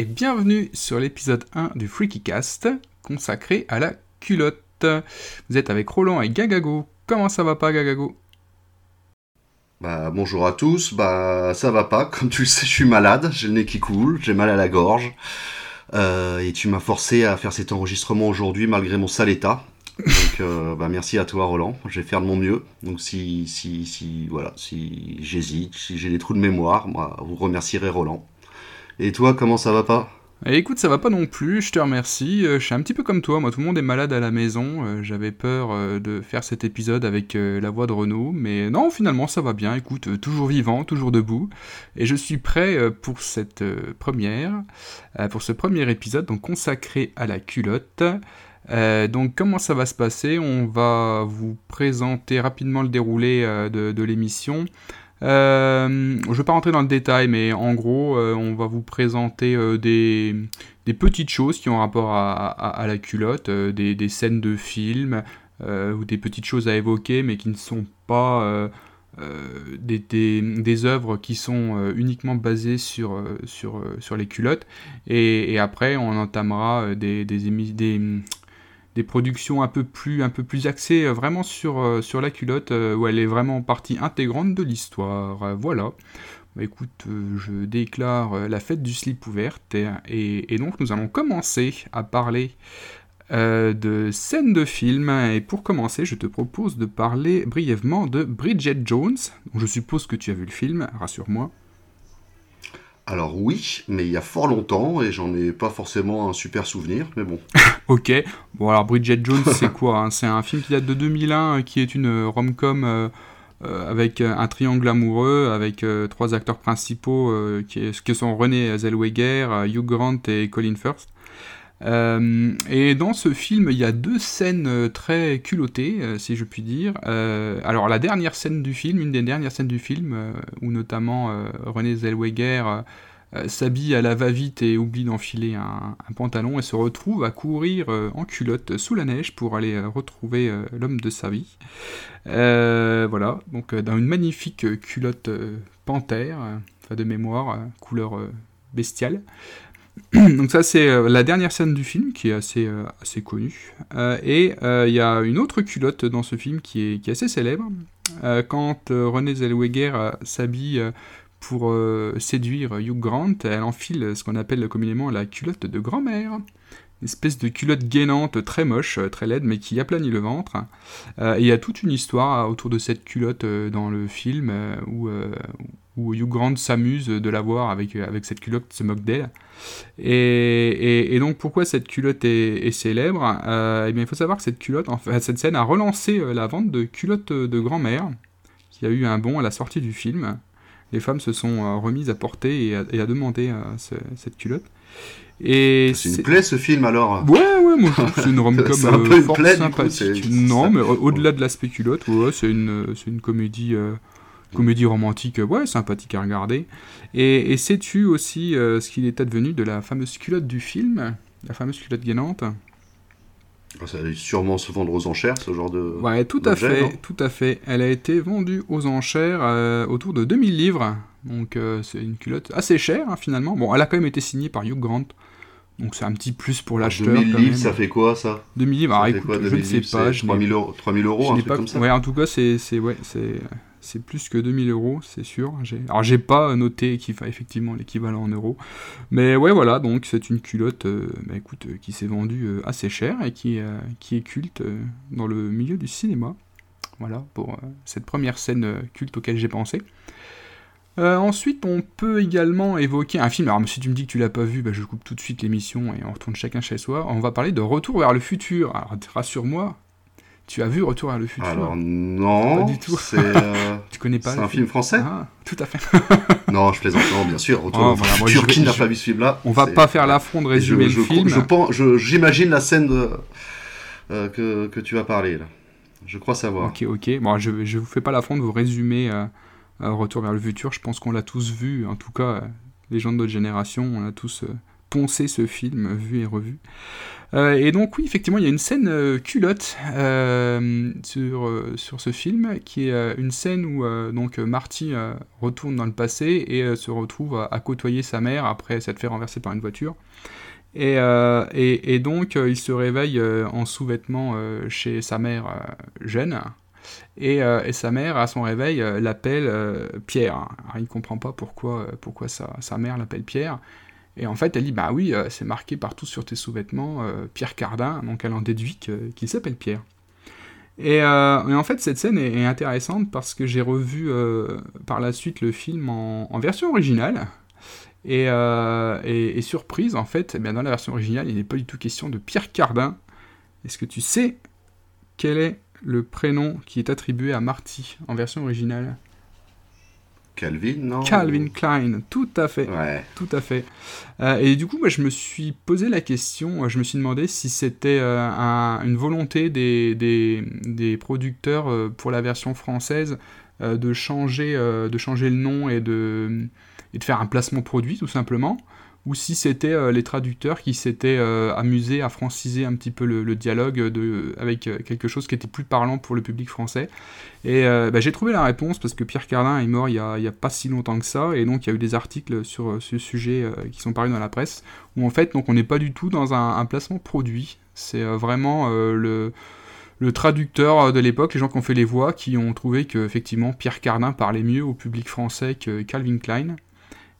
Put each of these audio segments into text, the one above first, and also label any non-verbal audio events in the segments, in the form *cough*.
et bienvenue sur l'épisode 1 du Freaky Cast consacré à la culotte. Vous êtes avec Roland et Gagago. Comment ça va pas Gagago? Bah bonjour à tous, bah ça va pas, comme tu le sais je suis malade, j'ai le nez qui coule, j'ai mal à la gorge. Euh, et tu m'as forcé à faire cet enregistrement aujourd'hui malgré mon sale état. Euh, bah, merci à toi Roland, je vais faire de mon mieux. Donc si si si voilà, si j'hésite, si j'ai des trous de mémoire, moi vous remercierez Roland. Et toi comment ça va pas Eh, Écoute, ça va pas non plus, je te remercie. Euh, je suis un petit peu comme toi, moi tout le monde est malade à la maison. Euh, J'avais peur euh, de faire cet épisode avec la voix de Renaud, mais non, finalement ça va bien. Écoute, toujours vivant, toujours debout. Et je suis prêt pour cette première, pour ce premier épisode, consacré à la culotte. Donc comment ça va se passer? On va vous présenter rapidement le déroulé de l'émission. Euh, je ne vais pas rentrer dans le détail, mais en gros, euh, on va vous présenter euh, des, petites choses qui ont rapport à, la culotte, des, scènes de films, ou des petites choses à évoquer, mais qui ne sont pas des, œuvres qui sont uniquement basées sur, les culottes. Et, après, on entamera des, des, productions un peu plus, un peu plus axées euh, vraiment sur, euh, sur la culotte, euh, où elle est vraiment partie intégrante de l'histoire. Voilà. Bah, écoute, je déclare la fête du slip ouverte, et, donc nous allons commencer à parler de scènes de films. Et pour commencer, je te propose de parler brièvement de Bridget Jones. Je suppose que tu as vu le film, rassure-moi. Alors oui, mais il y a fort longtemps et j'en ai pas forcément un super souvenir, mais bon. *laughs* Ok, bon alors Bridget Jones c'est *laughs* quoi hein? C'est un film qui date de 2001 euh, qui est une euh, rom-com euh, euh, avec un triangle amoureux avec trois acteurs principaux qui, est- sont René Zellweger, Hugh Grant et Colin Firth. Euh, et dans ce film, il y a deux scènes euh, très culottées, euh, si je puis dire. Alors la dernière scène du film, une des dernières scènes du film, où notamment René Zellweger s'habille à la va-vite et oublie d'enfiler un, un pantalon et se retrouve à courir en culotte sous la neige pour aller retrouver l'homme de sa vie. Voilà, donc dans une magnifique culotte panthère, de mémoire, couleur bestiale. *clears throat* donc ça c'est euh, la dernière scène du film qui est assez, euh, connue. Euh, et il y a une autre culotte dans ce film qui est, assez célèbre. Quand René Zellweger s'habille pour séduire Hugh Grant, elle enfile ce qu'on appelle communément la culotte de grand-mère. Une espèce de culotte gainante très moche, très laide, mais qui aplanit le ventre. Il y a toute une histoire autour de cette culotte dans le film où, où Hugh Grant s'amuse de la voir avec, avec cette culotte, se moque d'elle. Et, et- et donc pourquoi cette culotte est, est célèbre? Euh, Eh bien il faut savoir que cette culotte, en fait, cette scène a relancé euh, la vente de culottes de grand-mère, qui a eu un bond à la sortie du film. Les femmes se sont euh, remises à porter et à, et à demander euh, ce- cette culotte. Et C'est une plaie ce film alors Ouais, ouais, moi je trouve que c'est une *laughs* rom-com un peu euh, fort plaie, coup, sympathique. non, mais au- au-delà de l'aspect culotte, ouais, c'est une, une comédie, euh, comédie romantique, euh, ouais, sympathique à regarder. Et, et sais-tu aussi euh, ce qu'il est advenu de la fameuse culotte du film La fameuse culotte gainante? Ça allait sûrement se vendre aux enchères ce genre de. Ouais, tout à fait, tout à fait. Elle a été vendue aux enchères euh, autour de 2000 livres. Donc euh, c'est une culotte assez chère hein, finalement. Bon, elle a quand même été signée par Hugh Grant. Donc c'est un petit plus pour l'acheteur. 2000 quand livres, ça fait quoi ça? 2000 livres, Ça fait écoute, quoi, je ne 2000 sais livres, pas. c'est Je n'ai 3000 euros, 3000 euros Je un truc pas... comme ça? Ouais, en tout cas, c'est c'est ouais, c'est c'est plus que 2000 euros, c'est sûr. Alors, j'ai pas noté qu'il fa effectivement l'équivalent en euros, mais ouais, voilà. Donc, c'est une culotte, euh, bah, écoute, euh, qui s'est vendue euh, assez cher et qui est culte dans le milieu du cinéma. Voilà pour cette première scène culte auquel j'ai pensé. Ensuite, on peut également évoquer un film. Alors, si tu me dis que tu l'as pas vu, bah, je coupe tout de suite l'émission et on retourne chacun chez soi. On va parler de Retour vers le futur. Alors, rassure-moi, tu as vu Retour vers le futur Alors non, Pas du tout. c'est euh, *laughs* Tu connais pas c'est le un film français Ah, tout à fait. *laughs* Non, je plaisante, non, bien sûr. Retour Oh, au voilà, moi, futur, qui n'a je- pas vu ce film-là On va pas faire l'affront de je- résumer je, le film. je pense- J'imagine la scène de- euh, que, que tu vas parler là. Je crois savoir. Ok, ok. Bon, je, je vous fais pas l'affront de vous résumer euh, Retour vers le futur. Je pense qu'on l'a tous vu. En tout cas, les gens de notre génération, on a tous poncé ce film, vu et revu. Euh, et donc oui, effectivement, il y a une scène euh, culotte euh, sur, sur ce film, qui est une scène où donc Marty retourne dans le passé et se retrouve à, côtoyer sa mère après s'être fait renverser par une voiture. Et, et, donc il se réveille en sous-vêtements chez sa mère jeune. Et, et, sa mère, à son réveil, l'appelle Pierre. Alors, il ne comprend pas pourquoi, pourquoi sa, sa mère l'appelle Pierre. Et en fait, elle dit Bah oui, euh, c'est marqué partout sur tes sous-vêtements, euh, Pierre Cardin, donc elle en déduit qu'il s'appelle Pierre. Et, euh, et, en fait, cette scène est, intéressante parce que j'ai revu par la suite le film en, version originale. Et, surprise, en fait, eh dans la version originale, il n'est pas du tout question de Pierre Cardin. Est-ce que tu sais quel est le prénom qui est attribué à Marty en version originale? Calvin, non Calvin Klein, tout à fait. Tout à fait. Euh, et du coup, moi, je me suis posé la question, je me suis demandé si c'était euh, une volonté des, des, producteurs euh, pour la version française de, changer, de changer le nom et de, et de faire un placement produit, tout simplement ou si c'était euh, les traducteurs qui s'étaient euh, amusés à franciser un petit peu le, dialogue avec euh, quelque chose qui était plus parlant pour le public français. Et bah, j'ai trouvé la réponse parce que Pierre Cardin est mort il n'y a, pas si longtemps que ça, et donc il y a eu des articles sur ce sujet qui sont parus dans la presse, où en fait donc on n'est pas du tout dans un, placement produit, c'est vraiment le le traducteur de l'époque, les gens qui ont fait les voix, qui ont trouvé que effectivement Pierre Cardin parlait mieux au public français que Calvin Klein.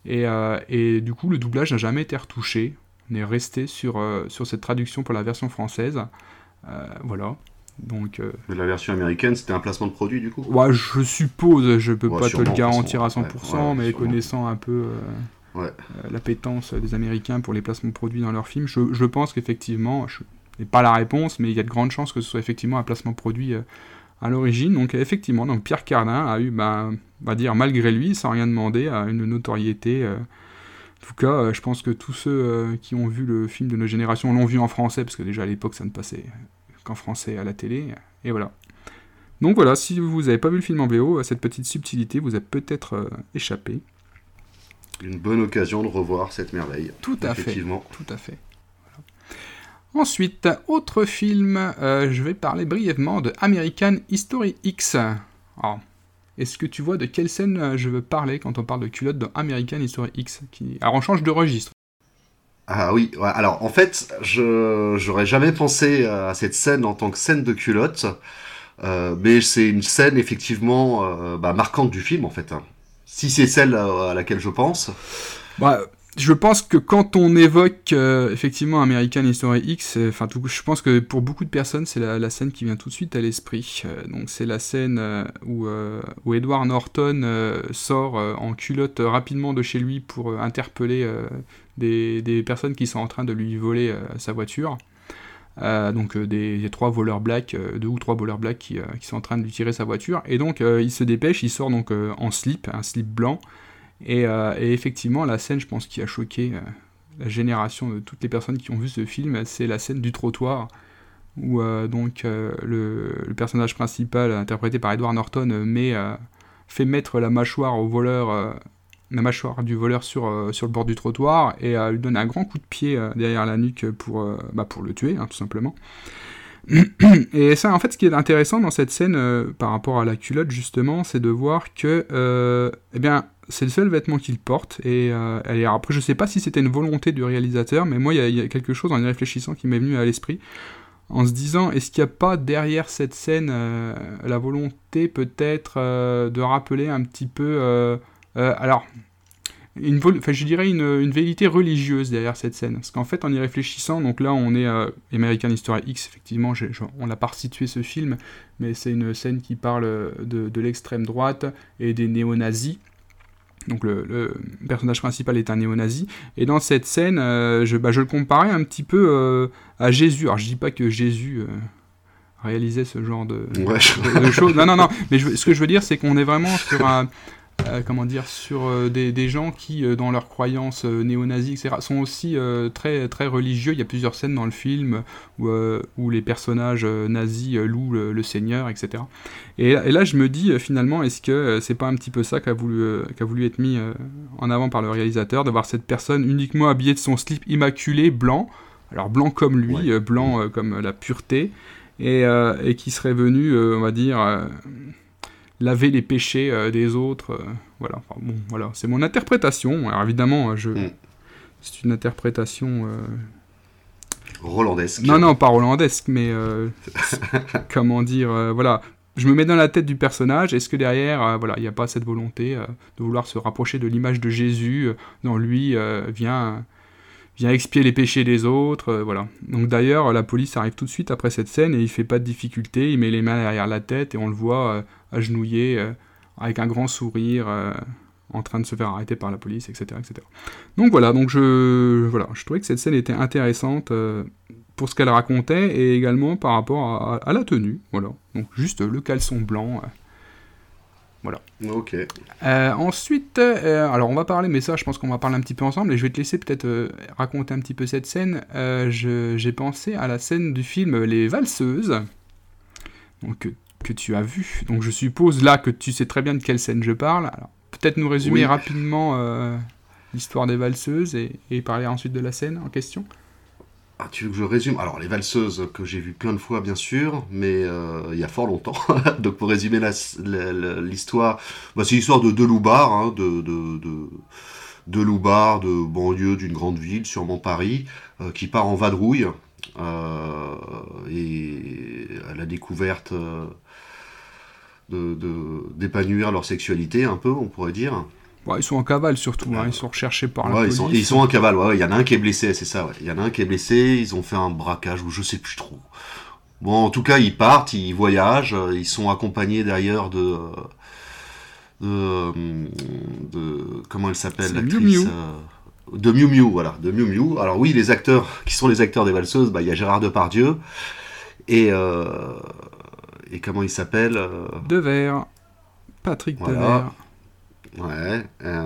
Euh, et, du coup, le doublage n'a jamais été retouché. On est resté sur, euh, sur cette traduction pour la version française. Euh, voilà. Donc, la version américaine, c'était un placement de produit du coup? Ouais, Je suppose, je peux pas te le garantir à 100%, mais connaissant un peu l'appétence des Américains pour les placements de produits dans leurs films, je, je pense qu'effectivement, je n'ai pas la réponse, mais il y a de grandes chances que ce soit effectivement un placement de produit à l'origine. Donc effectivement, donc Pierre Cardin a eu, on va dire malgré lui, sans rien demander, à une notoriété. Euh. en tout cas, euh, je pense que tous ceux euh, qui ont vu le film de nos générations l'ont vu en français, parce que déjà à l'époque ça ne passait qu'en français à la télé. Et voilà. Donc voilà, si vous n'avez pas vu le film en VO, cette petite subtilité vous a peut-être échappé. Une bonne occasion de revoir cette merveille. Tout à fait. Tout à fait. Ensuite, autre film, euh, je vais parler brièvement de American History X. est-ce que tu vois de quelle scène euh, je veux parler quand on parle de culotte dans American History X qui... Alors on change de registre. Ah oui, alors en fait, je j'aurais jamais pensé à cette scène en tant que scène de culotte, euh, mais c'est une scène effectivement bah, marquante du film en fait. Hein. Si c'est celle à laquelle je pense. Bah, je pense que quand on évoque euh, effectivement American History X, euh, enfin je pense que pour beaucoup de personnes c'est la, scène qui vient tout de suite à l'esprit. Euh, donc c'est la scène où, Edward Norton sort en culotte rapidement de chez lui pour interpeller des, des, personnes qui sont en train de lui voler sa voiture. donc des, trois voleurs blacks, deux ou trois voleurs blacks qui, qui, sont en train de lui tirer sa voiture. Et donc il se dépêche, il sort donc en slip, un slip blanc. Euh, et, effectivement, la scène, je pense, qui a choqué euh, la génération de toutes les personnes qui ont vu ce film, c'est la scène du trottoir, où euh, donc le, personnage principal, interprété par Edward Norton, met, fait mettre la mâchoire au voleur, la mâchoire du voleur sur, sur le bord du trottoir, et lui donne un grand coup de pied derrière la nuque pour, bah, pour le tuer, hein, tout simplement. *clears throat* Et ça, en fait, ce qui est intéressant dans cette scène par rapport à la culotte, justement, c'est de voir que, eh bien, c'est le seul vêtement qu'il porte. Et, euh, après, je sais pas si c'était une volonté du réalisateur, mais moi, il y, a quelque chose en y réfléchissant qui m'est venu à l'esprit. En se disant, est-ce qu'il n'y a pas derrière cette scène euh, la volonté peut-être euh, de rappeler un petit peu. alors, une je dirais une, une, vérité religieuse derrière cette scène. Parce qu'en fait, en y réfléchissant, donc là, on est American History X, effectivement, on l'a pas resitué ce film, mais c'est une scène qui parle de, de l'extrême droite et des néo-nazis. Donc le, personnage principal est un néo-nazi. Et dans cette scène, euh, je, bah, je, le comparais un petit peu euh, à Jésus. Alors je dis pas que Jésus euh, réalisait ce genre de, choses. Non, non, non. Mais ce que je veux dire, c'est qu'on est vraiment sur un... euh, comment dire, sur euh, des, des, gens qui, euh, dans leurs croyances néo-nazis, etc., sont aussi très, très religieux. Il y a plusieurs scènes dans le film où, où les personnages nazis louent le, Seigneur, etc. Et, et, là, je me dis, finalement, est-ce que c'est pas un petit peu ça qu'a voulu, qu'a voulu être mis en avant par le réalisateur, d'avoir cette personne uniquement habillée de son slip immaculé, blanc, alors blanc comme lui, blanc comme la pureté, et, et, qui serait venu, on va dire laver les péchés euh, des autres. Euh, voilà, bon, voilà, c'est mon interprétation. Alors évidemment, je... Hmm. c'est une interprétation. Euh, Rolandesque. Non, non, pas rolandesque, mais *laughs* comment dire, voilà. Je me mets dans la tête du personnage. Est-ce que derrière, voilà, il n'y a pas cette volonté de vouloir se rapprocher de l'image de Jésus dans lui vient vient expier les péchés des autres, voilà. Donc d'ailleurs, la police arrive tout de suite après cette scène et il fait pas de difficulté, il met les mains derrière la tête et on le voit agenouillé, euh, avec un grand sourire, euh, en train de se faire arrêter par la police, etc. etc. Donc voilà, donc je, voilà, je trouvais que cette scène était intéressante euh, pour ce qu'elle racontait et également par rapport à, la tenue. Voilà, donc juste le caleçon blanc. Voilà. Ok. ensuite, alors on va parler, mais ça, je pense qu'on va parler un petit peu ensemble, et je vais te laisser peut-être raconter un petit peu cette scène. J'ai pensé à la scène du film Les Valseuses, donc que tu as vu. Donc je suppose là que tu sais très bien de quelle scène je parle. Alors peut-être nous résumer rapidement euh, l'histoire des valseuses et, parler ensuite de la scène en question. Ah, tu veux que je résume? Alors les valseuses que j'ai vu plein de fois bien sûr, mais euh, il y a fort longtemps. *laughs* Donc pour résumer l'histoire, bah, c'est l'histoire de deux loupards, hein, de, de, de, de de banlieue d'une grande ville, sûrement Paris, euh, qui part en vadrouille. et à la découverte d'épanouir leur sexualité un peu, on pourrait dire. ils sont en cavale surtout, hein, ils sont recherchés par la police. Ils sont, ils sont en cavale, ouais, il y en a un qui est blessé, c'est ça, il y en a un qui est blessé, ils ont fait un braquage ou je sais plus trop. Bon, en tout cas, ils partent, ils voyagent, ils sont accompagnés d'ailleurs de, de, comment elle s'appelle l'actrice euh, de Miu Miu, voilà, de Miu Miu. Alors oui, les acteurs qui sont les acteurs des valseuses, bah, il y a Gérard Depardieu et euh, et comment il s'appelle euh Devers. Patrick Devers. Ouais. Euh,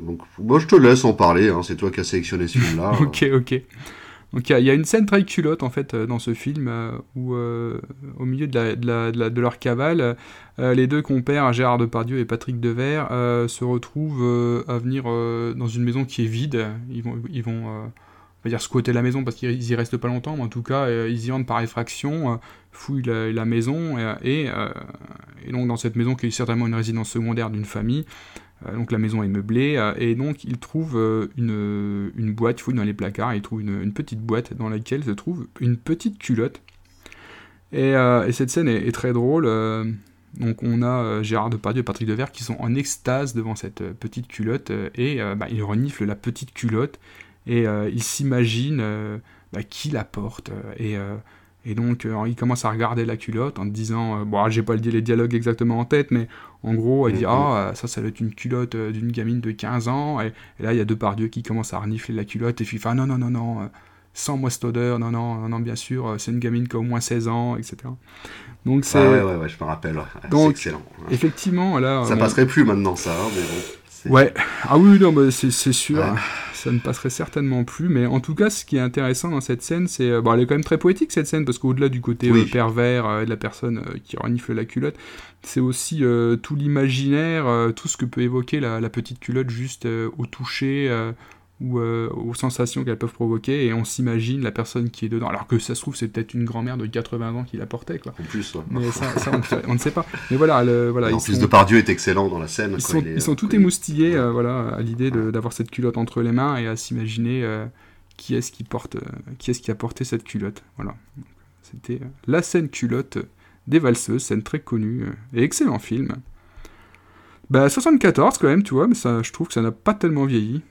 donc, moi, je te laisse en parler. Hein, c'est toi qui as sélectionné ce film-là. *laughs* ok, ok. Donc il y, a une scène très culotte en fait euh, dans ce film où au milieu de, la, de, leur cavale, les deux compères, Gérard Depardieu et Patrick Devers, se retrouvent à venir dans une maison qui est vide. Ils vont, ils vont va dire squatter la maison parce qu'ils y restent pas longtemps, mais en tout cas, euh, ils y entrent par effraction, euh, fouillent la, maison, euh, et, donc dans cette maison qui est certainement une résidence secondaire d'une famille, donc la maison est meublée, et donc ils trouvent une, boîte, ils fouillent dans les placards, ils trouvent une, petite boîte dans laquelle se trouve une petite culotte. Et, cette scène est, très drôle. donc on a Gérard Depardieu et Patrick Devers qui sont en extase devant cette petite culotte, et bah, ils reniflent la petite culotte, et euh, il s'imagine euh, bah, qui la porte. Et, euh, et donc il commence à regarder la culotte en disant, bon, j'ai pas les dialogues exactement en tête, mais en gros, il dit, ah, ça, ça doit être une culotte d'une gamine de 15 ans. Et, là, il y a deux Dieu qui commencent à renifler la culotte, et puis ah, non, non, non, non sans moi cette odeur, non, non, non, bien sûr, c'est une gamine qui a au moins 16 ans, etc. Donc c'est. ouais, ouais, ouais, je me rappelle. c'est excellent. Effectivement, là. Ça passerait plus maintenant, ça, hein, mais bon. Ouais, ah oui, non, mais c'est sûr ça ne passerait certainement plus. Mais en tout cas, ce qui est intéressant dans cette scène, c'est. Euh, bon, elle est quand même très poétique cette scène, parce qu'au-delà du côté euh, pervers euh, de la personne qui renifle la culotte, c'est aussi tout l'imaginaire, tout ce que peut évoquer la, la petite culotte juste au toucher ou euh, aux sensations qu'elles peuvent provoquer et on s'imagine la personne qui est dedans. Alors que ça se trouve c'est peut-être une grand-mère de 80 ans qui la portait quoi. En plus mais ça, on, ne sait pas. Mais voilà le, voilà en plus de Pardieu est excellent dans la scène ils sont, ils sont tout émoustillés euh, voilà à l'idée d'avoir cette culotte entre les mains et à s'imaginer euh, qui est-ce qui porte qui est-ce qui a porté cette culotte voilà. C'était la scène culotte des valseuses scène très connue et excellent film. Bah 74 quand même tu vois mais ça je trouve que ça n'a pas tellement vieilli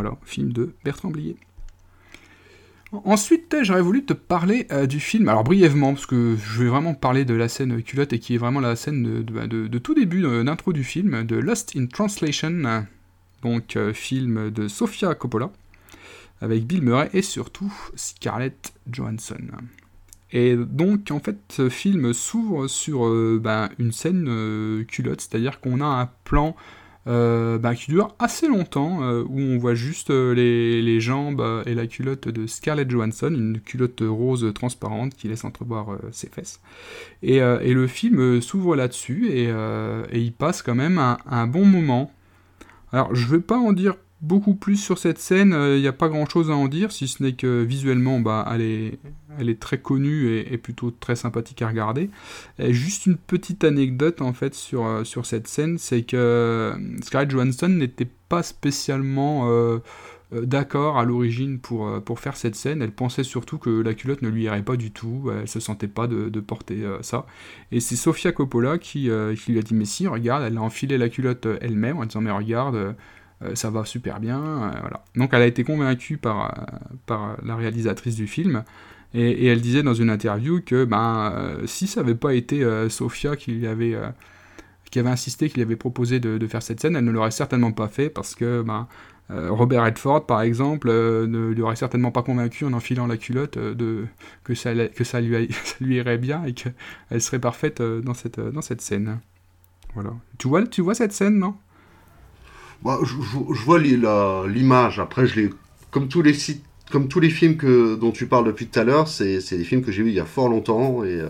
voilà, film de Bertrand Blier. Ensuite, j'aurais voulu te parler euh, du film, alors brièvement, parce que je vais vraiment parler de la scène culotte et qui est vraiment la scène de, tout début euh, d'intro du film, de Lost in Translation, donc euh, film de Sofia Coppola, avec Bill Murray et surtout Scarlett Johansson. Et donc, en fait, ce film s'ouvre sur ben, une scène culotte, c'est-à-dire qu'on a un plan bah, qui dure assez longtemps, où on voit juste les, les, jambes et la culotte de Scarlett Johansson, une culotte rose transparente qui laisse entrevoir ses fesses. Et, le film s'ouvre là-dessus, et, il passe quand même un, un bon moment. Alors, je vais pas en dire beaucoup plus sur cette scène, il euh, n'y a pas grand chose à en dire, si ce n'est que visuellement, bah, elle, est, très connue et, plutôt très sympathique à regarder. juste une petite anecdote en fait sur, euh, sur cette scène, c'est que euh, Scarlett Johansson n'était pas spécialement d'accord à l'origine pour, pour faire cette scène. Elle pensait surtout que la culotte ne lui irait pas du tout, elle se sentait pas de, porter ça. Et c'est Sofia Coppola qui, qui, lui a dit Mais si, regarde, elle a enfilé la culotte elle-même en disant Mais regarde ça va super bien. Euh, voilà. Donc elle a été convaincue par, euh, par la réalisatrice du film. Et, elle disait dans une interview que ben, si ça n'avait pas été Sophia qui avait, qui avait insisté, qui lui avait proposé de, faire cette scène, elle ne l'aurait certainement pas fait parce que ben, Robert Redford, par exemple, ne lui aurait certainement pas convaincu en enfilant la culotte de, que, ça, que ça, lui, *laughs* lui irait bien et qu'elle serait parfaite dans cette, dans cette scène. Voilà. Tu vois, tu vois cette scène, non? Bah, je, vois l'image. Après, je l'ai comme tous les sites, comme tous les films que, dont tu parles depuis tout à l'heure, c'est des films que j'ai vus il y a fort longtemps et euh,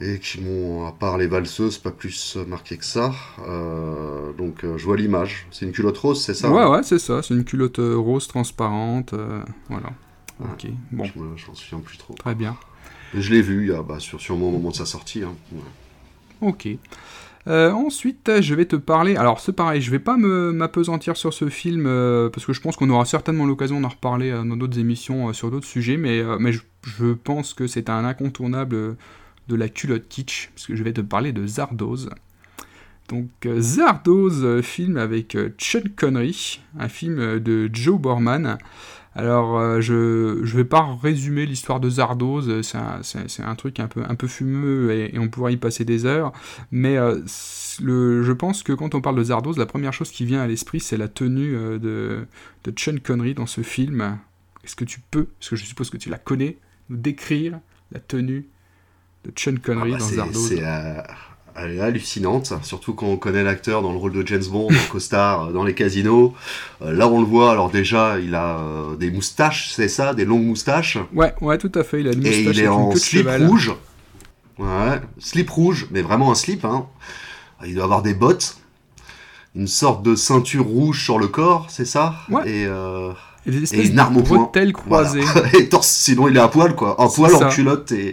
et qui m'ont, à part les valseuses, pas plus marqué que ça. Euh, donc, euh, je vois l'image. C'est une culotte rose, c'est ça Ouais, ouais, c'est ça. C'est une culotte rose transparente. voilà. Ok. Bon. Je m'en souviens plus trop. Très bien. je l'ai vu, bah, sur, sûrement au moment de sa sortie. Hein. Ok. Euh, ensuite, je vais te parler. Alors, c'est pareil, je vais pas m'apesantir sur ce film euh, parce que je pense qu'on aura certainement l'occasion d'en reparler euh, dans d'autres émissions sur d'autres sujets, mais, je, pense que c'est un incontournable de la culotte kitsch, parce que je vais te parler de Zardoz. Donc, Zardoz, film avec Sean Connery, un film de Joe Borman. Alors, euh, je ne vais pas résumer l'histoire de Zardoz, euh, c'est un, truc un peu, un peu fumeux et, on pourrait y passer des heures, mais euh, je pense que quand on parle de Zardoz, la première chose qui vient à l'esprit, c'est la tenue de, de Sean Connery dans ce film. Est-ce que tu peux, parce que je suppose que tu la connais, nous décrire la tenue de Sean Connery ah bah, dans Zardoz? Elle est hallucinante, surtout quand on connaît l'acteur dans le rôle de James Bond, en costard, euh, dans les casinos. Euh, là, on le voit, alors déjà, il a euh, des moustaches, c'est ça, des longues moustaches? Ouais, ouais, tout à fait, il a une moustache. Et il est en slip rouge. Ouais, slip rouge, mais vraiment un slip, hein. Il doit avoir des bottes, une sorte de ceinture rouge sur le corps, c'est ça? Ouais. Et, et, une arme au poing. croisée. *laughs* et sinon, il est à poil, quoi. En poil, en culotte, et.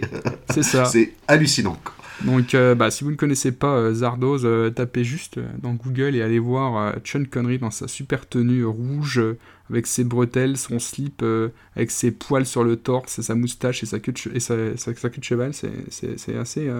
c'est ça. c'est hallucinant, quoi. Donc, euh, bah, si vous ne connaissez pas euh, Zardoz, euh, tapez juste dans Google et allez voir Sean Connery dans sa super tenue rouge, avec ses bretelles, son slip, avec ses poils sur le torse, sa moustache et sa queue et sa, queue de cheval. C'est assez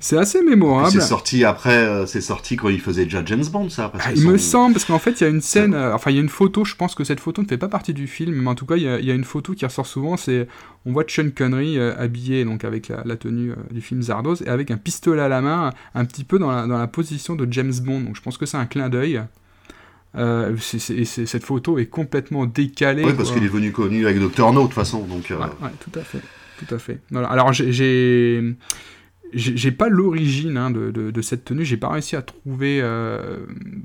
c'est assez mémorable. C'est sorti après, euh, c'est sorti quand il faisait déjà James Bond, ça. Ah, il me semble, parce qu'en fait, il y a une scène, euh, enfin, il y a une photo, je pense que cette photo ne fait pas partie du film, mais en tout cas, il y a, une photo qui ressort souvent, c'est, on voit Sean Connery euh, habillé, donc avec la, tenue du film Zardoz, et avec un pistolet à la main, un petit peu dans la, dans la position de James Bond, donc je pense que c'est un clin d'œil. cette photo est complètement décalée. Oui, parce qu'il est venu connu avec Dr. No, de toute façon. Donc, ouais, tout à fait. Tout à fait. Alors, j'ai j'ai pas l'origine hein, de, de, cette tenue, j'ai pas réussi à trouver euh,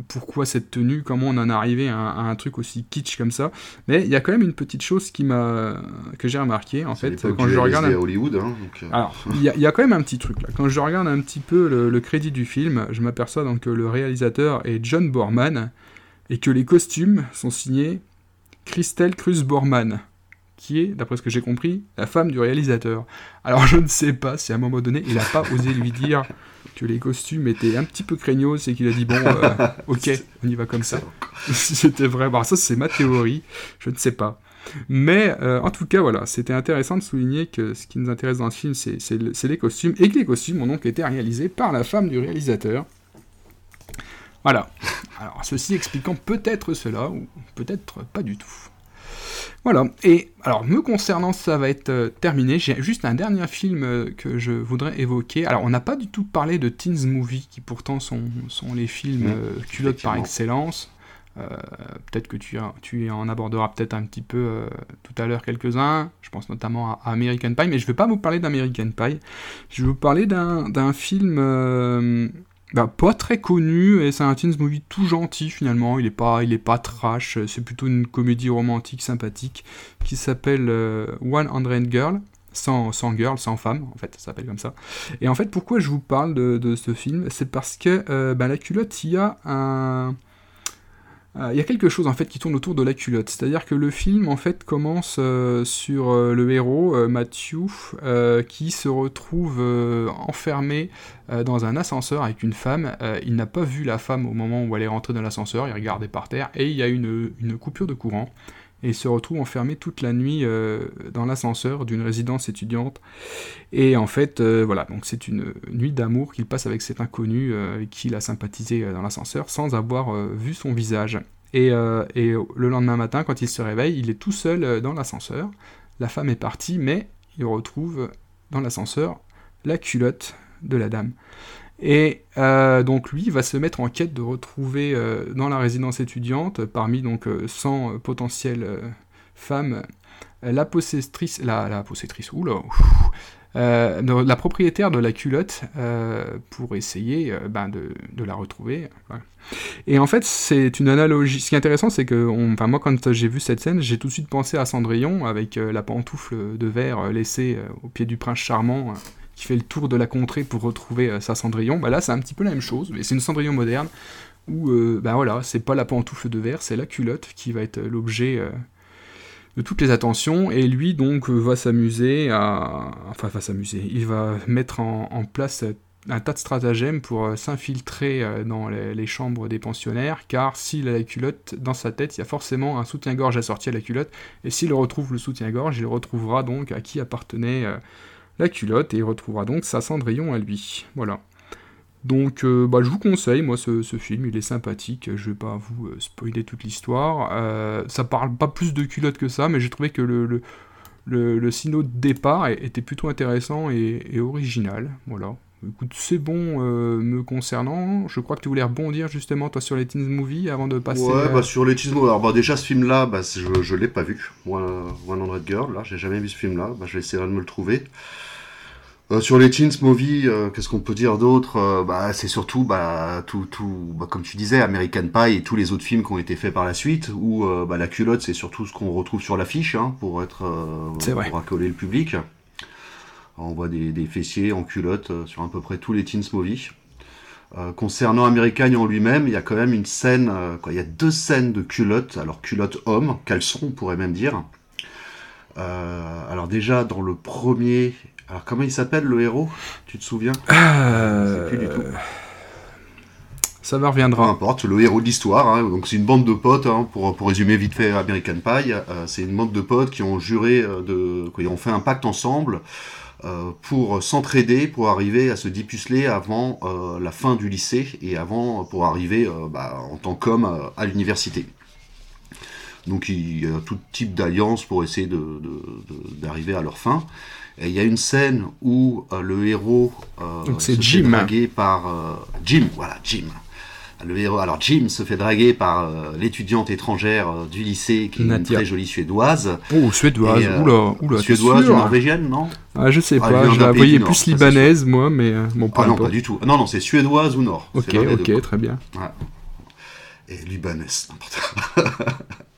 pourquoi cette tenue, comment on en est arrivé à, un truc aussi kitsch comme ça. Mais il y a quand même une petite chose qui m'a que j'ai remarqué en fait quand je regarde. Hollywood, hein, euh. Alors il y, y, a quand même un petit truc là. Quand je regarde un petit peu le, le crédit du film, je m'aperçois donc que le réalisateur est John Borman et que les costumes sont signés Christelle Cruz Borman qui est, d'après ce que j'ai compris, la femme du réalisateur. Alors je ne sais pas si à un moment donné, il n'a pas osé lui dire que les costumes étaient un petit peu craignos et qu'il a dit bon, euh, *laughs* ok, on y va comme ça. *laughs* c'était vrai. Bon, ça c'est ma théorie, je ne sais pas. Mais euh, en tout cas, voilà, c'était intéressant de souligner que ce qui nous intéresse dans ce film, c'est les costumes, et que les costumes ont donc été réalisés par la femme du réalisateur. Voilà. Alors, ceci expliquant peut-être cela, ou peut-être pas du tout. Voilà, et alors me concernant, ça va être euh, terminé. J'ai juste un dernier film euh, que je voudrais évoquer. Alors, on n'a pas du tout parlé de Teens Movie, qui pourtant sont, sont les films euh, culottes par excellence. peut-être que tu, tu en aborderas peut-être un petit peu tout à l'heure quelques-uns. Je pense notamment à, American Pie, mais je ne vais pas vous parler d'American Pie. Je vais vous parler d'un film bah, pas très connu, et c'est un teen movie tout gentil finalement, il est pas, il est pas trash, c'est plutôt une comédie romantique sympathique qui s'appelle euh, One Hundred Girl, sans, sans girl, sans femme, en fait, ça s'appelle comme ça. Et en fait, pourquoi je vous parle de, ce film? C'est parce que euh, bah, la culotte, il y a un euh, il y a quelque chose en fait qui tourne autour de la culotte, c'est-à-dire que le film en fait commence euh, sur euh, le héros Matthew qui se retrouve enfermé dans un ascenseur avec une femme. il n'a pas vu la femme au moment où elle est rentrée dans l'ascenseur, il regardait par terre et il y a une, une coupure de courant et il se retrouve enfermé toute la nuit euh, dans l'ascenseur d'une résidence étudiante. Et en fait, euh, voilà, donc c'est une nuit d'amour qu'il passe avec cet inconnu euh, qui il a sympathisé dans l'ascenseur sans avoir vu son visage. Et, le lendemain matin, quand il se réveille, il est tout seul dans l'ascenseur. La femme est partie, mais il retrouve dans l'ascenseur la culotte de la dame. Et euh, donc lui va se mettre en quête de retrouver euh, dans la résidence étudiante, parmi donc 100 euh, potentielles femmes, la possesstrice, la, la la propriétaire de la culotte pour essayer ben, de, la retrouver. Et en fait, c'est une analogie. Ce qui est intéressant, c'est que moi, quand j'ai vu cette scène, j'ai tout de suite pensé à Cendrillon avec la pantoufle de verre laissée au pied du prince charmant qui fait le tour de la contrée pour retrouver euh, sa Cendrillon. Bah là, c'est un petit peu la même chose, mais c'est une Cendrillon moderne où, euh, bah voilà, c'est pas la pantoufle de verre, c'est la culotte qui va être euh, l'objet de toutes les attentions. Et lui, donc, va s'amuser à. Enfin, va s'amuser. Il va mettre en, place un tas de stratagèmes pour s'infiltrer dans les, chambres des pensionnaires, car s'il a la culotte dans sa tête, il y a forcément un soutien-gorge assorti à la culotte, et s'il retrouve le soutien-gorge, il retrouvera donc à qui appartenait la culotte et il retrouvera donc sa Cendrillon à lui. Voilà. Donc euh, bah, je vous conseille, moi ce, film, il est sympathique, je vais pas vous euh, spoiler toute l'histoire. Euh, ça parle pas plus de culotte que ça, mais j'ai trouvé que le, le, le, de départ était plutôt intéressant et, original. Voilà. Écoute, c'est bon me concernant. Je crois que tu voulais rebondir justement toi sur les Teens Movie avant de passer. Ouais, bah sur les Teens Movie. Alors bah, déjà ce film-là, bah, je, je l'ai pas vu. One, Hundred Girl, là, j'ai jamais vu ce film-là. Bah, je vais essayer de me le trouver. Euh, sur les Teens Movie, euh, qu'est-ce qu'on peut dire d'autre euh, bah, C'est surtout, bah, tout, tout bah, comme tu disais, American Pie et tous les autres films qui ont été faits par la suite, où bah, la culotte, c'est surtout ce qu'on retrouve sur l'affiche, hein, pour être pour accoler le public. On voit des, des, fessiers en culotte sur à peu près tous les Teens Movie. concernant American en lui-même, il y a quand même une scène, quoi, il y a deux scènes de culotte, alors culotte homme, caleçon on pourrait même dire. alors déjà dans le premier, alors comment il s'appelle le héros? Tu te souviens? Euh... plus du tout. Ça va reviendra. Peu importe, le héros de l'histoire. Hein. donc c'est une bande de potes, hein, pour, pour résumer vite fait American Pie. Euh, c'est une bande de potes qui ont juré euh, de, qui ont fait un pacte ensemble euh, pour s'entraider, pour arriver à se dépuceler avant la fin du lycée et avant pour arriver bah, en tant qu'homme à l'université. Donc il y a tout type d'alliance pour essayer d'arriver de, à leur fin. Et il y a une scène où euh, le héros euh, se fait draguer par euh, Jim, voilà Jim. Le héros, alors Jim se fait draguer par l'étudiante étrangère du lycée qui est une très jolie suédoise. Oh suédoise, oula, oula, suédoise ou norvégienne, non? Ah je sais ah, pas, je la voyais plus libanaise moi, mais bon pas. Ah non pas du tout. Non non c'est suédoise ou nord. Ok ok très bien. Et libanaise n'importe. *laughs*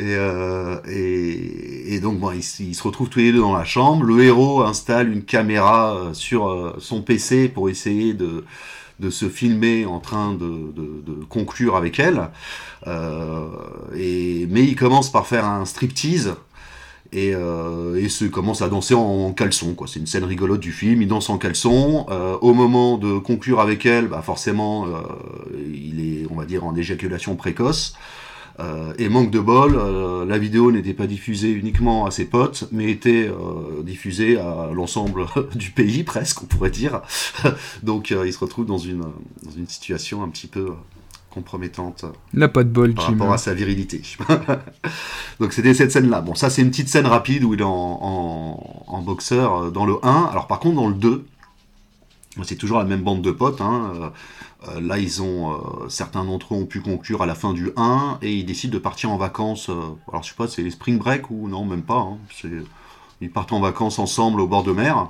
Euh, et, et, donc bon, ils, se retrouvent tous les deux dans la chambre. Le héros installe une caméra euh, sur euh, son PC pour essayer de, de se filmer en train de, de, conclure avec elle. et, mais il commence par faire un striptease et, et se commence à danser en, caleçon. Quoi. C'est une scène rigolote du film. Il danse en caleçon. au moment de conclure avec elle, bah forcément, il est, on va dire, en éjaculation précoce. Euh, et manque de bol, euh, la vidéo n'était pas diffusée uniquement à ses potes, mais était euh, diffusée à l'ensemble *laughs* du pays, presque, on pourrait dire. *laughs* Donc il se retrouve dans une, dans une situation un petit peu compromettante. N'a pas de bol, par rapport à sa virilité. *laughs* Donc c'était cette scène-là. Bon, ça c'est une petite scène rapide où il est en, en, en, boxeur dans le 1. Alors par contre dans le 2, C'est toujours la même bande de potes. Hein. là, ils ont certains d'entre eux ont pu conclure à la fin du 1 et ils décident de partir en vacances. alors, je sais pas, c'est les spring break ou non, même pas. Hein. Ils partent en vacances ensemble au bord de mer.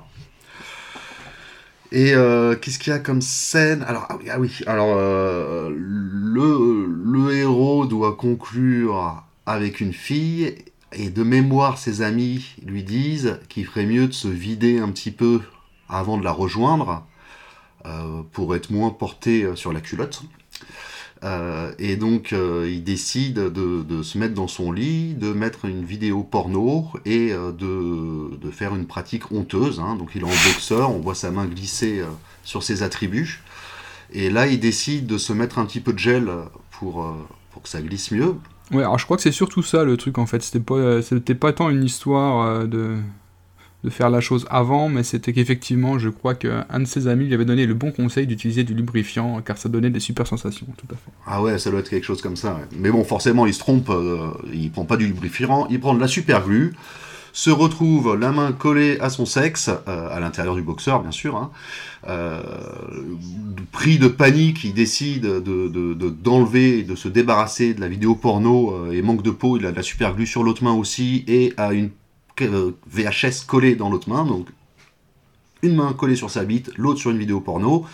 Et euh, qu'est-ce qu'il y a comme scène? Alors ah, ah oui, alors euh, le, le héros doit conclure avec une fille et de mémoire ses amis lui disent qu'il ferait mieux de se vider un petit peu avant de la rejoindre euh, pour être moins porté sur la culotte. Euh, et donc, euh, il décide de, se mettre dans son lit, de mettre une vidéo porno et euh, de, faire une pratique honteuse. Hein. Donc, il est en boxeur, on voit sa main glisser sur ses attributs. Et là, il décide de se mettre un petit peu de gel pour, pour que ça glisse mieux. Ouais, alors je crois que c'est surtout ça le truc en fait. C'était pas, pas tant une histoire de de faire la chose avant, mais c'était qu'effectivement, je crois qu'un de ses amis lui avait donné le bon conseil d'utiliser du lubrifiant, car ça donnait des super sensations, tout à fait. Ah ouais, ça doit être quelque chose comme ça. Mais bon, forcément, il se trompe, euh, il prend pas du lubrifiant, il prend de la super glue, se retrouve la main collée à son sexe, euh, à l'intérieur du boxeur, bien sûr, hein. euh, pris de panique, il décide d'enlever, de, de, de, se débarrasser de la vidéo porno, et manque de peau, il a de la super glue sur l'autre main aussi, et a une VHS collé dans l'autre main, donc une main collée sur sa bite, l'autre sur une vidéo porno.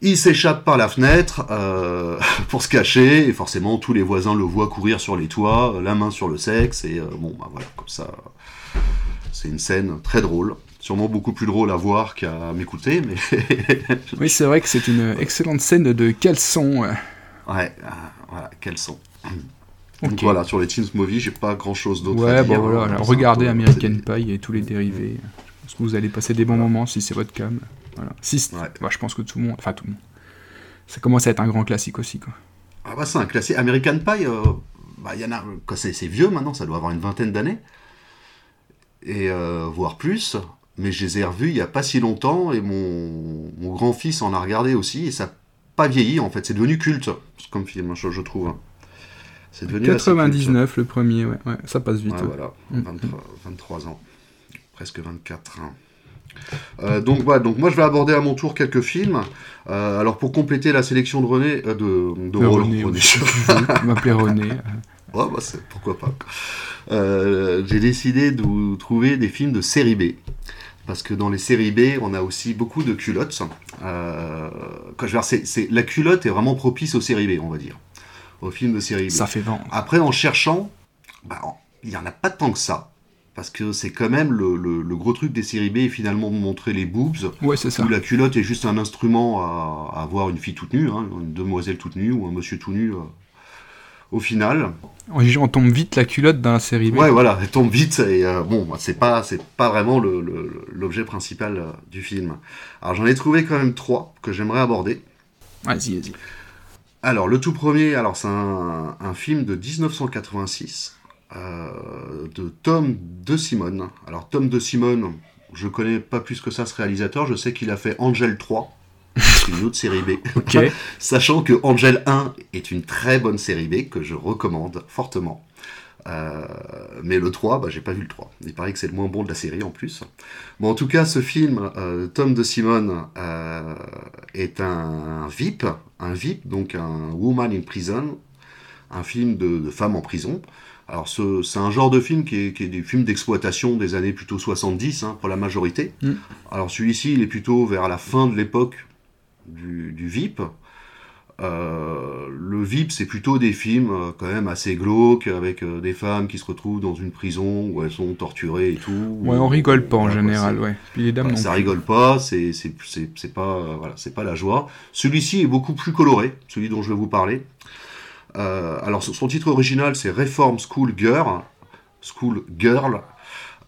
Il s'échappe par la fenêtre euh, *laughs* pour se cacher, et forcément tous les voisins le voient courir sur les toits, la main sur le sexe, et euh, bon, bah voilà, comme ça, c'est une scène très drôle. Sûrement beaucoup plus drôle à voir qu'à m'écouter, mais. *laughs* oui, c'est vrai que c'est une excellente scène de caleçon. Ouais, euh, voilà, caleçon. Donc voilà, sur les Teens Movie, j'ai pas grand chose d'autre à dire. Bon, voilà, regardez American Pie et tous les dérivés. Je pense que vous allez passer des bons moments si c'est votre cam. Voilà. Si bah, je pense que tout le monde, enfin tout le monde, ça commence à être un grand classique aussi. Quoi. Ah bah c'est un classique. American Pie, euh, bah, y en a, c'est vieux maintenant, ça doit avoir une vingtaine d'années. Et euh, voire plus. Mais je les ai revus il y a pas si longtemps et mon, mon grand-fils en a regardé aussi et ça n'a pas vieilli en fait. C'est devenu culte comme film, je, je trouve. C'est devenu 99 le premier, ouais, ouais, ça passe vite. Voilà, 23, mm. ans, presque 24 ans. Euh, donc voilà, donc moi je vais aborder à mon tour quelques films. Euh, alors pour compléter la sélection de René, euh, de, de René, René. *laughs* m'appeler René. ouais, bah pourquoi pas. J'ai décidé de trouver des films de série B. Parce que dans les séries B, on a aussi beaucoup de culottes. quand je veux dire, la culotte est vraiment propice aux séries B, on va dire au film de série Ça fait vent. Après, en cherchant, bah, il n'y en a pas tant que ça. Parce que c'est quand même le, gros truc des séries B, finalement, montrer les boobs. Ouais, c'est ça. Où la culotte est juste un instrument à, avoir une fille toute nue, hein, une demoiselle toute nue ou un monsieur tout nu. Euh, au final. On tombe vite la culotte dans la série B. Ouais, voilà, elle tombe vite et euh, bon, bah, c'est pas, c'est pas vraiment l'objet principal euh, du film. Alors j'en ai trouvé quand même trois que j'aimerais aborder. Vas-y, vas-y. Alors, le tout premier, alors c'est un, film de 1986 euh, de Tom De Simone. Alors, Tom De Simone, je connais pas plus que ça ce réalisateur, je sais qu'il a fait Angel 3, une autre série B. *laughs* Sachant que Angel 1 est une très bonne série B que je recommande fortement. Euh, mais le 3, bah, j'ai pas vu le 3. Il paraît que c'est le moins bon de la série en plus. Bon, en tout cas, ce film, euh, Tom de Simone, euh, est un, VIP, un VIP, donc un Woman in Prison, un film de, de femme en prison. Alors, c'est un genre de film qui est, des films d'exploitation des années plutôt 70, hein, pour la majorité. Mm. Alors, celui-ci, il est plutôt vers la fin de l'époque du, du VIP. Euh, le VIP, c'est plutôt des films euh, quand même assez glauques, avec euh, des femmes qui se retrouvent dans une prison où elles sont torturées et tout. Ouais, on rigole pas en général, ouais. Puis les dames ça rigole pas, c'est pas voilà, c'est pas la joie. Celui-ci est beaucoup plus coloré, celui dont je vais vous parler. alors son titre original c'est Reform School Girl, School Girl.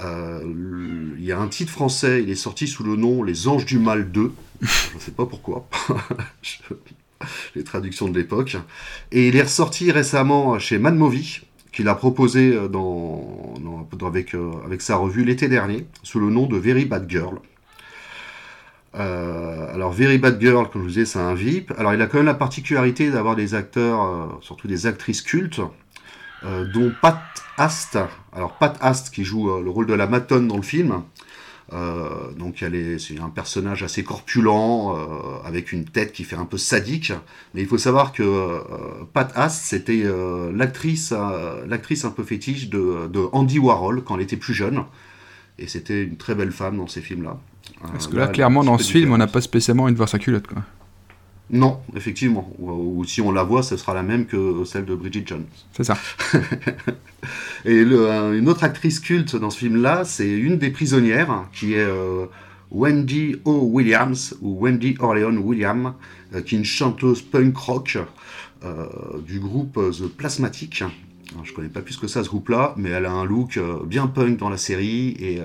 Il y a un titre français, il est sorti sous le nom Les Anges du Mal 2. je ne sais pas pourquoi. *laughs* *laughs* les traductions de l'époque. Et il est ressorti récemment chez Movie, qu'il a proposé euh, euh, avec sa revue l'été dernier, sous le nom de Very Bad Girl. Euh, alors, Very Bad Girl, comme je vous disais, c'est un VIP. Alors, il a quand même la particularité d'avoir des acteurs, surtout des actrices cultes, dont Pat Ast. Alors, Pat Ast, qui joue le rôle de la Matone dans le film, donc c'est un personnage assez corpulent, avec une tête qui fait un peu sadique. Mais il faut savoir que Pat Ast, c'était l'actrice, l'actrice un peu fétiche de, de, Andy Warhol quand elle était plus jeune. Et c'était une très belle femme dans ces films-là. Parce que là, clairement, dans ce film, on n'a pas spécialement une de voir sa culotte, quoi. Non, effectivement. Ou, si on la voit, ce sera la même que celle de Bridget Jones. C'est ça. *laughs* Et une autre actrice culte dans ce film-là, c'est une des prisonnières, qui est euh, Wendy O. Williams, ou Wendy Orleans Williams, euh, qui est une chanteuse punk rock euh, du groupe The Plasmatic. Je je connais pas plus que ça ce groupe-là, mais elle a un look bien punk dans la série et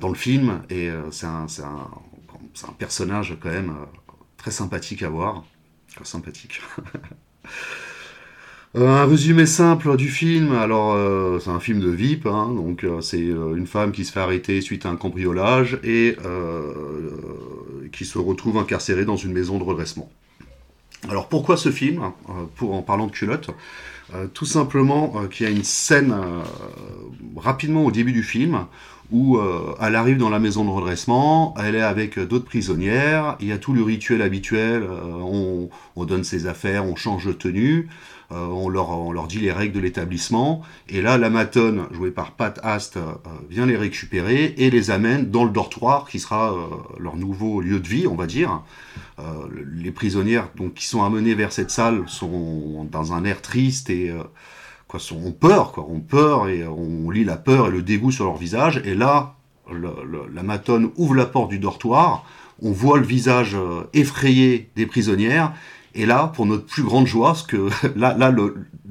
dans le film, et c'est un, un, personnage quand même sympathique à voir. sympathique. *laughs* Euh, un résumé simple du film. Alors, euh, c'est un film de VIP, hein, donc euh, c'est une femme qui se fait arrêter suite à un cambriolage et qui se retrouve incarcérée dans une maison de redressement. Alors, pourquoi ce film Pour en parlant de culotte, tout simplement qu'il y a une scène rapidement au début du film où euh, elle arrive dans la maison de redressement, elle est avec d'autres prisonnières, il y a tout le rituel habituel, euh, on, donne ses affaires, on change de tenue, euh, on, leur, on, leur, dit les règles de l'établissement, et là la matone, jouée par Pat Ast, vient les récupérer et les amène dans le dortoir qui sera leur nouveau lieu de vie, on va dire. les prisonnières donc, qui sont amenées vers cette salle sont dans un air triste et quoi, ont peur, quoi, ont peur et on lit la peur et le dégoût sur leur visage. Et là, la matone ouvre la porte du dortoir, on voit le visage euh, effrayé des prisonnières. Et là, pour notre plus grande joie, ce que *laughs* là, là,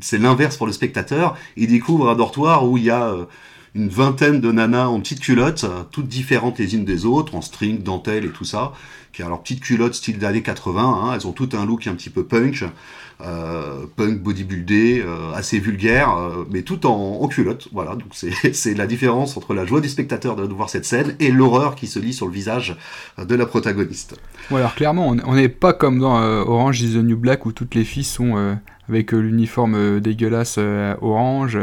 c'est l'inverse pour le spectateur, il découvre un dortoir où il y a euh, une vingtaine de nanas en petites culottes, euh, toutes différentes les unes des autres, en string, dentelle et tout ça, qui a leur petite culotte style d'années 80. Hein, elles ont tout un look un petit peu punk. Euh, punk bodybuildé, euh, assez vulgaire, euh, mais tout en, culotte. Voilà, donc *laughs* c'est la différence entre la joie du spectateur de voir cette scène et l'horreur qui se lit sur le visage de la protagoniste. Ouais, alors clairement, on n'est pas comme dans Orange is the New Black où toutes les filles sont avec l'uniforme dégueulasse orange.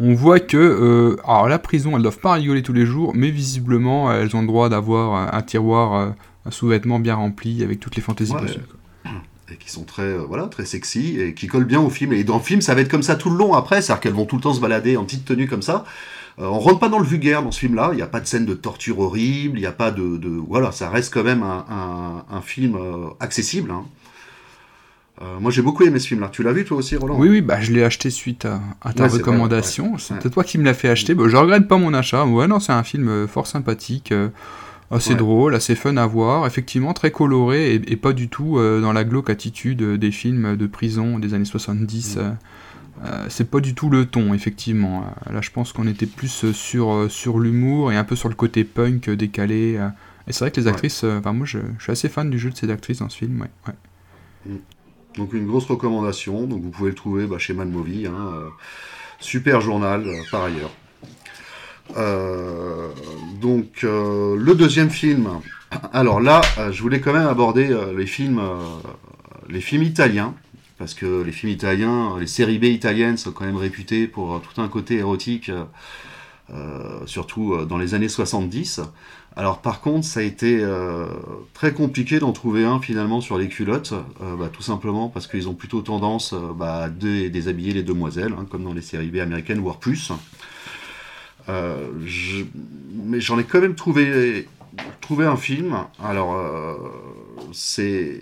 On voit que, alors la prison, elles doivent pas rigoler tous les jours, mais visiblement, elles ont le droit d'avoir un tiroir, un sous-vêtement bien rempli avec toutes les fantaisies possibles et qui sont très euh, voilà très sexy et qui collent bien au film. Et dans le film ça va être comme ça tout le long après c'est-à-dire qu'elles vont tout le temps se balader en petite tenue comme ça. Euh, on rentre pas dans le vulgaire dans ce film là il n'y a pas de scène de torture horrible il n'y a pas de, de, voilà ça reste quand même un, un, film euh, accessible hein. moi j'ai beaucoup aimé ce film là tu l'as vu toi aussi Roland? Oui oui bah je l'ai acheté suite à, ta recommandation. c'est toi qui me l'as fait acheter. Bah, je regrette pas mon achat. Ouais non c'est un film fort sympathique assez drôle, assez fun à voir, effectivement très coloré et, pas du tout euh, dans la glauque attitude des films de prison des années 70. Mm. Euh, euh, c'est pas du tout le ton, effectivement. là, je pense qu'on était plus sur, sur l'humour et un peu sur le côté punk décalé. et c'est vrai que les actrices, enfin, moi, je, suis assez fan du jeu de ces actrices dans ce film. Ouais, mm. Donc, une grosse recommandation. Donc, vous pouvez le trouver bah, chez Mad Movie. Hein, super journal, par ailleurs. Euh, donc euh, le deuxième film. Alors là, euh, je voulais quand même aborder les films, les films italiens parce que les films italiens, les séries B italiennes sont quand même réputées pour tout un côté érotique, surtout dans les années 70. Alors par contre, ça a été très compliqué d'en trouver un finalement sur les culottes, bah, tout simplement parce qu'ils ont plutôt tendance bah, à déshabiller les demoiselles, hein, comme dans les séries B américaines, voire plus. Euh, mais j'en ai quand même trouvé, trouvé un film. Alors, euh, c'est.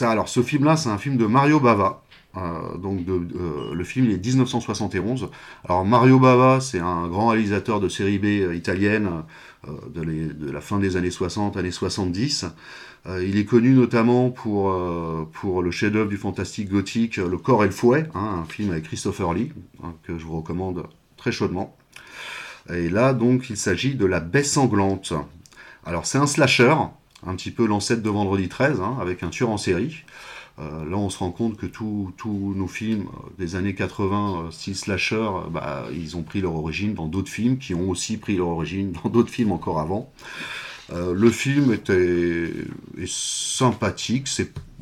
Alors, ce film-là, c'est un film de Mario Bava. Euh, donc le film il est 1971. Alors Mario Bava, c'est un grand réalisateur de série B italienne de, de, la fin des années 60, années 70. Euh, il est connu notamment pour, euh, pour le chef-d'œuvre du fantastique gothique Le corps et le fouet, hein, un film avec Christopher Lee, hein, que je vous recommande très chaudement. Et là, donc, il s'agit de La Baie sanglante. Alors, c'est un slasher, un petit peu l'ancêtre de Vendredi 13, hein, avec un tueur en série. Euh, là, on se rend compte que tous nos films des années 80, style slasher, bah, ils ont pris leur origine dans d'autres films qui ont aussi pris leur origine dans d'autres films encore avant. Euh, le film était, est sympathique,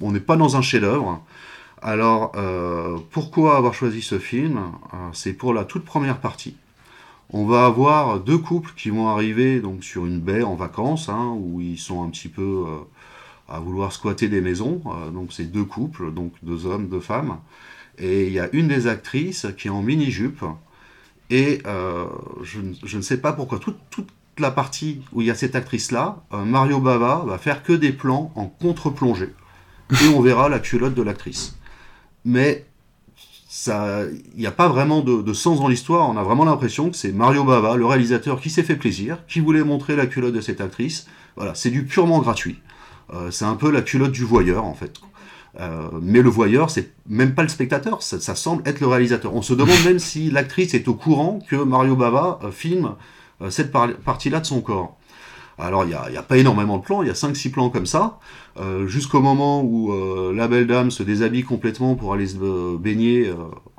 on n'est pas dans un chef-d'œuvre. Alors, euh, pourquoi avoir choisi ce film? Euh, C'est pour la toute première partie. on va avoir deux couples qui vont arriver donc sur une baie en vacances, hein, où ils sont un petit peu à vouloir squatter des maisons. donc c'est deux couples, donc deux hommes, deux femmes. Et il y a une des actrices qui est en mini-jupe. Et je, ne sais pas pourquoi, la partie où il y a cette actrice-là, Mario Bava va faire que des plans en contre-plongée. Et on verra la culotte de l'actrice. Mais il n'y a pas vraiment de, sens dans l'histoire. On a vraiment l'impression que c'est Mario Bava, le réalisateur, qui s'est fait plaisir, qui voulait montrer la culotte de cette actrice. Voilà, c'est du purement gratuit. Euh, c'est un peu la culotte du voyeur, en fait. Euh, mais le voyeur, c'est même pas le spectateur, ça, semble être le réalisateur. On se demande même si l'actrice est au courant que Mario Bava euh, filme cette partie-là de son corps. Alors, il n'y a, a, pas énormément de plans, il y a 5-6 plans comme ça, euh, jusqu'au moment où euh, la belle dame se déshabille complètement pour aller se euh, baigner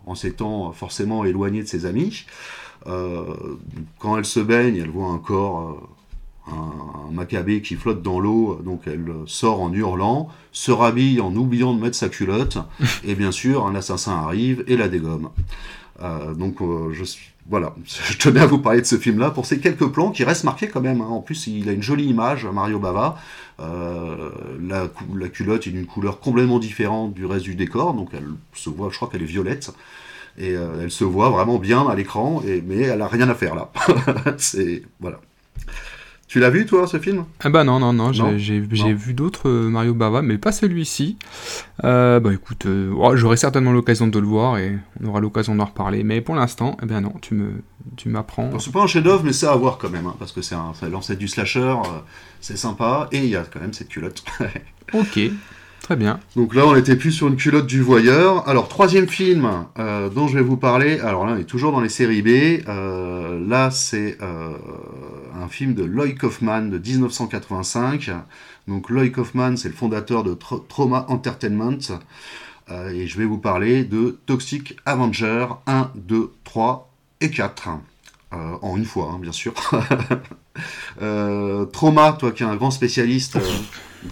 en s'étant forcément éloignée de ses amis. quand elle se baigne, elle voit un corps, un, macabé qui flotte dans l'eau, donc elle sort en hurlant, se rhabille en oubliant de mettre sa culotte, *laughs* et bien sûr, un assassin arrive et la dégomme. donc, je suis voilà, *laughs* je tenais à vous parler de ce film-là pour ces quelques plans qui restent marqués quand même. Hein. En plus, il a une jolie image, Mario Bava. Euh, la, culotte est d'une couleur complètement différente du reste du décor, donc elle se voit, je crois qu'elle est violette. Et euh, elle se voit vraiment bien à l'écran, mais elle a rien à faire là. *laughs* C'est voilà. Tu l'as vu, toi, ce film? Ah bah non, non, non, j'ai vu d'autres euh, Mario Bava, mais pas celui-ci. Euh, bah écoute, euh, oh, j'aurai certainement l'occasion de le voir et on aura l'occasion d'en reparler. Mais pour l'instant, eh bien non, tu me, tu m'apprends. C'est pas un chef-d'œuvre, mais c'est à voir quand même, hein, parce que c'est l'ancêtre du slasher, c'est sympa, et il y a quand même cette culotte. *laughs* ok. Très bien. Donc là, on était plus sur une culotte du voyeur. Alors, troisième film euh, dont je vais vous parler. Alors là, on est toujours dans les séries B. Euh, là, c'est euh, un film de Lloyd Kaufman de 1985. Donc, Lloyd Kaufman, c'est le fondateur de Trauma Entertainment. et je vais vous parler de Toxic Avenger 1, 2, 3 et 4. en une fois, hein, bien sûr. *laughs* Trauma, toi qui es un grand spécialiste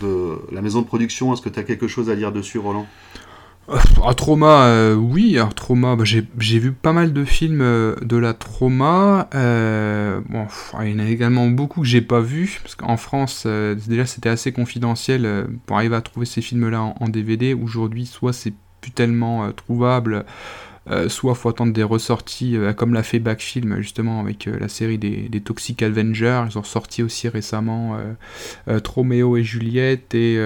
de la maison de production. Est-ce que tu as quelque chose à dire dessus, Roland? euh, un trauma, euh, oui, un trauma, bah, j'ai vu pas mal de films euh, de la trauma. il y en a également beaucoup que j'ai pas vu, parce qu'en France, déjà c'était assez confidentiel pour arriver à trouver ces films-là en, en, DVD. Aujourd'hui, soit c'est plus tellement trouvable, euh, soit faut attendre des ressorties, euh, comme l'a fait Backfilm justement avec euh, la série des, Toxic Avengers. Ils ont sorti aussi récemment Tromeo et Juliette et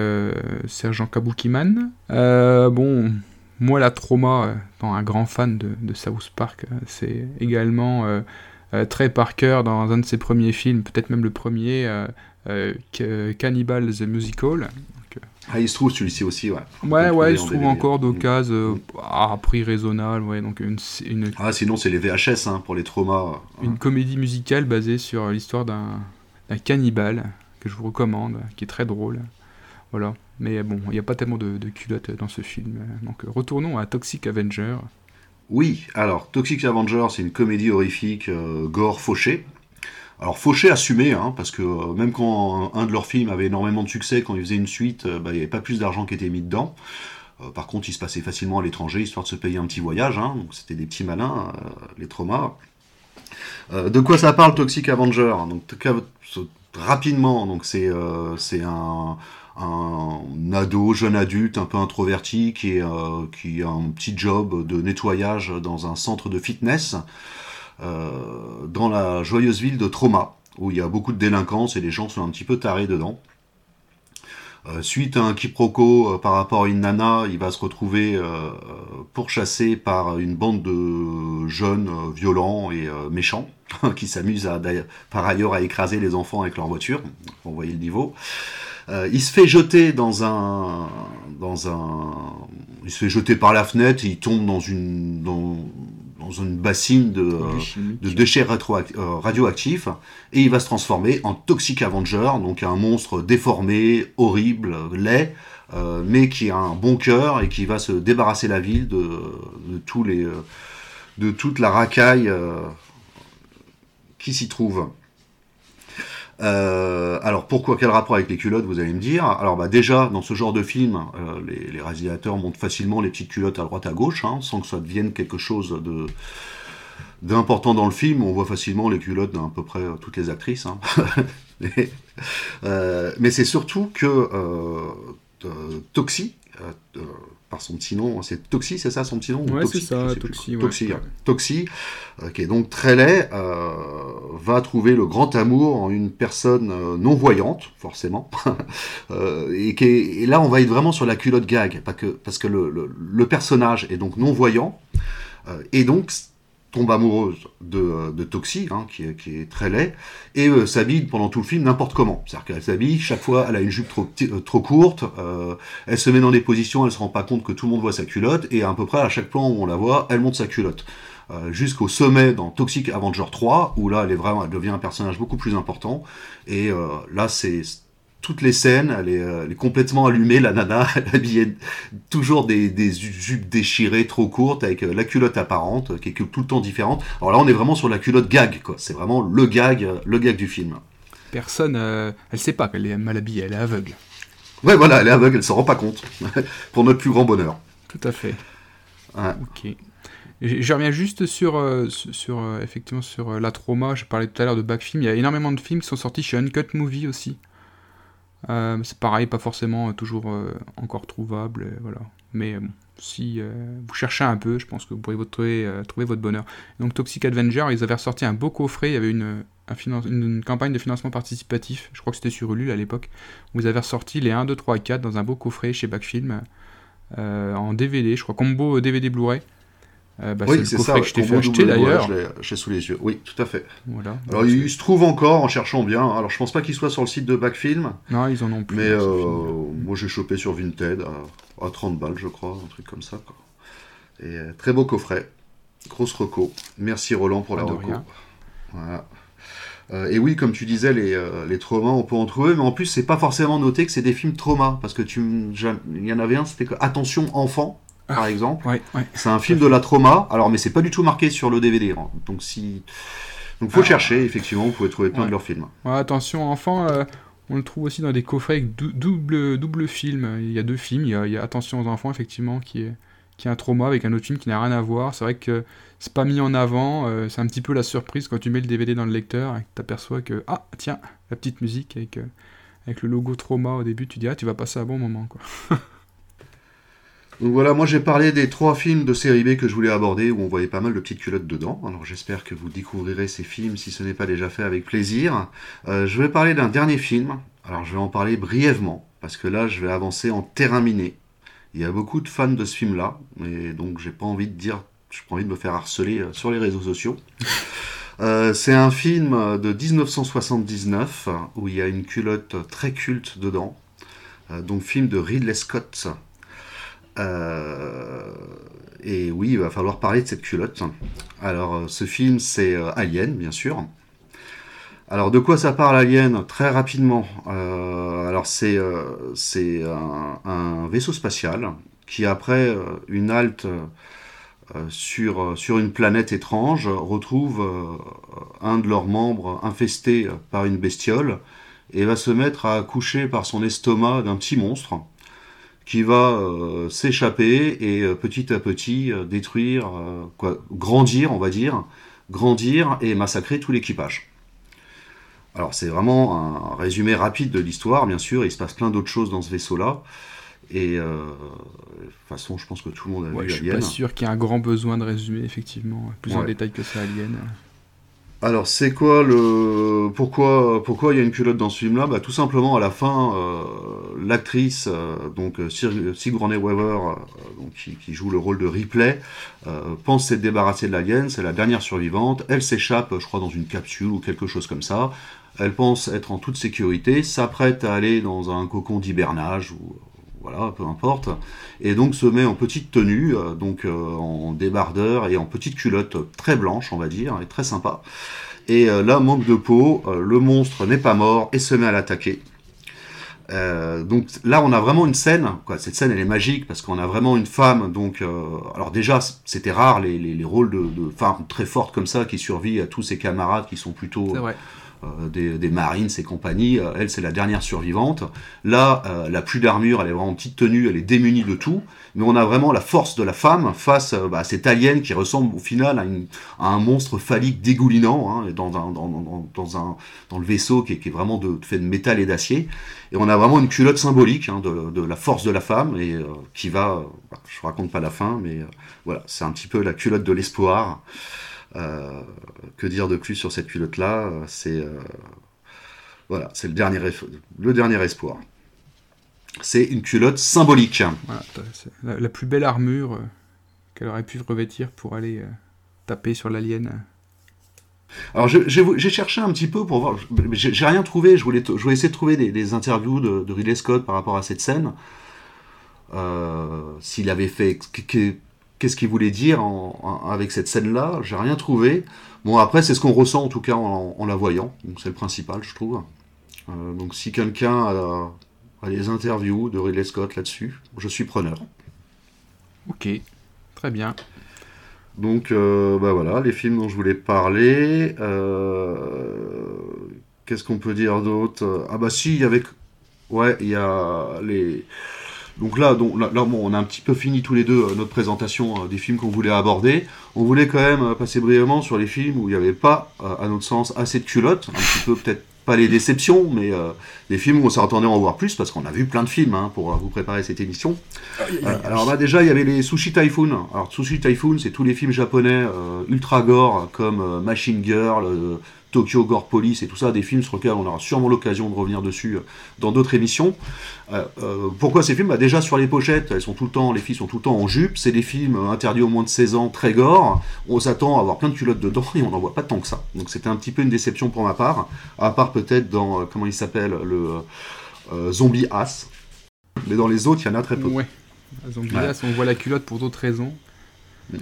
Sergent Kabukiman. bon, moi la trauma, un grand fan de, South Park, c'est également très Parker dans un de ses premiers films, peut-être même le premier, Cannibal the Musical, ah, il se trouve celui-ci aussi, ouais. Ouais, ouais, il se trouve encore d'occasion euh, mm. à prix raisonnable, ouais. Donc une, une... Ah, sinon c'est les VHS hein, pour les traumas. Une comédie musicale basée sur l'histoire d'un cannibale que je vous recommande, qui est très drôle. Voilà. Mais bon, il n'y a pas tellement de, de culottes dans ce film. Donc retournons à Toxic Avenger. Oui, alors Toxic Avenger, c'est une comédie horrifique, euh, gore, fauché, alors Fauché assumé, hein, parce que euh, même quand un, de leurs films avait énormément de succès, quand ils faisaient une suite, euh, bah, il n'y avait pas plus d'argent qui était mis dedans. Euh, par contre, il se passait facilement à l'étranger, histoire de se payer un petit voyage, hein, donc c'était des petits malins, les traumas. de quoi ça parle Toxic Avenger? Donc rapidement, donc c'est un, un ado, jeune adulte, un peu introverti, qui, qui a un petit job de nettoyage dans un centre de fitness. Euh, dans la joyeuse ville de Trauma, où il y a beaucoup de délinquance et les gens sont un petit peu tarés dedans. Euh, suite à un quiproquo euh, par rapport à une nana, il va se retrouver pourchassé par une bande de jeunes violents et méchants *laughs* qui s'amusent par ailleurs à écraser les enfants avec leur voiture. Vous voyez le niveau. il se fait jeter dans un, dans un, il se fait jeter par la fenêtre. Et il tombe dans une, dans, dans une bassine de, de déchets euh, radioactifs et il va se transformer en Toxic Avenger, donc un monstre déformé, horrible, laid, euh, mais qui a un bon cœur et qui va se débarrasser la ville de, tous les, euh, de toute la racaille qui s'y trouve. Euh, alors pourquoi quel rapport avec les culottes vous allez me dire? Alors bah déjà dans ce genre de film, euh, les, les, réalisateurs montent facilement les petites culottes à droite à gauche, hein, sans que ça devienne quelque chose d'important dans le film. On voit facilement les culottes d'à peu près toutes les actrices. Hein. *laughs* mais, mais c'est surtout que Toxie, par son petit nom, c'est Toxie, c'est ça son petit nom Ouais, c'est ça, Toxie. Toxie, Toxie qui est donc très laid, va trouver le grand amour en une personne non voyante, forcément. *laughs* et, qui et, là, on va être vraiment sur la culotte gag, parce que, parce que le, le, le personnage est donc non voyant, et donc tombe amoureuse de, euh, de Toxie, hein, qui, qui, est, très laid, et euh, s'habille pendant tout le film n'importe comment. C'est-à-dire qu'elle s'habille, chaque fois elle a une jupe trop, euh, trop courte, elle se met dans des positions, elle se rend pas compte que tout le monde voit sa culotte, et à peu près à chaque plan où on la voit, elle monte sa culotte. Jusqu'au sommet dans Toxic Avenger 3, où là elle est vraiment, elle devient un personnage beaucoup plus important, et là c'est toutes les scènes, elle est, elle est, complètement allumée, la nana, *laughs* elle habillée toujours des, des, jupes déchirées trop courtes avec euh, la culotte apparente qui est tout le temps différente. Alors là, on est vraiment sur la culotte gag, quoi. C'est vraiment le gag, le gag du film. Personne, euh, elle sait pas qu'elle est mal habillée, elle est aveugle. Ouais, voilà, elle est aveugle, elle s'en rend pas compte. *laughs* Pour notre plus grand bonheur. Tout à fait. Ouais. Ok. Je reviens juste sur, euh, sur euh, effectivement sur euh, la trauma. Je parlais tout à l'heure de Backfilm. Il y a énormément de films qui sont sortis chez Uncut Movie aussi. Euh, c'est pareil, pas forcément toujours euh, encore trouvable, voilà. Mais si euh, vous cherchez un peu, je pense que vous pourrez trouver, trouver votre bonheur. Donc Toxic Avenger, ils avaient ressorti un beau coffret, il y avait une, un une, campagne de financement participatif, je crois que c'était sur Ulule à l'époque, où ils avaient ressorti les 1, 2, 3, 4 dans un beau coffret chez Backfilm, en DVD, je crois, combo DVD Blu-ray. Euh, bah, oui, c'est ça. que je t'ai fait acheter d'ailleurs. J'ai sous les yeux. Oui, tout à fait. Voilà. Alors, il se trouve encore en cherchant bien. Alors, je pense pas qu'il soit sur le site de Backfilm. Non, ils en ont plus. Mais euh, moi, j'ai chopé sur Vinted à, à, 30 balles, je crois, un truc comme ça. Quoi. Et euh, très beau coffret. Grosse reco. Merci Roland pour la reco. Voilà. Euh, et oui, comme tu disais, les, euh, les traumas, on peut en trouver, mais en plus, c'est pas forcément noté que c'est des films traumas, parce que tu, il y en avait un, c'était que Attention enfant, par ah, exemple. Ouais, ouais. C'est un film de la trauma, alors mais c'est pas du tout marqué sur le DVD. Hein. Donc si, donc faut ah. chercher. Effectivement, vous pouvez trouver plein de leurs films. attention, enfant. Euh, on le trouve aussi dans des coffrets avec double, double film. Il y a deux films. Il y a, il y a, Attention aux enfants, effectivement, qui est, qui est un trauma avec un autre film qui n'a rien à voir. C'est vrai que c'est pas mis en avant. Euh, c'est un petit peu la surprise quand tu mets le DVD dans le lecteur et que tu aperçois que, ah, tiens, la petite musique avec, euh, avec le logo trauma au début. Tu dis, ah, tu vas passer un bon moment, quoi. *laughs* Donc voilà, moi j'ai parlé des trois films de série B que je voulais aborder où on voyait pas mal de petites culottes dedans. Alors j'espère que vous découvrirez ces films si ce n'est pas déjà fait avec plaisir. Euh, je vais parler d'un dernier film. Alors je vais en parler brièvement parce que là je vais avancer en terrain miné. Il y a beaucoup de fans de ce film-là, et donc j'ai pas envie de dire, j'ai pas envie de me faire harceler euh, sur les réseaux sociaux. *laughs* Euh, c'est un film de 1979 où il y a une culotte très culte dedans. Euh, donc film de Ridley Scott euh, et oui, il va falloir parler de cette culotte. Alors, euh, ce film, c'est euh, Alien, bien sûr. Alors, de quoi ça parle Alien? Très rapidement. alors, c'est un, vaisseau spatial qui, après une halte sur, sur une planète étrange, retrouve un de leurs membres infesté par une bestiole et va se mettre à coucher par son estomac d'un petit monstre qui va euh, s'échapper et euh, petit à petit euh, détruire, quoi, grandir, on va dire, grandir et massacrer tout l'équipage. Alors c'est vraiment un résumé rapide de l'histoire, bien sûr, il se passe plein d'autres choses dans ce vaisseau-là. Et de toute façon, je pense que tout le monde a vu Alien. Je suis pas sûr qu'il y ait un grand besoin de résumer, effectivement, plus en détail que ça, Alien. Alors, c'est quoi le. Pourquoi, pourquoi il y a une culotte dans ce film-là? Bah, Tout simplement, à la fin, euh, l'actrice, euh, donc euh, Sigourney Weaver, qui, joue le rôle de Ripley, pense s'être débarrassée de l'alien, c'est la dernière survivante. Elle s'échappe, je crois, dans une capsule ou quelque chose comme ça. Elle pense être en toute sécurité, s'apprête à aller dans un cocon d'hibernage ou voilà, peu importe, et donc se met en petite tenue, euh, donc euh, en débardeur et en petite culotte très blanche, on va dire, et très sympa. Et euh, là, manque de peau, le monstre n'est pas mort et se met à l'attaquer. donc là, on a vraiment une scène. Cette scène, elle est magique parce qu'on a vraiment une femme. Donc, alors déjà, c'était rare les, les, rôles de, de, femmes très fortes comme ça qui survivent à tous ses camarades qui sont plutôt des, des, Marines et compagnie. elle, c'est la dernière survivante. Là, elle a plus d'armure, elle est vraiment petite tenue, elle est démunie de tout. Mais on a vraiment la force de la femme face bah, à cette alien qui ressemble au final à, un monstre phallique dégoulinant hein, dans, un, dans, dans, un, dans le vaisseau qui est, qui est vraiment de, fait de métal et d'acier. Et on a vraiment une culotte symbolique hein, de, de, la force de la femme et qui va, bah, je raconte pas la fin, mais voilà, c'est un petit peu la culotte de l'espoir. Euh, que dire de plus sur cette culotte-là? C'est euh, voilà, c'est le dernier, le dernier espoir. C'est une culotte symbolique. la, plus belle armure euh, qu'elle aurait pu revêtir pour aller taper sur l'alien. Alors j'ai cherché un petit peu pour voir, j'ai rien trouvé, je voulais, je voulais essayer de trouver des, interviews de, de, Ridley Scott par rapport à cette scène. S'il avait fait, qu'est-ce qu'il voulait dire avec cette scène-là J'ai rien trouvé. Bon, après, c'est ce qu'on ressent en tout cas en, la voyant. Donc, c'est le principal, je trouve. Euh, donc, si quelqu'un a, a, des interviews de Ridley Scott là-dessus, je suis preneur. Ok, très bien. Donc, euh, bah voilà, les films dont je voulais parler. Euh, qu'est-ce qu'on peut dire d'autre? Ah, bah si, avec. Ouais, il y a les. Donc là, donc, là, on a un petit peu fini tous les deux euh, notre présentation euh, des films qu'on voulait aborder. On voulait quand même euh, passer brièvement sur les films où il n'y avait pas, à notre sens, assez de culottes. Un petit peu peut-être pas les déceptions, mais les films où on s'attendait à en voir plus, parce qu'on a vu plein de films hein, pour vous préparer cette émission. alors là, déjà, il y avait les Sushi Typhoon. Alors Sushi Typhoon, c'est tous les films japonais ultra gore, comme Machine Girl, Tokyo Gore Police et tout ça, des films sur lesquels on aura sûrement l'occasion de revenir dessus euh, dans d'autres émissions. Euh, euh, pourquoi ces films? Bah Déjà sur les pochettes, elles sont tout le temps, les filles sont tout le temps en jupe, c'est des films interdits au moins de 16 ans, très gore, on s'attend à avoir plein de culottes dedans et on n'en voit pas tant que ça. Donc c'était un petit peu une déception pour ma part, à part peut-être dans, comment il s'appelle, le Zombie Ass. Mais dans les autres, il y en a très peu. Ouais. Zombie Ass, on voit la culotte pour d'autres raisons.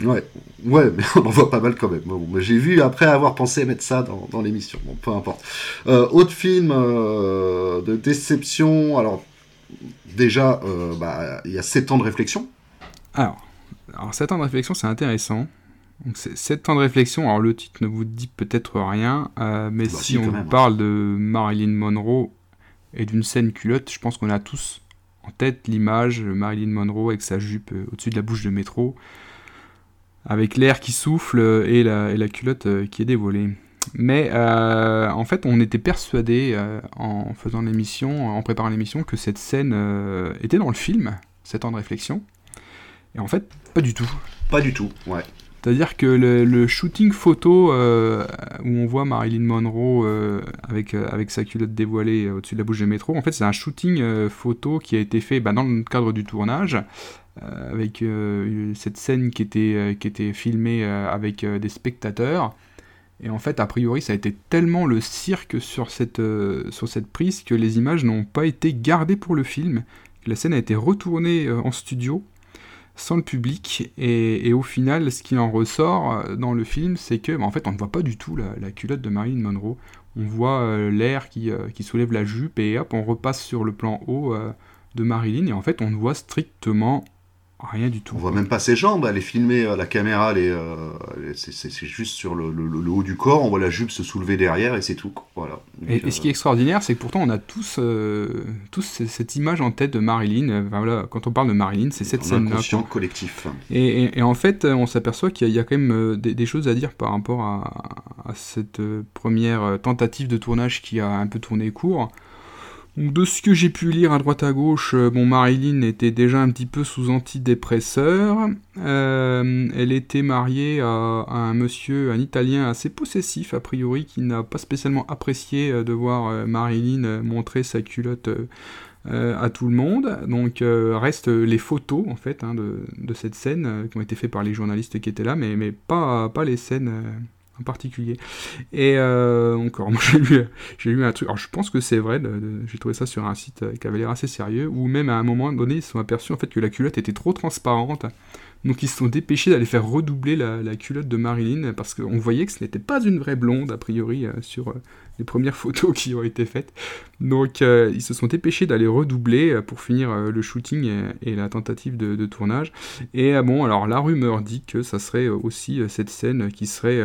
Ouais, ouais, mais *laughs* on en voit pas mal quand même. j'ai vu après avoir pensé mettre ça dans, l'émission. Bon, peu importe. Euh, autre film euh, de déception. Alors, déjà, euh, bah, il y a 7 ans de réflexion. Alors, alors 7 ans de réflexion, c'est intéressant. Donc, 7 ans de réflexion, alors le titre ne vous dit peut-être rien, mais bah, si, on parle de Marilyn Monroe et d'une scène culotte, je pense qu'on a tous en tête l'image de Marilyn Monroe avec sa jupe au-dessus de la bouche de métro avec l'air qui souffle et la, culotte euh, qui est dévoilée. Mais euh, en fait, on était persuadé euh, en faisant l'émission, en préparant l'émission, que cette scène était dans le film, 7 ans de réflexion. Et en fait, pas du tout. Pas du tout, ouais. C'est-à-dire que le, shooting photo où on voit Marilyn Monroe avec, avec sa culotte dévoilée au-dessus de la bouche de métro, en fait c'est un shooting photo qui a été fait bah, dans le cadre du tournage euh, avec euh, cette scène qui était, euh, qui était filmée avec des spectateurs. Et en fait, a priori, ça a été tellement le cirque sur cette, sur cette prise que les images n'ont pas été gardées pour le film. La scène a été retournée en studio sans le public. Et, au final, ce qui en ressort dans le film, c'est que, bah, en fait, on ne voit pas du tout la, culotte de Marilyn Monroe. On voit l'air qui, qui, soulève la jupe et hop, on repasse sur le plan haut de Marilyn. Et en fait, on voit strictement Rien du tout. On voit même pas ses jambes, elle est filmée, euh, la caméra, euh, c'est juste sur le, haut du corps, on voit la jupe se soulever derrière et c'est tout. Voilà. et, ce qui est euh, extraordinaire, c'est que pourtant on a tous, tous cette image en tête de Marilyn. voilà, quand on parle de Marilyn, c'est cette scène-là. collectif. Et, en fait, on s'aperçoit qu'il y, a quand même des, choses à dire par rapport à, à cette première tentative de tournage qui a un peu tourné court de ce que j'ai pu lire à droite à gauche, euh, bon, Marilyn était déjà un petit peu sous antidépresseur. Euh, elle était mariée à, un monsieur, un Italien assez possessif a priori, qui n'a pas spécialement apprécié euh, de voir Marilyn montrer sa culotte à tout le monde. Donc restent les photos en fait hein, de, cette scène qui ont été faites par les journalistes qui étaient là, mais, pas les scènes en particulier. Et euh, encore, *laughs* moi j'ai lu, lu un truc, alors je pense que c'est vrai, j'ai trouvé ça sur un site qui avait l'air assez sérieux, où même à un moment donné ils se sont aperçus en fait que la culotte était trop transparente Donc ils se sont dépêchés d'aller faire redoubler la, culotte de Marilyn parce qu'on voyait que ce n'était pas une vraie blonde a priori sur les premières *laughs* photos qui ont été faites. Donc euh, ils se sont dépêchés d'aller redoubler euh, pour finir euh, le shooting et, la tentative de, tournage. Et bon, alors la rumeur dit que ça serait aussi cette scène qui serait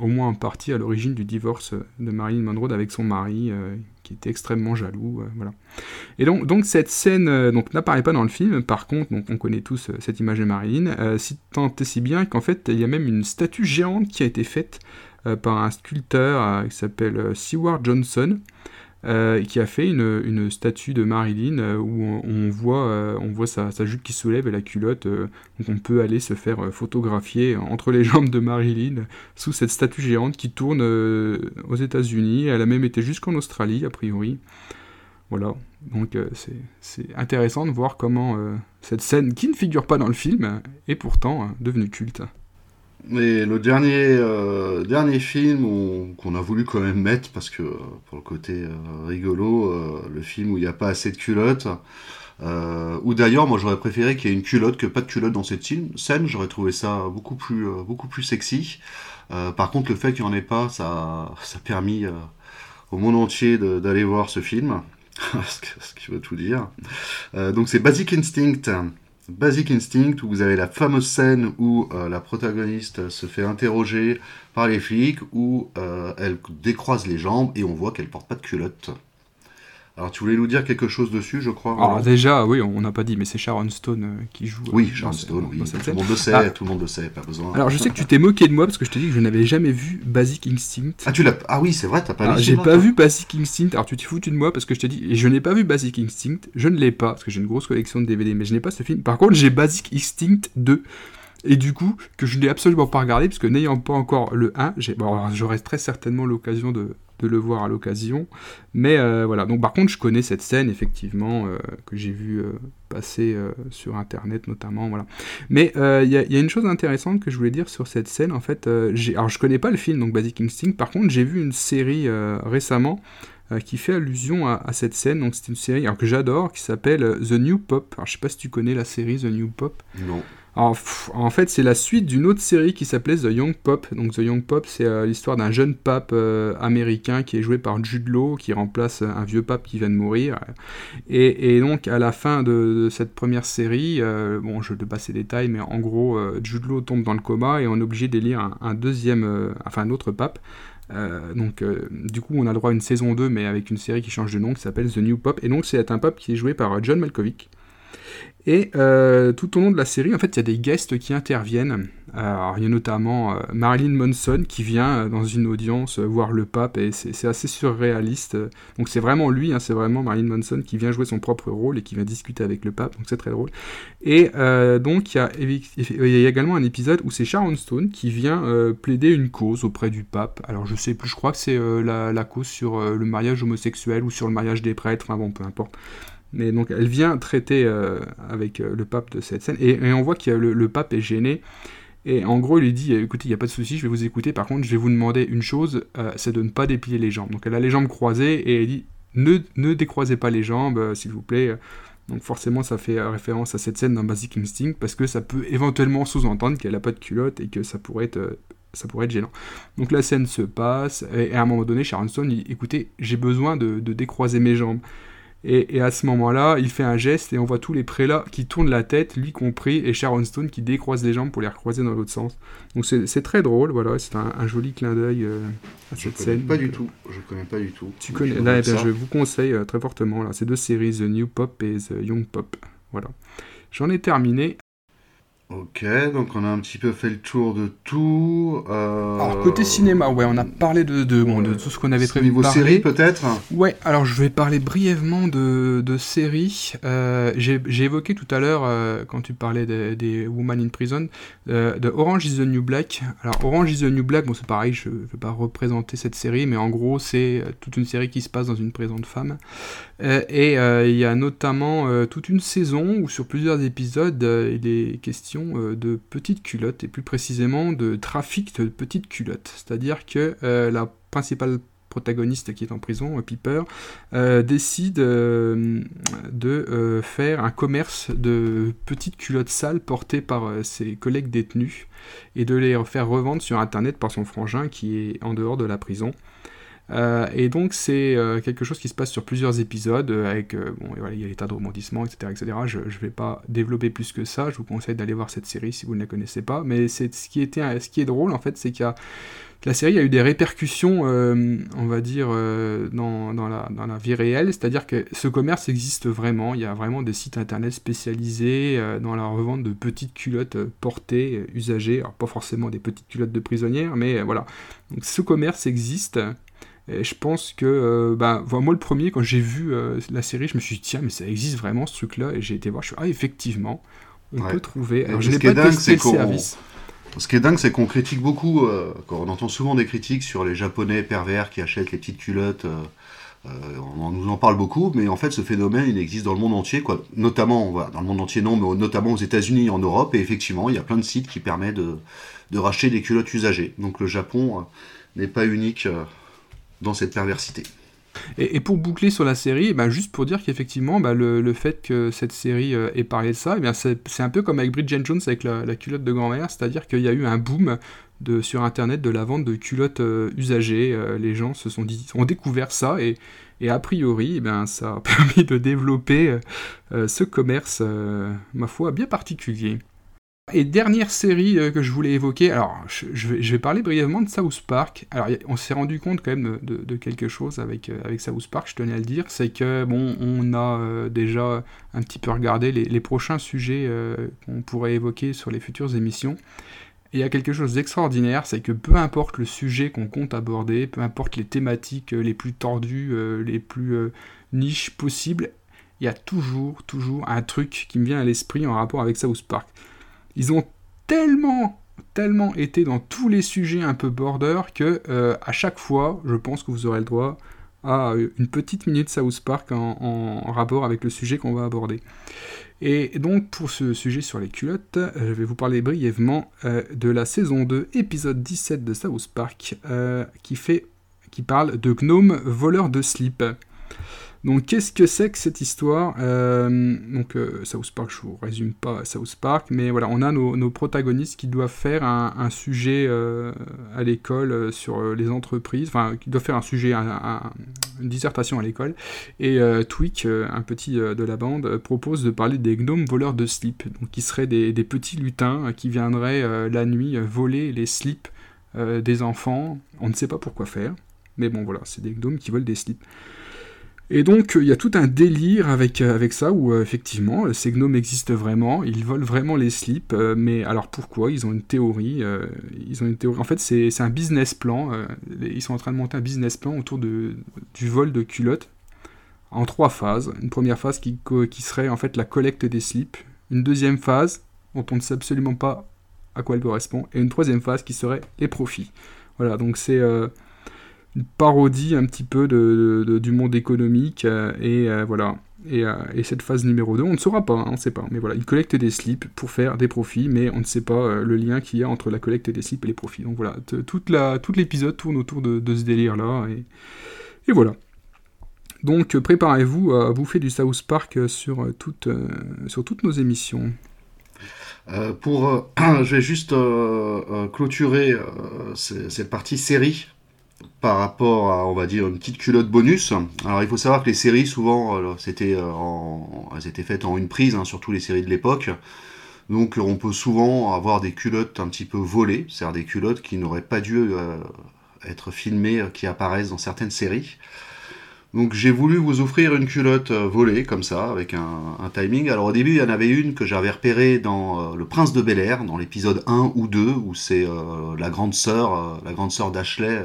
au moins en partie à l'origine du divorce de Marilyn Monroe avec son mari, qui était extrêmement jaloux. voilà. Et donc, cette scène donc n'apparaît pas dans le film. Par contre, on connaît tous cette image de Marilyn. si tant est si bien qu'en fait il y a même une statue géante qui a été faite euh, par un sculpteur euh, qui s'appelle euh, Seward Johnson. Qui a fait une, statue de Marilyn où on, voit, voit sa, jupe qui soulève et la culotte. donc on peut aller se faire photographier entre les jambes de Marilyn sous cette statue géante qui tourne aux États-Unis. Elle a même été jusqu'en Australie, a priori. Voilà, donc c'est intéressant de voir comment cette scène, qui ne figure pas dans le film, est pourtant devenue culte. Mais le dernier, euh, dernier film qu'on a voulu quand même mettre, parce que pour le côté euh, rigolo, euh, le film où il n'y a pas assez de culottes, ou d'ailleurs, moi j'aurais préféré qu'il y ait une culotte que pas de culotte dans cette scène, j'aurais trouvé ça beaucoup plus, beaucoup plus sexy. par contre, le fait qu'il n'y en ait pas, ça, ça a permis au monde entier d'aller voir ce film, *laughs* ce qui veut tout dire. donc c'est Basic Instinct. Basic Instinct, où vous avez la fameuse scène où euh, la protagoniste se fait interroger par les flics, où euh, elle décroise les jambes et on voit qu'elle porte pas de culotte. Alors tu voulais nous dire quelque chose dessus, je crois Alors déjà, oui, on n'a pas dit, mais c'est Sharon Stone euh, qui joue. Oui, Sharon Stone, oui. Tout le monde le sait, ah. tout le monde le sait, pas besoin. Alors je sais que tu t'es moqué de moi parce que je te dis que je n'avais jamais vu Basic Instinct. Ah tu l'as Ah oui, c'est vrai, t'as pas vu. J'ai pas vu Basic Instinct. Alors tu t'es foutu de moi parce que je te dis, et je n'ai pas vu Basic Instinct. Je ne l'ai pas parce que j'ai une grosse collection de DVD, mais je n'ai pas ce film. Par contre, j'ai Basic Instinct 2 et du coup que je n'ai absolument pas regardé parce que n'ayant pas encore le 1, bon, j'aurai très certainement l'occasion de, de le voir à l'occasion. Mais euh, voilà, donc par contre, je connais cette scène, effectivement, euh, que j'ai vu euh, passer sur Internet notamment. Voilà. Mais il y, a une chose intéressante que je voulais dire sur cette scène. En fait, alors je connais pas le film, donc Basic Instinct. Par contre, j'ai vu une série récemment qui fait allusion à, cette scène. Donc c'est une série que j'adore qui s'appelle The New Pop. Alors je sais pas si tu connais la série The New Pop. Non en fait, c'est la suite d'une autre série qui s'appelait The Young Pop. Donc, The Young Pop, c'est euh, l'histoire d'un jeune pape euh, américain qui est joué par Jude Law, qui remplace un vieux pape qui vient de mourir. Et, donc, à la fin de, cette première série, euh, bon, je ne pas ces détails, mais en gros, Jude Law tombe dans le coma et on est obligé d'élire un, deuxième, enfin, un autre pape. donc, du coup, on a le droit à une saison 2, mais avec une série qui change de nom, qui s'appelle The New Pop. Et donc, c'est un pape qui est joué par John Malkovich. Et euh, tout au long de la série, en fait, il y a des guests qui interviennent. Il y a notamment euh, Marilyn Manson qui vient euh, dans une audience voir le pape, et c'est assez surréaliste. Donc c'est vraiment lui, hein, c'est vraiment Marilyn Manson qui vient jouer son propre rôle et qui vient discuter avec le pape, donc c'est très drôle. Et donc il y, a, également un épisode où c'est Sharon Stone qui vient plaider une cause auprès du pape. Alors je sais plus, je crois que c'est la, cause sur le mariage homosexuel ou sur le mariage des prêtres, enfin bon, peu importe. Mais donc elle vient traiter euh, avec euh, le pape de cette scène, et, on voit que le, pape est gêné. Et en gros, il lui dit écoutez, il n'y a pas de souci, je vais vous écouter. Par contre, je vais vous demander une chose euh, c'est de ne pas déplier les jambes. Donc elle a les jambes croisées et elle dit ne, ne décroisez pas les jambes, s'il vous plaît. Donc forcément, ça fait référence à cette scène dans Basic Instinct parce que ça peut éventuellement sous-entendre qu'elle n'a pas de culotte et que ça pourrait être ça pourrait être gênant. Donc la scène se passe, et à un moment donné, Sharon Stone dit Écoutez, j'ai besoin de, décroiser mes jambes. Et, à ce moment-là, il fait un geste et on voit tous les prélats qui tournent la tête, lui compris, et Sharon Stone qui décroise les jambes pour les recroiser dans l'autre sens. Donc c'est très drôle, voilà, c'est un, joli clin d'œil euh, à cette scène. Pas du tout, je connais pas du tout. Tu connais, là, eh je vous conseille euh, très fortement là, ces deux séries, The New Pop et The Young Pop. Voilà. J'en ai terminé Ok, donc on a un petit peu fait le tour de tout. Euh, alors côté cinéma, ouais, on a parlé de, de, bon, de tout ce qu'on avait prévu. Niveau parler. série peut-être Ouais, alors je vais parler brièvement de, de séries. Euh, j'ai évoqué tout à l'heure, euh, quand tu parlais des, des Woman in Prison, de Orange is the New Black. Alors Orange is the New Black, bon c'est pareil, je ne vais pas représenter cette série, mais en gros c'est toute une série qui se passe dans une prison de femmes. et il y a notamment toute une saison où sur plusieurs épisodes, il est question euh, de petites culottes, et plus précisément de trafic de petites culottes. C'est-à-dire que euh, la principale protagoniste qui est en prison, Piper, décide de faire un commerce de petites culottes sales portées par ses collègues détenus et de les faire revendre sur Internet par son frangin qui est en dehors de la prison. Euh, et donc c'est euh, quelque chose qui se passe sur plusieurs épisodes euh, avec bon il y a l'état de rebondissement etc etc. Je ne vais pas développer plus que ça. Je vous conseille d'aller voir cette série si vous ne la connaissez pas. Mais c'est ce qui était ce qui est drôle en fait c'est qu'il y a la série a eu des répercussions, on va dire, dans, dans, la, dans, la, vie réelle, c'est-à-dire que ce commerce existe vraiment, il y a vraiment des sites internet spécialisés dans la revente de petites culottes portées, usagées, alors pas forcément des petites culottes de prisonnières, mais voilà. Donc ce commerce existe, et je pense que, euh, bah, moi le premier, quand j'ai vu euh, la série, je me suis dit, tiens, mais ça existe vraiment ce truc-là? Et j'ai été voir, je suis ah, effectivement, on peut trouver. Alors, je n'ai pas testé le service. Ce qui est dingue, c'est qu'on critique beaucoup, euh, quand on entend souvent des critiques sur les Japonais pervers qui achètent les petites culottes. on nous en parle beaucoup, mais en fait, ce phénomène, il existe dans le monde entier, quoi. Notamment, dans le monde entier, non, mais notamment aux États-Unis, en Europe, et effectivement, il y a plein de sites qui permettent de, de racheter des culottes usagées. Donc le Japon n'est pas unique dans cette perversité. Et, pour boucler sur la série, bah, juste pour dire qu'effectivement, bah, le, fait que cette série euh, ait parlé de ça, eh c'est un peu comme avec Bridget Jones avec la, culotte de grand-mère, c'est-à-dire qu'il y a eu un boom de, sur Internet de la vente de culottes euh, usagées. Euh, les gens se sont dit, ont découvert ça et, et a priori, eh ça a *laughs* permis de développer ce commerce, ma foi, bien particulier. Et dernière série euh, que je voulais évoquer, alors je, vais, parler brièvement de South Park. Alors on s'est rendu compte quand même de, quelque chose avec, euh, avec South Park, je tenais à le dire, c'est que bon, on a euh, déjà un petit peu regardé les, prochains sujets qu'on pourrait évoquer sur les futures émissions. Et il y a quelque chose d'extraordinaire, c'est que peu importe le sujet qu'on compte aborder, peu importe les thématiques les plus tordues, les plus niches possibles, il y a toujours, toujours un truc qui me vient à l'esprit en rapport avec South Park. Ils ont tellement, tellement été dans tous les sujets un peu border que euh, à chaque fois, je pense que vous aurez le droit à une petite minute South Park en, rapport avec le sujet qu'on va aborder. Et donc pour ce sujet sur les culottes, euh, je vais vous parler brièvement euh, de la saison 2, épisode 17 de South Park, qui, fait, qui parle de gnomes voleurs de slip. Donc qu'est-ce que c'est que cette histoire euh, Donc euh, South Park, je vous résume pas South Park, mais voilà, on a nos, protagonistes qui doivent faire un, sujet euh, à l'école sur les entreprises, enfin qui doivent faire un sujet, une dissertation à l'école, et Twig, un petit de la bande, propose de parler des gnomes voleurs de slip, donc qui seraient des, des petits lutins qui viendraient la nuit voler les slips des enfants. On ne sait pas pourquoi faire, mais bon voilà, c'est des gnomes qui volent des slips. Et donc il y a tout un délire avec, euh, avec ça où euh, effectivement ces gnomes existent vraiment, ils volent vraiment les slips, euh, mais alors pourquoi? Ils ont une théorie. ils ont une théorie. En fait c'est un business plan. ils sont en train de monter un business plan autour de, du vol de culottes en trois phases. Une première phase qui, qui serait en fait la collecte des slips. Une deuxième phase dont on ne sait absolument pas à quoi elle correspond. Et une troisième phase qui serait les profits. Voilà, donc c'est parodie un petit peu de, du monde économique. Euh, et euh, voilà. Euh, et, cette phase numéro 2, on ne saura pas, hein, on ne sait pas. Mais voilà, il collecte des slips pour faire des profits, mais on ne sait pas le lien qu'il y a entre la collecte des slips et les profits. Donc voilà, toute tout l'épisode tourne autour de, ce délire-là. Et, et, voilà. Donc préparez-vous à bouffer du South Park sur, toutes sur toutes nos émissions. pour, *clears throat* je vais juste clôturer cette partie série par rapport à, on va dire, une petite culotte bonus. Alors, il faut savoir que les séries, souvent, euh, c'était, euh, elles étaient faites en une prise, hein, surtout les séries de l'époque. Donc, on peut souvent avoir des culottes un petit peu volées, c'est-à-dire des culottes qui n'auraient pas dû euh, être filmées, qui apparaissent dans certaines séries. Donc, j'ai voulu vous offrir une culotte volée, comme ça, avec un, timing. Alors, au début, il y en avait une que j'avais repérée dans Le Prince de Bel Air, dans l'épisode 1 ou 2, où c'est la grande sœur, la grande sœur d'Ashley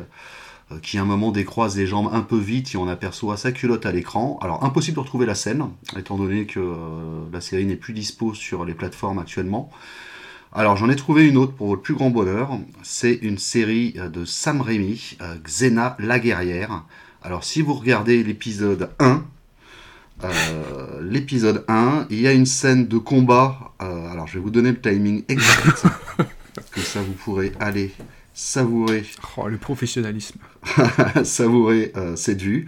qui à un moment décroise les jambes un peu vite et on aperçoit sa culotte à l'écran. Alors impossible de retrouver la scène, étant donné que euh, la série n'est plus dispo sur les plateformes actuellement. Alors j'en ai trouvé une autre pour votre plus grand bonheur. C'est une série euh, de Sam Raimi, Xena la guerrière. Alors si vous regardez l'épisode 1, l'épisode 1, il y a une scène de combat. alors je vais vous donner le timing exact, *laughs* que ça vous pourrez aller savourer. Oh, le professionnalisme. *laughs* savourer cette vue.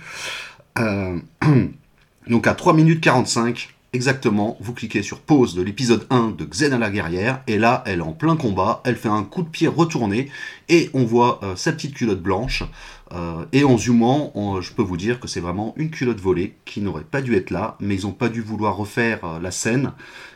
*clears throat* donc à 3 minutes 45, exactement, vous cliquez sur pause de l'épisode 1 de Xena la guerrière, et là, elle est en plein combat, elle fait un coup de pied retourné, et on voit euh, sa petite culotte blanche, euh, et en zoomant, je peux vous dire que c'est vraiment une culotte volée qui n'aurait pas dû être là, mais ils n'ont pas dû vouloir refaire euh, la scène,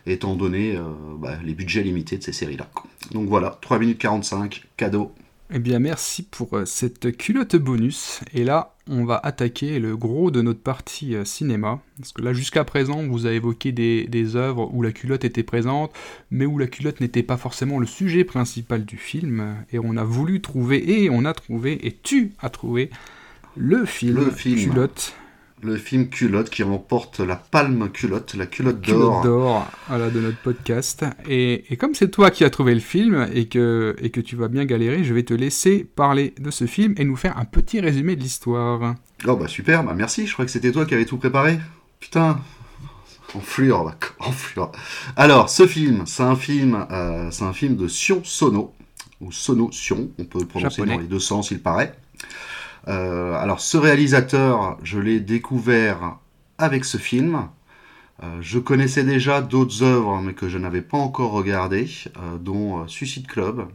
étant donné bah, les budgets limités de ces séries-là. Donc voilà, 3 minutes 45, cadeau. Eh bien, merci pour euh, cette culotte bonus. Et là, on va attaquer le gros de notre partie euh, cinéma. Parce que là, jusqu'à présent, on vous a évoqué des, des œuvres où la culotte était présente, mais où la culotte n'était pas forcément le sujet principal du film. Et on a voulu trouver, et on a trouvé, et tu as trouvé, le film, le film. culotte le film Culotte qui remporte la palme culotte, la culotte d'or. d'or, voilà, de notre podcast. Et, comme c'est toi qui as trouvé le film et que, et que tu vas bien galérer, je vais te laisser parler de ce film et nous faire un petit résumé de l'histoire. Oh bah super, bah merci, je crois que c'était toi qui avais tout préparé. Putain, en flure, *laughs* en flure. Alors, ce film, c'est un film, euh, c'est un film de Sion Sono, ou Sono Sion, on peut le prononcer dans les deux sens, il paraît. Euh, alors ce réalisateur, je l'ai découvert avec ce film. Euh, je connaissais déjà d'autres œuvres, mais que je n'avais pas encore regardées, euh, dont Suicide Club.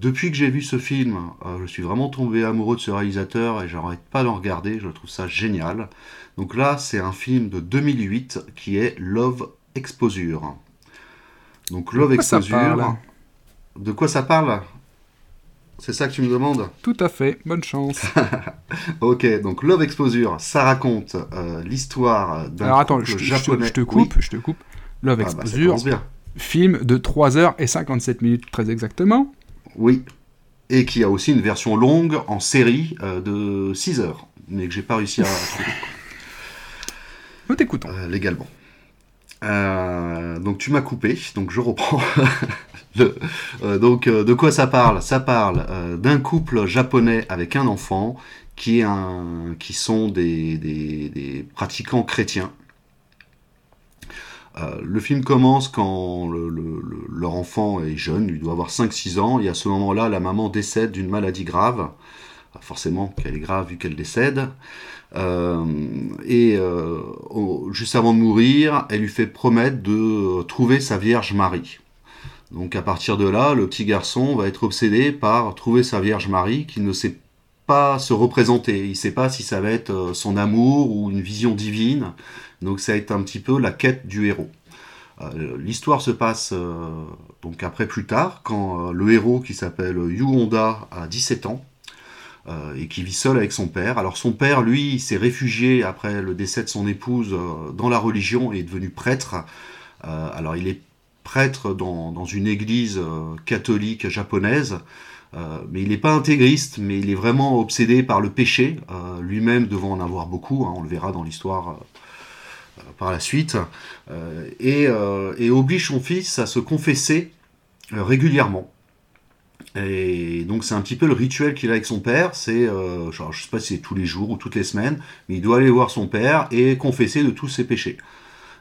depuis que j'ai vu ce film, je suis vraiment tombé amoureux de ce réalisateur et j'arrête pas d'en regarder, je trouve ça génial. Donc là, c'est un film de 2008 qui est Love Exposure. Donc Love Exposure. De quoi ça parle? C'est ça que tu me demandes Tout à fait, bonne chance. *laughs* ok, donc Love Exposure, ça raconte euh, l'histoire d'un Alors attends, je, japonais. Je, te coupe, je te coupe. Love ah, bah, Exposure, film de 3h57 minutes très exactement. Oui, et qui a aussi une version longue en série euh, de 6 heures, mais que j'ai pas réussi à. *laughs* Nous t'écoutons. Euh, légalement. Donc tu m'as coupé, donc je reprends. *laughs* Euh, donc, euh, de quoi ça parle? Ça parle euh, d'un couple japonais avec un enfant qui, est un, qui sont des, pratiquants chrétiens. le film commence quand leur enfant est jeune, il doit avoir 5-6 ans, et à ce moment-là, la maman décède d'une maladie grave. Forcément qu'elle est grave vu qu'elle décède. Et juste avant de mourir, elle lui fait promettre de trouver sa Vierge Marie. Donc à partir de là, le petit garçon va être obsédé par trouver sa Vierge Marie qu'il ne sait pas se représenter. Il ne sait pas si ça va être euh, son amour ou une vision divine. Donc ça va être un petit peu la quête du héros. Euh, l'histoire se passe euh, donc après plus tard, quand le héros qui s'appelle Yu Honda a 17 ans et qui vit seul avec son père. Alors son père, lui, s'est réfugié après le décès de son épouse dans la religion et est devenu prêtre. alors il est prêtre dans, une église euh, catholique japonaise. Euh, mais il n'est pas intégriste, mais il est vraiment obsédé par le péché, euh, lui-même devant en avoir beaucoup, hein, on le verra dans l'histoire par la suite, et, oblige son fils à se confesser régulièrement. Et donc c'est un petit peu le rituel qu'il a avec son père, c'est, je ne sais pas si c'est tous les jours ou toutes les semaines, mais il doit aller voir son père et confesser de tous ses péchés.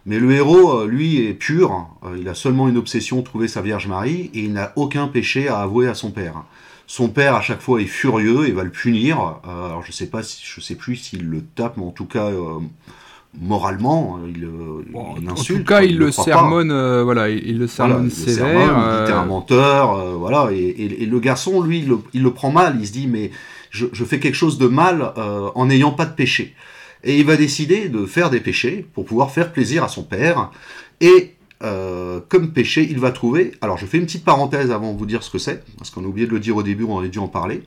Mais le héros, euh, lui, est pur. Euh, il a seulement une obsession, trouver sa Vierge Marie, et il n'a aucun péché à avouer à son père. Son père, à chaque fois, est furieux et va le punir. Euh, alors, je sais pas, si, je sais plus s'il le tape, mais en tout cas, moralement, il, En tout cas, il, le sermonne, voilà, il, le sermonne sévère. il dit un menteur, voilà. Et, le garçon, lui, il le, prend mal. Il se dit, mais je, je fais quelque chose de mal en n'ayant pas de péché et il va décider de faire des péchés pour pouvoir faire plaisir à son père. Et euh, comme péché, il va trouver. Alors, je fais une petite parenthèse avant de vous dire ce que c'est, parce qu'on a oublié de le dire au début, on aurait dû en parler.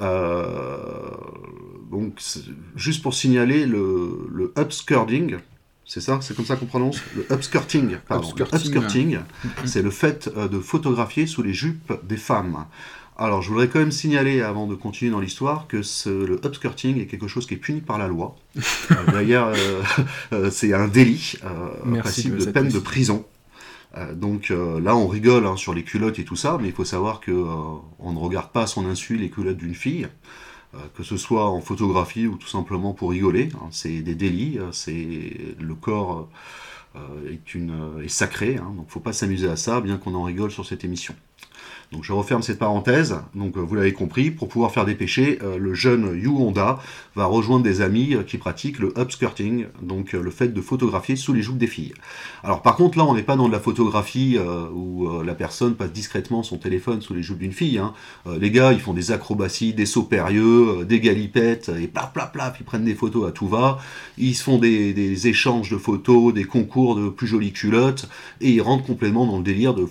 Euh, donc, juste pour signaler le, le upskirting, c'est ça? C'est comme ça qu'on prononce? Le upskirting, pardon. upskirting, c'est le fait euh, de photographier sous les jupes des femmes. Alors, je voudrais quand même signaler, avant de continuer dans l'histoire, que le upskirting est quelque chose qui est puni par la loi. *laughs* Euh, d'ailleurs, euh, *laughs* euh, c'est un délit, passible de, peine de prison. Donc là, on rigole hein, sur les culottes et tout ça, mais il faut savoir que on ne regarde pas à son insu les culottes d'une fille, que ce soit en photographie ou tout simplement pour rigoler. Hein. c'est des délits. c'est le corps est, une, est sacré, hein, donc faut pas s'amuser à ça, bien qu'on en rigole sur cette émission. Donc je referme cette parenthèse. Donc vous l'avez compris, pour pouvoir faire des péchés, le jeune Yu Honda va rejoindre des amis qui pratiquent le upskirting, donc le fait de photographier sous les joues des filles. Alors par contre là, on n'est pas dans de la photographie où la personne passe discrètement son téléphone sous les joues d'une fille. Hein. les gars, ils font des acrobaties, des sauts périlleux, des galipettes, et plaf, plaf, plaf, ils prennent des photos à tout va. Ils se font des échanges de photos, des concours de plus jolies culottes, et ils rentrent complètement dans le délire de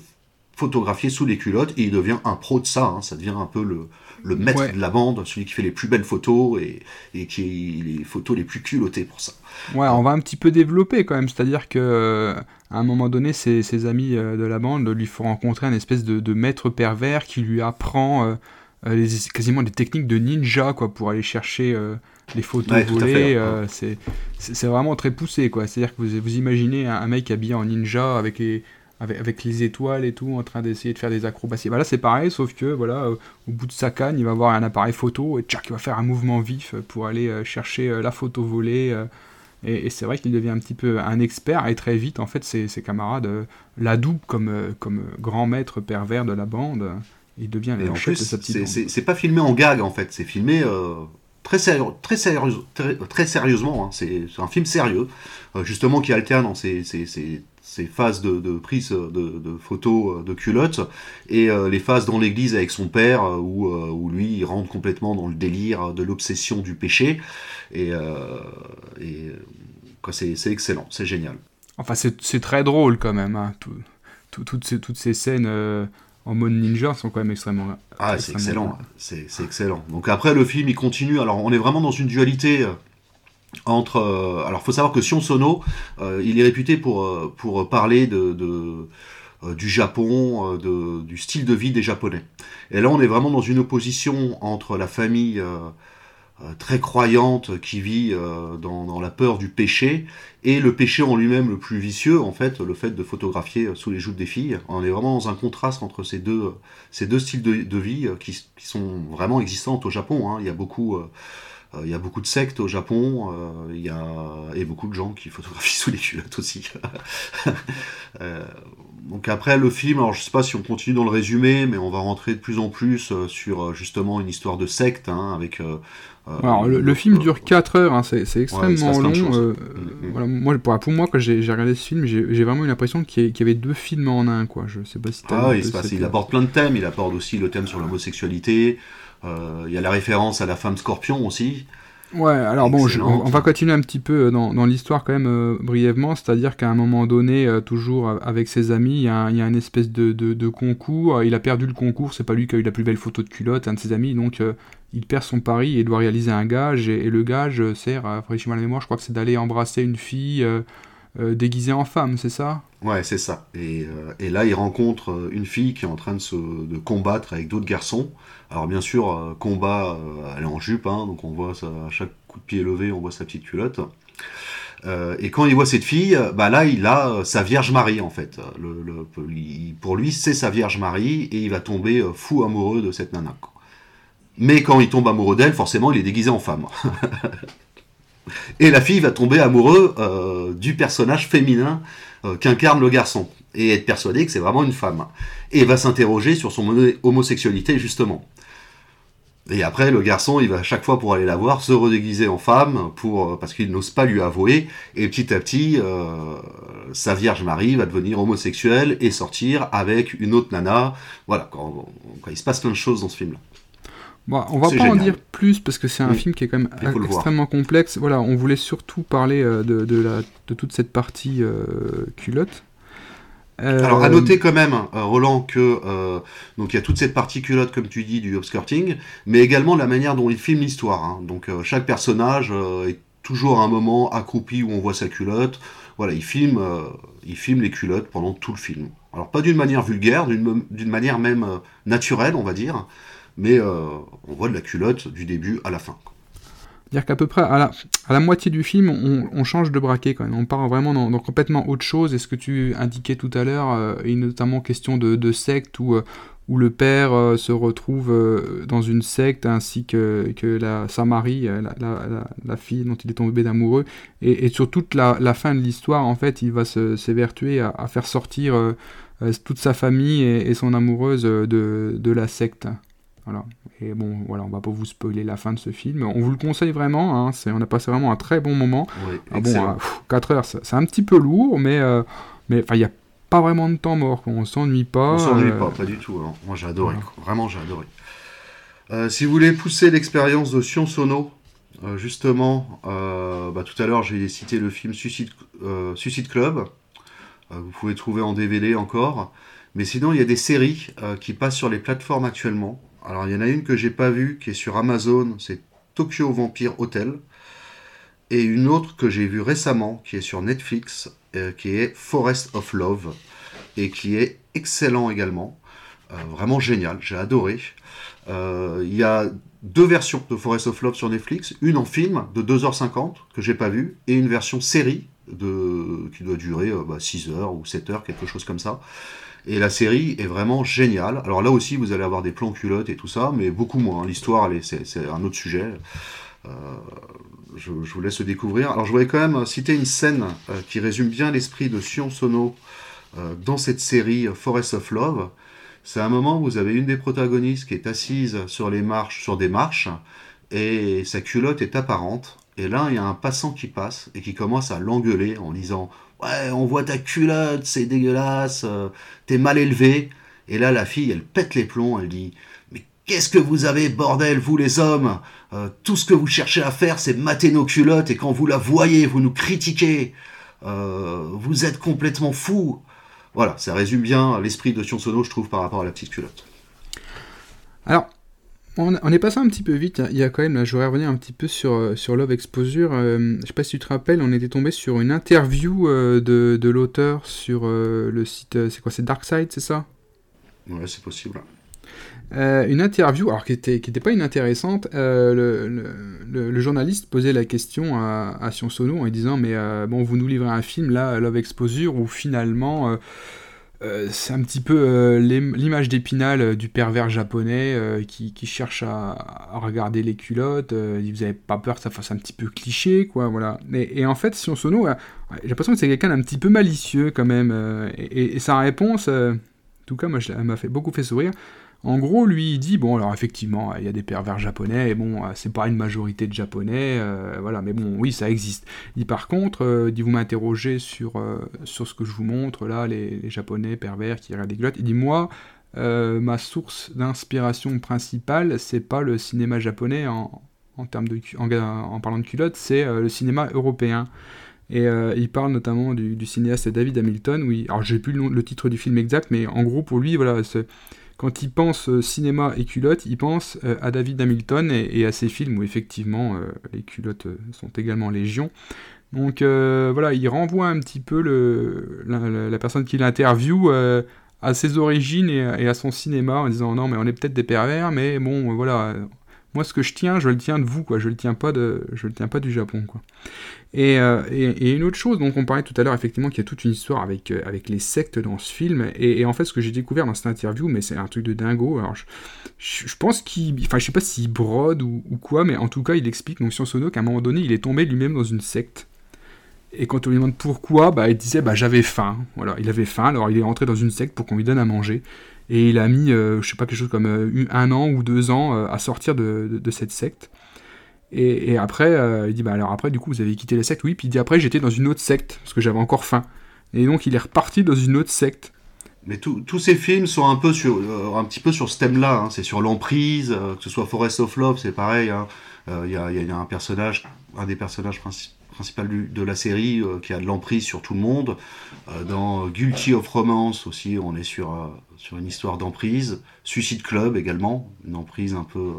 photographier sous les culottes et il devient un pro de ça. Hein. Ça devient un peu le, le maître de la bande, celui qui fait les plus belles photos et, et qui a les photos les plus culottées pour ça. Ouais, on va un petit peu développer quand même, c'est-à-dire que euh, à un moment donné, ses, ses, amis euh, de la bande lui font rencontrer un espèce de, de maître pervers qui lui apprend euh, les, quasiment des techniques de ninja quoi pour aller chercher les photos volées. c'est vraiment très poussé quoi. C'est-à-dire que vous, vous imaginez un, un, mec habillé en ninja avec les avec, les étoiles et tout, en train d'essayer de faire des acrobaties. Voilà, c'est pareil, sauf que voilà, au bout de sa canne, il va avoir un appareil photo et tchac, il va faire un mouvement vif pour aller euh, chercher euh, la photo volée. Euh, et, c'est vrai qu'il devient un petit peu un expert et très vite, en fait, ses, ses camarades l'adouent comme, comme grand maître pervers de la bande. Il devient le chef de sa petite C'est pas filmé en gag, en fait, c'est filmé très, sérieux, très, sérieux, très, sérieusement. Hein. C'est un film sérieux, justement, qui alterne ses, ces phases de, prise de, photos euh, de culottes et euh, les phases dans l'église avec son père euh, où, lui il rentre complètement dans le délire de l'obsession du péché et, c'est excellent, c'est génial. Enfin c'est très drôle quand même, hein. toutes, ces, toutes ces scènes en mode ninja sont quand même extrêmement... Ah c'est excellent, c'est excellent. Donc après le film il continue, alors on est vraiment dans une dualité entre euh, alors faut savoir que Sion Sono euh, il est réputé pour euh, pour parler de, de du Japon, de, du style de vie des Japonais. Et là, on est vraiment dans une opposition entre la famille très croyante qui vit dans, dans, la peur du péché et le péché en lui-même le plus vicieux, en fait, le fait de photographier sous les joues des filles. On est vraiment dans un contraste entre ces deux, ces deux styles de, vie qui, sont vraiment existantes au Japon. Hein. Il y a beaucoup euh, il y a beaucoup de sectes au Japon, euh, il y a et beaucoup de gens qui *laughs* photographient sous les culottes aussi. *laughs* Euh, donc après le film, alors je sais pas si on continue dans le résumé, mais on va rentrer de plus en plus sur justement une histoire de secte hein, avec. Alors le, film dure 4 heures, hein, c'est extrêmement long. Mm, mm. voilà, moi, pour, pour, moi, quand j'ai regardé ce film, j'ai vraiment eu l'impression qu'il y, avait deux films en un. Quoi. Je sais pas si ah oui, il aborde plein de thèmes. Il aborde aussi le thème sur l'homosexualité. Euh, il y a la référence à la femme scorpion aussi. Ouais, alors bon, on, va continuer un petit peu euh, dans, dans l'histoire quand même euh, brièvement, c'est-à-dire qu'à un moment donné, toujours avec ses amis, il y, a, il y a une espèce de, de, concours, il a perdu le concours, c'est pas lui qui a eu la plus belle photo de culotte, un de ses amis, donc il perd son pari et doit réaliser un gage, et, le gage sert, à la mémoire, je crois que c'est d'aller embrasser une fille déguisée en femme, c'est ça? Ouais, c'est ça. Et, là, il rencontre une fille qui est en train de se combattre avec d'autres garçons. Alors bien sûr, euh, combat, euh, elle est en jupe, hein, donc on voit ça, à chaque coup de pied levé, on voit sa petite culotte. Euh, et quand il voit cette fille, bah là, il a sa Vierge Marie en fait. Pour lui, c'est sa Vierge Marie et il va tomber fou amoureux de cette nana. Mais quand il tombe amoureux d'elle, forcément, il est déguisé en femme. *laughs* et la fille va tomber amoureux du personnage féminin qu'incarne le garçon et être persuadée que c'est vraiment une femme. Et va s'interroger sur son homosexualité justement. Et après, le garçon, il va à chaque fois pour aller la voir se redéguiser en femme pour parce qu'il n'ose pas lui avouer. Et petit à petit, euh, sa Vierge Marie va devenir homosexuelle et sortir avec une autre nana. Voilà, quand, il se passe plein de choses dans ce film-là. Bon, on va pas en dire plus parce que c'est un film qui est quand même extrêmement complexe. Voilà, on voulait surtout parler euh, de, de, la, de toute cette partie euh, culotte. Alors, à euh, noter quand même, euh, Roland, que euh, donc il y a toute cette partie culotte, comme tu dis, du upskirting, mais également la manière dont il filme l'histoire. Hein. Donc, chaque personnage est toujours à un moment accroupi où on voit sa culotte. Voilà, il filme, il filme les culottes pendant tout le film. Alors, pas d'une manière vulgaire, d'une manière même naturelle, on va dire, mais on voit de la culotte du début à la fin. C'est-à-dire qu'à peu près à la, à la, moitié du film, on, change de braquet quand même. On part vraiment dans, complètement autre chose. Et ce que tu indiquais tout à l'heure, euh, et notamment question de, secte où, euh, où le père euh, se retrouve dans une secte ainsi que, que la, sa Marie, la, fille dont il est tombé d'amoureux. Et, et, sur toute la, fin de l'histoire, en fait, il va s'évertuer à, à, faire sortir toute sa famille et, son amoureuse de, de, la secte. Voilà. Et bon, voilà, on va pas vous spoiler la fin de ce film. On vous le conseille vraiment. Hein, on a passé vraiment un très bon moment. ah bon, 4 heures, c'est un petit peu lourd, mais mais il n'y a pas vraiment de temps mort. On s'ennuie pas. On s'ennuie pas, pas du tout. Hein. Moi, j'ai adoré. Vraiment, j'ai adoré. si vous voulez pousser l'expérience de Sion Sono, euh, justement, euh, bah, tout à l'heure j'ai cité le film Suicide, euh, Club. vous pouvez trouver en DVD encore. Mais sinon, il y a des séries qui passent sur les plateformes actuellement. Alors, il y en a une que j'ai pas vue, qui est sur Amazon, c'est Tokyo Vampire Hotel. Et une autre que j'ai vue récemment, qui est sur Netflix, qui est Forest of Love, et qui est excellent également. vraiment génial, j'ai adoré. Il y a deux versions de Forest of Love sur Netflix, une en film de 2h50 que j'ai pas vu, et une version série de, qui doit durer 6 euh, bah, heures ou 7 heures, quelque chose comme ça. Et la série est vraiment géniale. Alors là aussi, vous allez avoir des plans culottes et tout ça, mais beaucoup moins. L'histoire, c'est un autre sujet. Euh, je, vous laisse découvrir. Alors je voulais quand même citer une scène euh, qui résume bien l'esprit de Sion Sono dans cette série Forest of Love. C'est un moment où vous avez une des protagonistes qui est assise sur les marches, sur des marches, et sa culotte est apparente. Et là, il y a un passant qui passe et qui commence à l'engueuler en disant Ouais, on voit ta culotte, c'est dégueulasse, euh, t'es mal élevé. Et là, la fille, elle pète les plombs, elle dit Mais qu'est-ce que vous avez, bordel, vous les hommes? Euh, Tout ce que vous cherchez à faire, c'est mater nos culottes, et quand vous la voyez, vous nous critiquez. Euh, vous êtes complètement fous. Voilà, ça résume bien l'esprit de Sion Sono, je trouve, par rapport à la petite culotte. Alors, on, est passé un petit peu vite. Il y a quand même, là, je voudrais revenir un petit peu sur, euh, sur Love Exposure. Euh, je sais pas si tu te rappelles, on était tombé sur une interview euh, de, de l'auteur sur le site. c'est quoi C'est Darkside, c'est ça? Ouais, c'est possible. Euh, une interview, alors qui n'était qui était pas inintéressante, euh, le, le, journaliste posait la question à, à Sion Sono en lui disant Mais euh, bon, vous nous livrez un film là, Love Exposure, où finalement c'est un petit peu l'image d'épinal du pervers japonais qui, cherche à, regarder les culottes. vous n'avez pas peur que ça fasse un petit peu cliché, quoi, voilà. Et, et en fait, Sion Sono, j'ai l'impression que c'est quelqu'un d'un petit peu malicieux quand même. Et, et, sa réponse, en tout cas, moi, elle m'a fait beaucoup fait sourire. En gros, lui, il dit bon, alors effectivement, il y a des pervers japonais, et bon, euh, c'est pas une majorité de japonais, euh, voilà, mais bon, oui, ça existe. Il dit par contre, euh, dit vous m'interrogez sur, sur ce que je vous montre, là, les, japonais pervers qui regardent des glottes. Il dit moi, ma source d'inspiration principale, c'est pas le cinéma japonais en, en, termes de, en, parlant de culottes, c'est le cinéma européen. Et il parle notamment du, cinéaste David Hamilton, oui, alors j'ai plus le, le, titre du film exact, mais en gros, pour lui, voilà, quand il pense euh, cinéma et culottes, il pense euh, à David Hamilton et, à ses films où effectivement euh, les culottes sont également légion. Donc voilà, il renvoie un petit peu la, personne qui l'interviewe à ses origines et, à son cinéma en disant non mais on est peut-être des pervers mais bon voilà moi, ce que je tiens, je le tiens de vous, quoi. Je le tiens pas de, je le tiens pas du Japon, quoi. Et, euh, et, une autre chose, donc on parlait tout à l'heure effectivement qu'il y a toute une histoire avec, euh, avec les sectes dans ce film. Et, en fait, ce que j'ai découvert dans cette interview, mais c'est un truc de dingo. Alors, je, je pense qu'il, enfin, je sais pas s'il brode ou, quoi, mais en tout cas, il explique donc Sono qu'à un moment donné, il est tombé lui-même dans une secte. Et quand on lui demande pourquoi, bah, il disait bah j'avais faim. Voilà, il avait faim, alors il est rentré dans une secte pour qu'on lui donne à manger. Et il a mis, euh, je sais pas, quelque chose comme euh, un an ou deux ans euh, à sortir de, cette secte. Et, après, il dit, bah alors après, du coup, vous avez quitté la secte Oui, puis il dit, après, j'étais dans une autre secte, parce que j'avais encore faim. Et donc, il est reparti dans une autre secte. Mais tous ces films sont un peu sur, un petit peu sur ce thème-là. Hein. C'est sur l'emprise, que ce soit Forest of Love, c'est pareil. Hein. Il y, a, y, a, un personnage, un des personnages principaux de la série qui a de l'emprise sur tout le monde. Dans Guilty of Romance aussi, on est sur, sur une histoire d'emprise. Suicide Club également, une emprise un peu,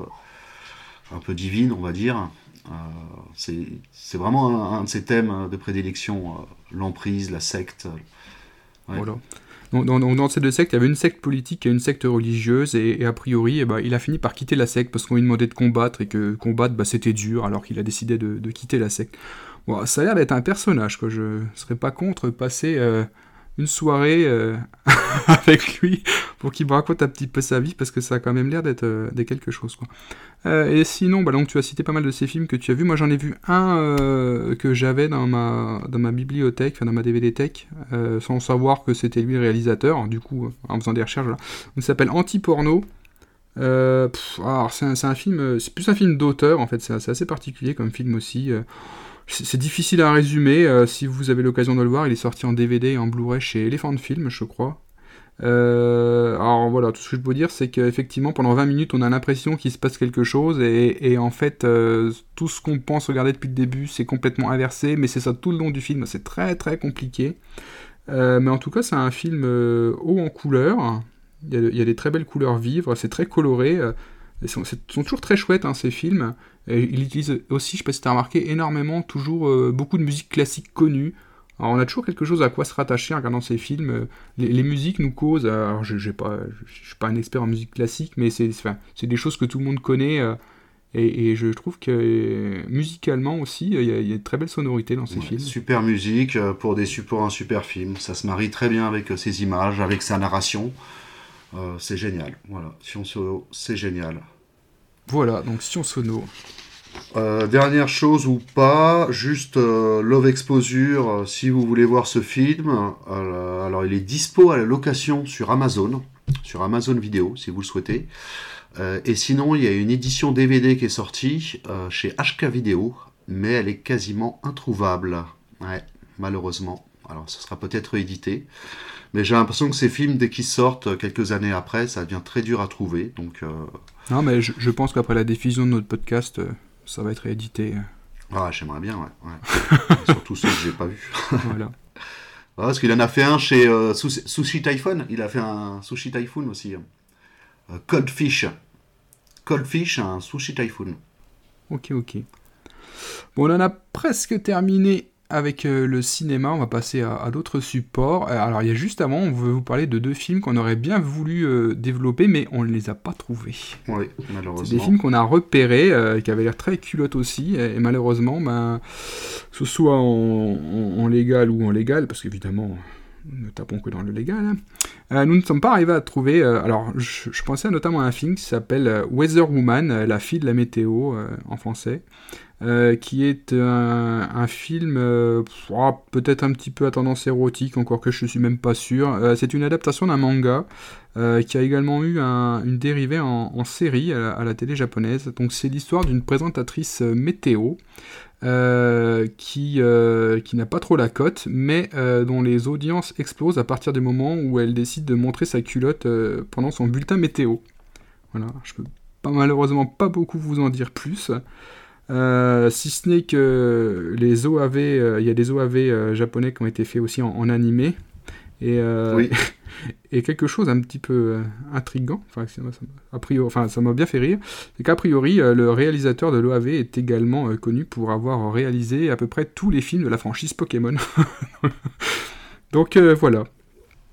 un peu divine, on va dire. c'est vraiment un, de ces thèmes de prédilection, l'emprise, la secte. Voilà. Dans, ces deux sectes, il y avait une secte politique et une secte religieuse, et, a priori, eh ben, il a fini par quitter la secte parce qu'on lui demandait de combattre et que combattre, bah, c'était dur, alors qu'il a décidé de, quitter la secte. Bon, ça a l'air d'être un personnage, quoi. Je serais pas contre passer euh, une soirée *laughs* avec lui pour qu'il me raconte un petit peu sa vie parce que ça a quand même l'air d'être quelque chose. Quoi. et sinon, bah, donc, tu as cité pas mal de ces films que tu as vus. Moi, j'en ai vu un que j'avais dans ma, bibliothèque, dans ma DVD Tech, sans savoir que c'était lui le réalisateur. Du coup, en faisant des recherches, là. Il s'appelle Anti-Porno. Euh, alors c'est un, film, euh, c'est plus un film d'auteur en fait, c'est assez particulier comme film aussi. Euh. c'est difficile à résumer. si vous avez l'occasion de le voir, il est sorti en DVD et en Blu-ray chez Elephant Film, je crois. alors voilà, tout ce que je peux dire, c'est qu'effectivement, pendant 20 minutes, on a l'impression qu'il se passe quelque chose, et, en fait, tout ce qu'on pense regarder depuis le début, c'est complètement inversé, mais c'est ça tout le long du film, c'est très très compliqué. mais en tout cas, c'est un film haut en couleur, il y, a, des très belles couleurs vives, c'est très coloré. Euh, ils sont, toujours très chouettes hein, ces films. Et il utilise aussi, je sais pas si tu as remarqué, énormément, toujours euh, beaucoup de musique classique connue. Alors on a toujours quelque chose à quoi se rattacher en regardant ces films. Les, musiques nous causent. Alors je ne suis pas un expert en musique classique, mais c'est des choses que tout le monde connaît. Euh, et, je trouve que musicalement aussi, il y, a, y, a de très belles sonorités dans ces films. Super musique pour, des, pour un super film. Ça se marie très bien avec ses images, avec sa narration. Euh, c'est génial. Voilà, Sion Sono, c'est génial. Voilà, donc Sion Sono. Euh, dernière chose ou pas, juste euh, Love Exposure, si vous voulez voir ce film, alors il est dispo à la location sur Amazon, sur Amazon Vidéo si vous le souhaitez. et sinon, il y a une édition DVD qui est sortie chez HK Vidéo, mais elle est quasiment introuvable. Ouais, malheureusement. Alors, ce sera peut-être édité. Mais j'ai l'impression que ces films, dès qu'ils sortent euh, quelques années après, ça devient très dur à trouver. Donc, euh, Non, mais je, pense qu'après la diffusion de notre podcast, euh, ça va être réédité. Ah, j'aimerais bien, ouais. *laughs* Surtout ceux que j'ai pas vus. voilà. *laughs* parce qu'il en a fait un chez Sushi Typhoon. Il a fait un Sushi Typhoon aussi. Hein. Cold Fish. Cold Fish, un Sushi Typhoon. Ok, ok. Bon, on en a presque terminé avec euh, le cinéma, on va passer à, d'autres supports. Euh, alors, il y a juste avant, on veut vous parler de deux films qu'on aurait bien voulu euh, développer, mais on ne les a pas trouvés. Oui, malheureusement. C'est des films qu'on a repérés, qui avaient l'air très culottes aussi, et, malheureusement, que ce soit en, légal ou en légal, parce qu'évidemment, ne tapons que dans le légal, hein, nous ne sommes pas arrivés à trouver. alors, je, pensais notamment à un film qui s'appelle Weather Woman, la fille de la météo en français. Euh, qui est un, film euh, oh, peut-être un petit peu à tendance érotique, encore que je ne suis même pas sûr. Euh, c'est une adaptation d'un manga qui a également eu une dérivée en, série à la, télé japonaise. Donc c'est l'histoire d'une présentatrice météo qui, qui n'a pas trop la cote, mais dont les audiences explosent à partir du moment où elle décide de montrer sa culotte pendant son bulletin météo. Voilà, je peux pas, malheureusement pas beaucoup vous en dire plus. Euh, si ce n'est que les OAV, euh, il y a des OAV euh, japonais qui ont été faits aussi en, animé. Et, *laughs* et quelque chose un petit peu intrigant, enfin, a priori, enfin ça m'a bien fait rire, c'est qu'a priori le réalisateur de l'OAV est également connu pour avoir réalisé à peu près tous les films de la franchise Pokémon. *laughs* Donc voilà.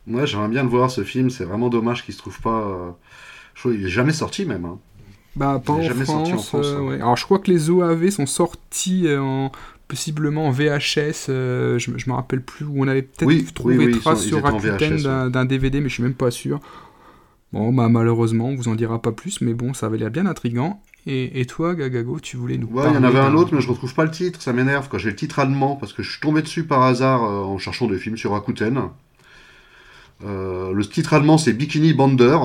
Moi j'aimerais bien le voir ce film, c'est vraiment dommage qu'il se trouve pas... Je il est jamais sorti même. Hein. Bah, pas en France. Euh, hein. Alors, je crois que les OAV sont sortis euh, en possiblement en VHS, euh, je, je me rappelle plus, où on avait peut-être trouvé trace sur Rakuten d'un DVD, mais je suis même pas sûr. Bon, bah malheureusement, on vous en dira pas plus, mais bon, ça avait l'air bien intriguant. Et, et, toi, Gagago, tu voulais nous ouais, il y en avait un autre, mais je retrouve pas le titre, ça m'énerve. J'ai le titre allemand, parce que je suis tombé dessus par hasard en cherchant des films sur Rakuten. le titre allemand, c'est Bikini Bander.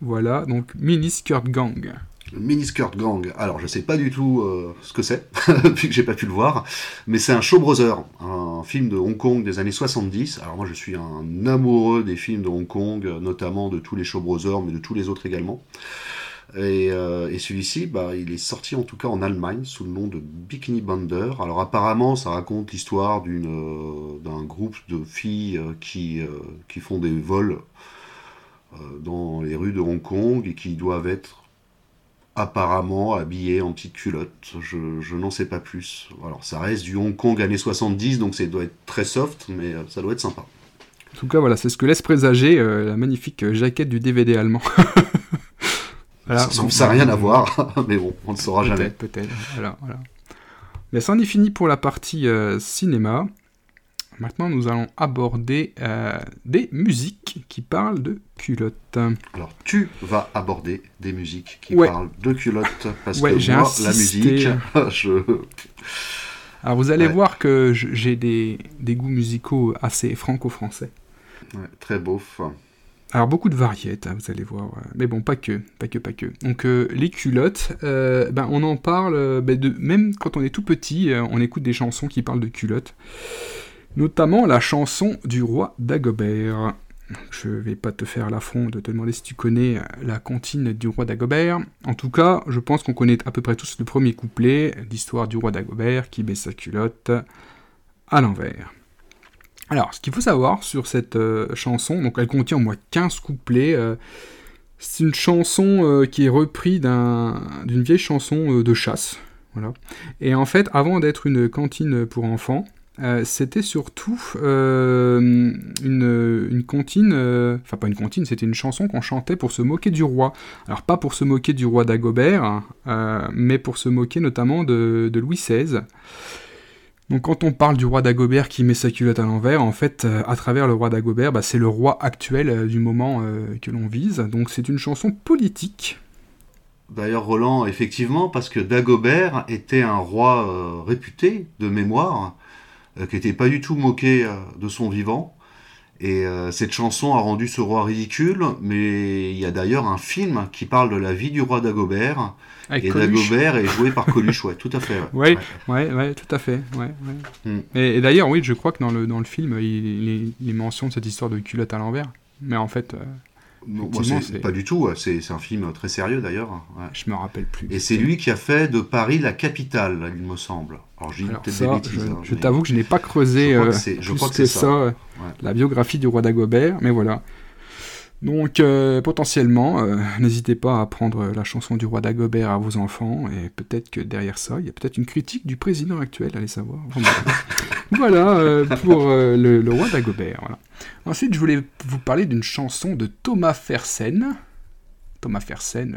Voilà, donc Mini Skirt Gang. Miniskirt Gang. Alors, je sais pas du tout euh, ce que c'est, *laughs* vu que j'ai pas pu le voir, mais c'est un Show Brother, un film de Hong Kong des années 70. Alors, moi, je suis un amoureux des films de Hong Kong, notamment de tous les Show Brothers, mais de tous les autres également. Et, euh, celui-ci, bah, il est sorti en tout cas en Allemagne sous le nom de Bikini Bander. Alors, apparemment, ça raconte l'histoire d'une, euh, d'un groupe de filles qui font des vols dans les rues de Hong Kong et qui doivent être apparemment habillé en petite culotte. Je, n'en sais pas plus. Alors, ça reste du Hong Kong années 70, donc ça doit être très soft, mais euh, ça doit être sympa. En tout cas, voilà, c'est ce que laisse présager euh, la magnifique euh, jaquette du DVD allemand. *laughs* voilà, ça n'a rien à voir, *laughs* mais bon, on ne saura jamais. Peut-être, voilà, voilà. Mais ça en est fini pour la partie cinéma. Maintenant, nous allons aborder euh, des musiques qui parlent de culottes. Alors, tu vas aborder des musiques qui parlent de culottes parce que moi, la musique, *laughs* je... Alors, vous allez voir que j'ai des, des, goûts musicaux assez franco-français. très beau. Alors beaucoup de variétés, hein, vous allez voir. Mais bon, pas que, pas que, pas que. Donc euh, les culottes, euh, ben, on en parle, ben, de, même quand on est tout petit, on écoute des chansons qui parlent de culottes notamment la chanson du roi Dagobert. Je vais pas te faire l'affront de te demander si tu connais la comptine du roi Dagobert. En tout cas, je pense qu'on connaît à peu près tous le premier couplet, l'histoire du roi Dagobert qui met sa culotte à l'envers. Alors, ce qu'il faut savoir sur cette euh, chanson, donc elle contient au moins 15 couplets. Euh, c'est une chanson euh, qui est reprise d'une vieille chanson de chasse. Voilà. Et en fait, avant d'être une cantine pour enfants, euh, c'était surtout euh, une, une, comptine, euh, enfin pas une comptine, c'était une chanson qu'on chantait pour se moquer du roi. Alors pas pour se moquer du roi d'Agobert, mais pour se moquer notamment de, Louis XVI. Donc quand on parle du roi d'Agobert qui met sa culotte à l'envers, en fait, à travers le roi d'Agobert, bah, c'est le roi actuel du moment que l'on vise. Donc c'est une chanson politique. D'ailleurs, Roland, effectivement, parce que Dagobert était un roi réputé de mémoire, qui n'était pas du tout moqué euh, de son vivant. Et euh, cette chanson a rendu ce roi ridicule, mais il y a d'ailleurs un film qui parle de la vie du roi Dagobert. et Dagobert est joué par Coluche, ouais, tout à fait. Oui, ouais. Ouais, tout à fait. Ouais, hmm. Et, d'ailleurs, oui, je crois que dans le, dans le film, il, il, mentionne cette histoire de culotte à l'envers. Mais en fait, pas du tout, c'est un film très sérieux d'ailleurs. Je me rappelle plus. Et c'est lui qui a fait de Paris la capitale, il me semble. Alors, j'ai peut-être des bêtises. Je, hein, je t'avoue que je n'ai pas creusé je crois que c'est ça, la biographie du roi d'Agobert, mais voilà. Donc euh, potentiellement, euh, n'hésitez pas à prendre la chanson du roi d'Agobert à vos enfants, et peut-être que derrière ça, il y a peut-être une critique du président actuel, allez savoir. *laughs* voilà euh, pour le, le, roi d'Agobert. Voilà. Ensuite, je voulais vous parler d'une chanson de Thomas Fersen. Thomas Fersen,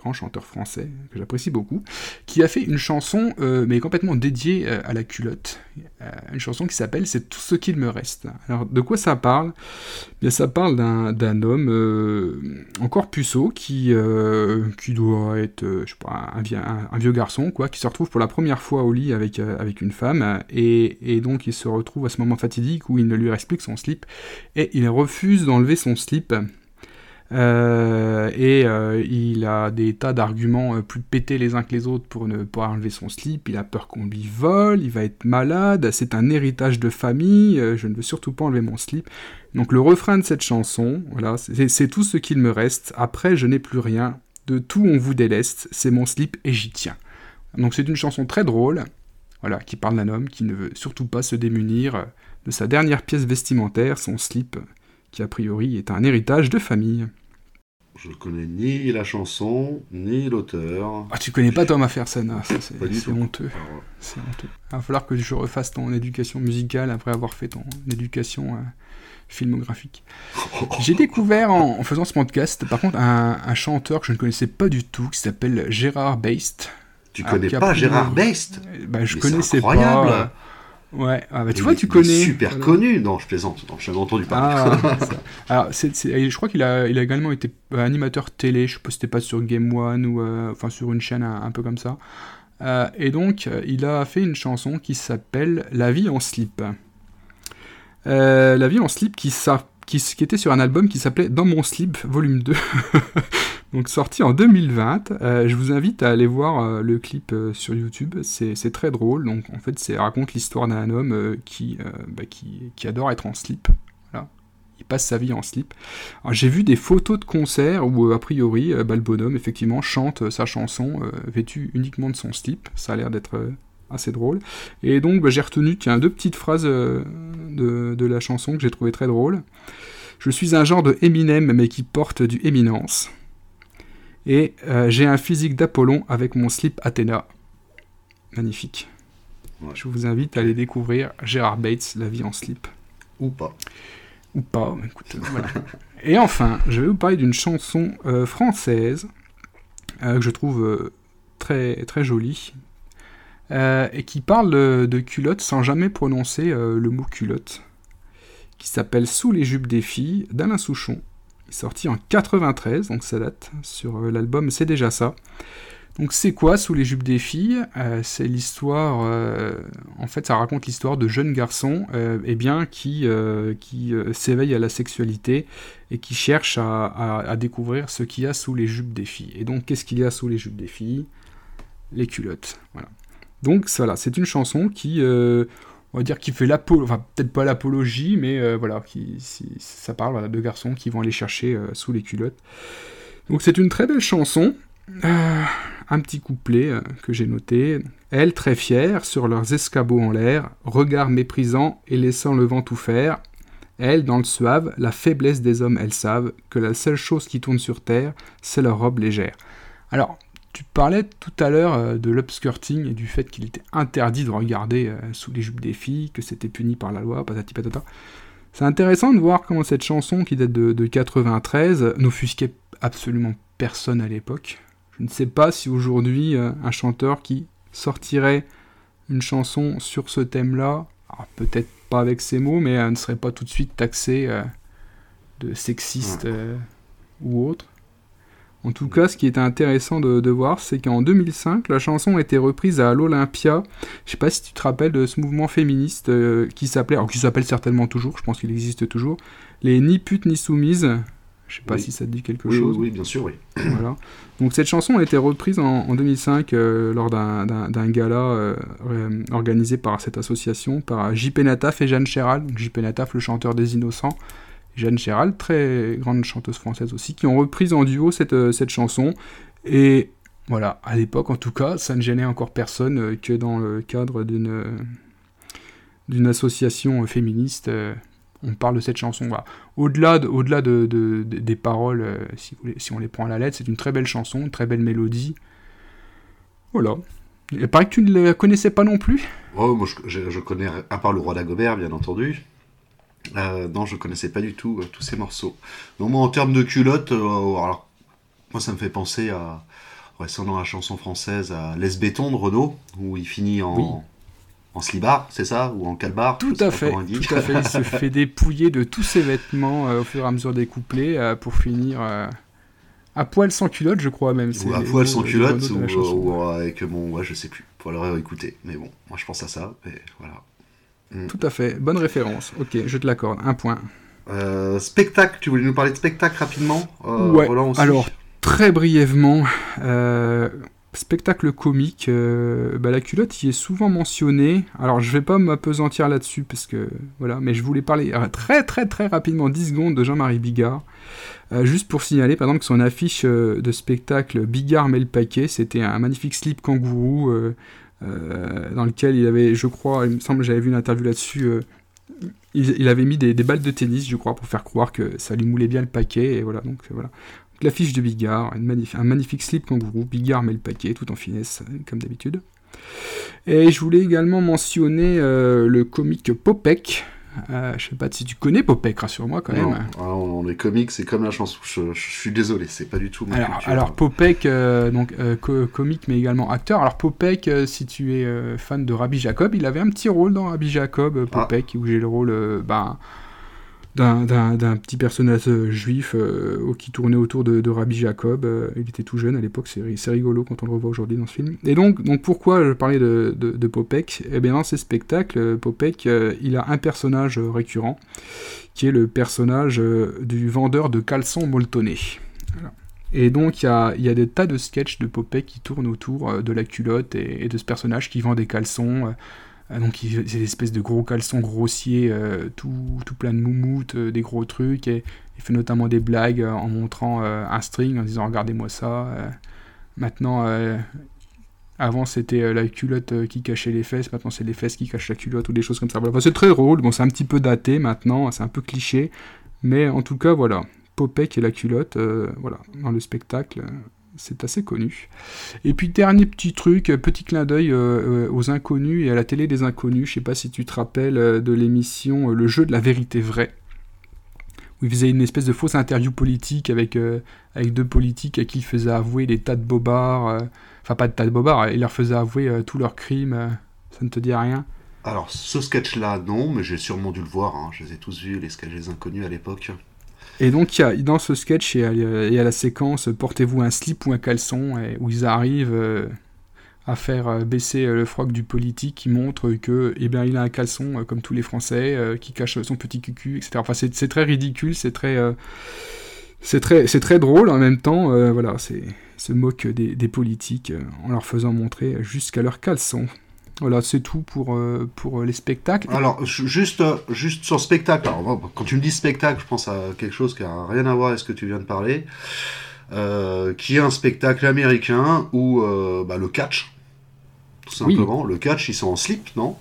grand chanteur français que j'apprécie beaucoup, qui a fait une chanson, euh, mais complètement dédiée euh, à la culotte. une chanson qui s'appelle C'est tout ce qu'il me reste. Alors, de quoi ça parle? Bien, Ça parle d'un homme encore puceau qui, qui doit être, je sais pas, un, vieux garçon, quoi, qui se retrouve pour la première fois au lit avec, avec une femme, et, et donc il se retrouve à ce moment fatidique où il ne lui explique son slip, et il refuse d'enlever son slip euh, et euh, il a des tas d'arguments euh, plus pétés les uns que les autres pour ne pas enlever son slip. Il a peur qu'on lui vole, il va être malade, c'est un héritage de famille, je ne veux surtout pas enlever mon slip. Donc le refrain de cette chanson, voilà, c'est tout ce qu'il me reste. Après, je n'ai plus rien. De tout, on vous déleste. C'est mon slip et j'y tiens. Donc c'est une chanson très drôle, voilà, qui parle d'un homme qui ne veut surtout pas se démunir de sa dernière pièce vestimentaire, son slip, qui a priori est un héritage de famille. Je ne connais ni la chanson, ni l'auteur. Ah, tu connais pas Thomas Fersen, ah, c'est honteux. C'est honteux. Il va falloir que je refasse ton éducation musicale après avoir fait ton éducation euh, filmographique. *laughs* J'ai découvert en, faisant ce podcast, par contre, un, chanteur que je ne connaissais pas du tout, qui s'appelle Gérard Beist. Tu connais pas Gérard Beist? Bah, Je connaissais incroyable. pas. Ouais, ah bah, tu vois, tu connais. super connu. Non, je plaisante. Non, je jamais entendu parler. Ah, *laughs* Alors, je crois qu'il a, il a également été euh, animateur télé. Je sais pas, c'était pas sur Game One ou euh, enfin sur une chaîne un, peu comme ça. Euh, et donc, il a fait une chanson qui s'appelle La vie en slip. La vie en slip qui, qui, était sur un album qui s'appelait Dans mon slip, volume 2. *laughs* donc sorti en 2020. Euh, je vous invite à aller voir euh, le clip euh, sur YouTube, c'est très drôle. Donc en fait, ça raconte l'histoire d'un homme qui, bah, qui, qui, adore être en slip. Il passe sa vie en slip. J'ai vu des photos de concert où a priori, bah, le bonhomme effectivement chante sa chanson vêtu uniquement de son slip. Ça a l'air d'être assez drôle. Et donc bah, j'ai retenu tiens, deux petites phrases de, de la chanson que j'ai trouvé très drôles. Je suis un genre de Eminem mais qui porte du éminence. Et euh, j'ai un physique d'Apollon avec mon slip Athéna. Magnifique. Je vous invite à aller découvrir Gérard Bates, La vie en slip. Ou pas. Ou pas, écoute, voilà. Et enfin, je vais vous parler d'une chanson euh, française euh, que je trouve très, très jolie. Et qui parle de, culotte sans jamais prononcer le mot culotte, qui s'appelle Sous les jupes des filles d'Alain Souchon, sorti en 93, donc ça date sur l'album C'est déjà ça. Donc c'est quoi Sous les jupes des filles? Euh, C'est l'histoire, euh, en fait ça raconte l'histoire de jeunes garçons euh, eh bien, qui, qui s'éveillent à la sexualité et qui cherchent à, découvrir ce qu'il y a sous les jupes des filles. Et donc qu'est-ce qu'il y a sous les jupes des filles? Les culottes. Voilà. Donc voilà, c'est une chanson qui, on va dire, qui fait l'apologie, enfin peut-être pas l'apologie, mais voilà, qui, ça parle de garçons qui vont aller chercher sous les culottes. Donc c'est une très belle chanson. Euh, un petit couplet euh, que j'ai noté. Elles, très fières, sur leurs escabeaux en l'air, regard méprisant et laissant le vent tout faire. Elles, dans le suave, la faiblesse des hommes, elles savent que la seule chose qui tourne sur terre, c'est leur robe légère. Alors, tu parlais tout à l'heure euh, de l'upskirting et du fait qu'il était interdit de regarder sous les jupes des filles, que c'était puni par la loi, patati patata. C'est intéressant de voir comment cette chanson, qui date de, de 93, n'offusquait absolument personne à l'époque. Je ne sais pas si aujourd'hui euh, un chanteur qui sortirait une chanson sur ce thème-là, peut-être pas avec ces mots, mais euh, ne serait pas tout de suite taxé euh, de sexiste ou autre. En tout cas, ce qui est intéressant de, voir, c'est qu'en 2005, la chanson a été reprise à l'Olympia. Je sais pas si tu te rappelles de ce mouvement féministe qui s'appelait, alors qui s'appelle certainement toujours, je pense qu'il existe toujours, les Ni putes ni soumises. Je sais pas si ça te dit quelque chose. Oui, bien sûr, oui. Voilà. Donc cette chanson a été reprise en, 2005 euh, lors d'un gala euh, organisé par cette association, par JP Nataf et Jeanne Chéral. JP Nataf, le chanteur des Innocents. Jeanne Chéral, très grande chanteuse française aussi, qui ont repris en duo cette, euh, cette chanson. Et voilà, à l'époque en tout cas, ça ne gênait encore personne que dans le cadre d'une association féministe on parle de cette chanson. Au-delà de, au -delà de, des paroles, euh, si, si, on les prend à la lettre, c'est une très belle chanson, une très belle mélodie. Voilà. Il paraît que tu ne la connaissais pas non plus Oh, moi je, connais, à part le roi d'Agobert, bien entendu. Euh, non, je connaissais pas du tout euh, tous ces morceaux. Non, moi en termes de culotte, alors, moi ça me fait penser à, récemment la chanson française, à Les Béton de Renault, où il finit en, en slibard, c'est ça Ou en calbar Tout à fait, tout à fait. Il se fait dépouiller de tous ses vêtements euh, au fur et à mesure des couplets euh, pour finir euh, à poil sans culotte, je crois même. Ou à poil sans culotte, ou, avec mon... Ouais, je sais plus, pour le écouter. Mais bon, moi je pense à ça, et voilà. Mm. Tout à fait, bonne référence. Ok, je te l'accorde, un point. spectacle, tu voulais nous parler de spectacle rapidement Ouais, alors très brièvement, spectacle comique, euh, bah, la culotte y est souvent mentionnée. Alors je vais pas m'apesantir là-dessus parce que voilà, mais je voulais parler euh, très très très rapidement 10 secondes de Jean-Marie Bigard. Euh, juste pour signaler par exemple que son affiche de spectacle Bigard met le paquet, c'était un magnifique slip kangourou dans lequel il avait, je crois, il me semble j'avais vu une interview là-dessus. Il, avait mis des, balles de tennis, je crois, pour faire croire que ça lui moulait bien le paquet, et voilà, donc voilà l'affiche de Bigard, un magnifique slip kangourou, Bigard met le paquet, tout en finesse, comme d'habitude. Et je voulais également mentionner euh, le comique Popek. Euh, je sais pas si tu connais Popek, rassure-moi quand même. Ah, on est comique, c'est comme la chanson. Je, suis désolé, c'est pas du tout mon Alors, alors Popek, euh, donc comique mais également acteur. Alors Popek, si tu es fan de Rabbi Jacob, il avait un petit rôle dans Rabbi Jacob, ah. Popek, où j'ai le rôle, ben d'un petit personnage euh, juif euh, qui tournait autour de, Rabbi Jacob. Euh, il était tout jeune à l'époque, c'est rigolo quand on le revoit aujourd'hui dans ce film. Et donc, donc pourquoi je parlais de, de, Popek? Eh bien, dans ces spectacles, Popek, il a un personnage récurrent, qui est le personnage du vendeur de caleçons molletonnés. Et donc, il y a, des tas de sketchs de Popek qui tournent autour de la culotte et, de ce personnage qui vend des caleçons donc c'est des espèces de gros caleçons grossiers, euh, tout, tout, plein de moumoutes, euh, des gros trucs. Il fait notamment des blagues euh, en montrant un string, en disant regardez-moi ça. maintenant, avant c'était la culotte qui cachait les fesses, maintenant c'est les fesses qui cachent la culotte ou des choses comme ça. Voilà. c'est très drôle, bon c'est un petit peu daté maintenant, c'est un peu cliché. Mais en tout cas voilà, Popek et la culotte, voilà, dans le spectacle c'est assez connu. Et puis dernier petit truc, petit clin d'œil euh, euh, aux inconnus et à la télé des inconnus. Je sais pas si tu te rappelles euh, de l'émission Le jeu de la vérité vraie, où il faisait une espèce de fausse interview politique avec, avec deux politiques à qui il faisait avouer des tas de bobards. enfin pas de tas de bobards, il leur faisait avouer tous leurs crimes. ça ne te dit rien? Alors, ce sketch-là, non, mais j'ai sûrement dû le voir. Hein. Je les ai tous vus, les sketchs inconnus à l'époque. Et donc, y a, dans ce sketch, il y, a la séquence Portez-vous un slip ou un caleçon, où ils arrivent à faire euh, baisser euh, le froc du politique qui montre que eh il a un caleçon euh, comme tous les Français qui cache son petit cucu etc enfin c'est très ridicule c'est très c'est très drôle en même temps voilà c'est se moque des, politiques en leur faisant montrer jusqu'à leur caleçon voilà, c'est tout pour, pour les spectacles. Alors, juste, juste sur spectacle, alors, quand tu me dis spectacle, je pense à quelque chose qui n'a rien à voir avec ce que tu viens de parler. Euh, qui est un spectacle américain où euh, bah, le catch, tout simplement, le catch, ils sont en slip, non?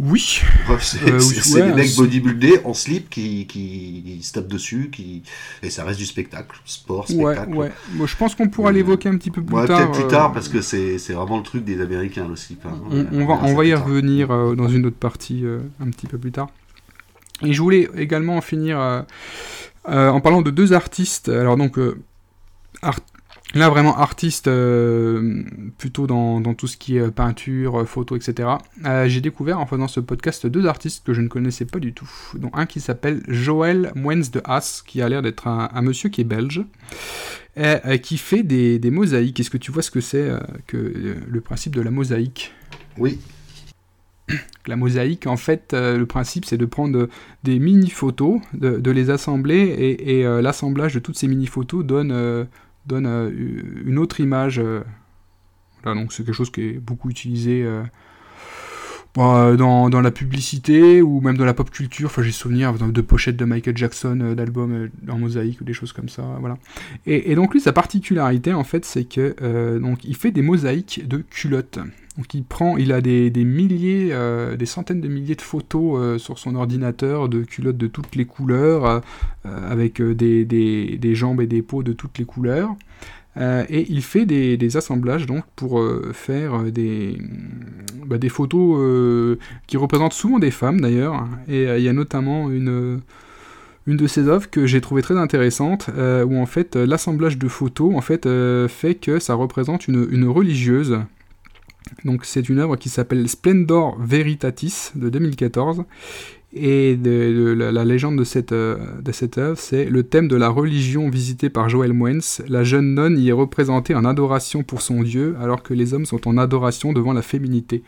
Oui. c'est euh, des mecs bodybuildés en slip qui, qui, se tapent dessus, qui... et ça reste du spectacle, sport, spectacle. Ouais, Moi, je pense qu'on pourra l'évoquer un petit peu plus tard. Peut-être plus tard, parce que c'est vraiment le truc des Américains, le slip. Hein. On, va, on va y revenir dans une autre partie un petit peu plus tard. Et je voulais également en finir euh, en parlant de deux artistes, alors donc euh, là vraiment artiste euh, plutôt dans, tout ce qui est peinture, photo, etc. J'ai découvert en faisant ce podcast deux artistes que je ne connaissais pas du tout. Donc un qui s'appelle Joël Mwens de Haas, qui a l'air d'être un, monsieur qui est belge. Et, qui fait des, des mosaïques. Est-ce que tu vois ce que c'est que le principe de la mosaïque? Oui, la mosaïque, en fait, euh, le principe, c'est de prendre des mini-photos, de, les assembler, et, euh, l'assemblage de toutes ces mini-photos donne, euh, donne une autre image. Voilà, donc c'est quelque chose qui est beaucoup utilisé bah, dans, la publicité ou même dans la pop culture. Enfin, j'ai souvenir de pochettes de Michael Jackson, d'albums en mosaïque ou des choses comme ça. Voilà. Et, donc lui, sa particularité, en fait, c'est que donc il fait des mosaïques de culottes. Donc il prend, il a des, milliers, euh, des centaines de milliers de photos euh, sur son ordinateur de culottes de toutes les couleurs, euh, avec des, jambes et des peaux de toutes les couleurs. Et il fait des, assemblages donc pour faire des, bah, des photos qui représentent souvent des femmes d'ailleurs. Et il y a notamment une une de ces œuvres que j'ai trouvé très intéressante, où en fait l'assemblage de photos en fait fait que ça représente une religieuse donc c'est une œuvre qui s'appelle Splendor Veritatis de 2014. Et de, la, légende de cette, euh, de cette œuvre, c'est le thème de la religion visitée par Joël Moens. La jeune nonne y est représentée en adoration pour son Dieu, alors que les hommes sont en adoration devant la féminité.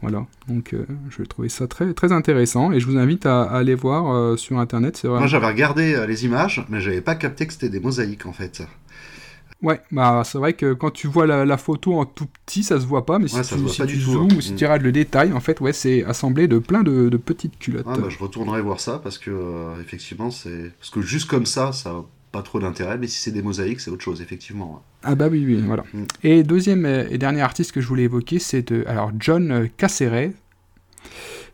Voilà, donc euh, je trouvais ça très, très intéressant et je vous invite à, aller voir euh, sur internet. Moi j'avais regardé les images, mais j'avais pas capté que c'était des mosaïques en fait. Ouais, bah c'est vrai que quand tu vois la, photo en tout petit, ça se voit pas, mais si tu, zoomes ou si tu mm. regardes le détail, en fait, ouais, c'est assemblé de plein de, petites culottes. Ah, bah, je retournerai voir ça parce que euh, effectivement, c'est parce que juste comme ça, ça n'a pas trop d'intérêt, mais si c'est des mosaïques, c'est autre chose, effectivement. Ah bah oui, oui, voilà. Mm. Et deuxième et dernier artiste que je voulais évoquer, c'est alors John Casseret.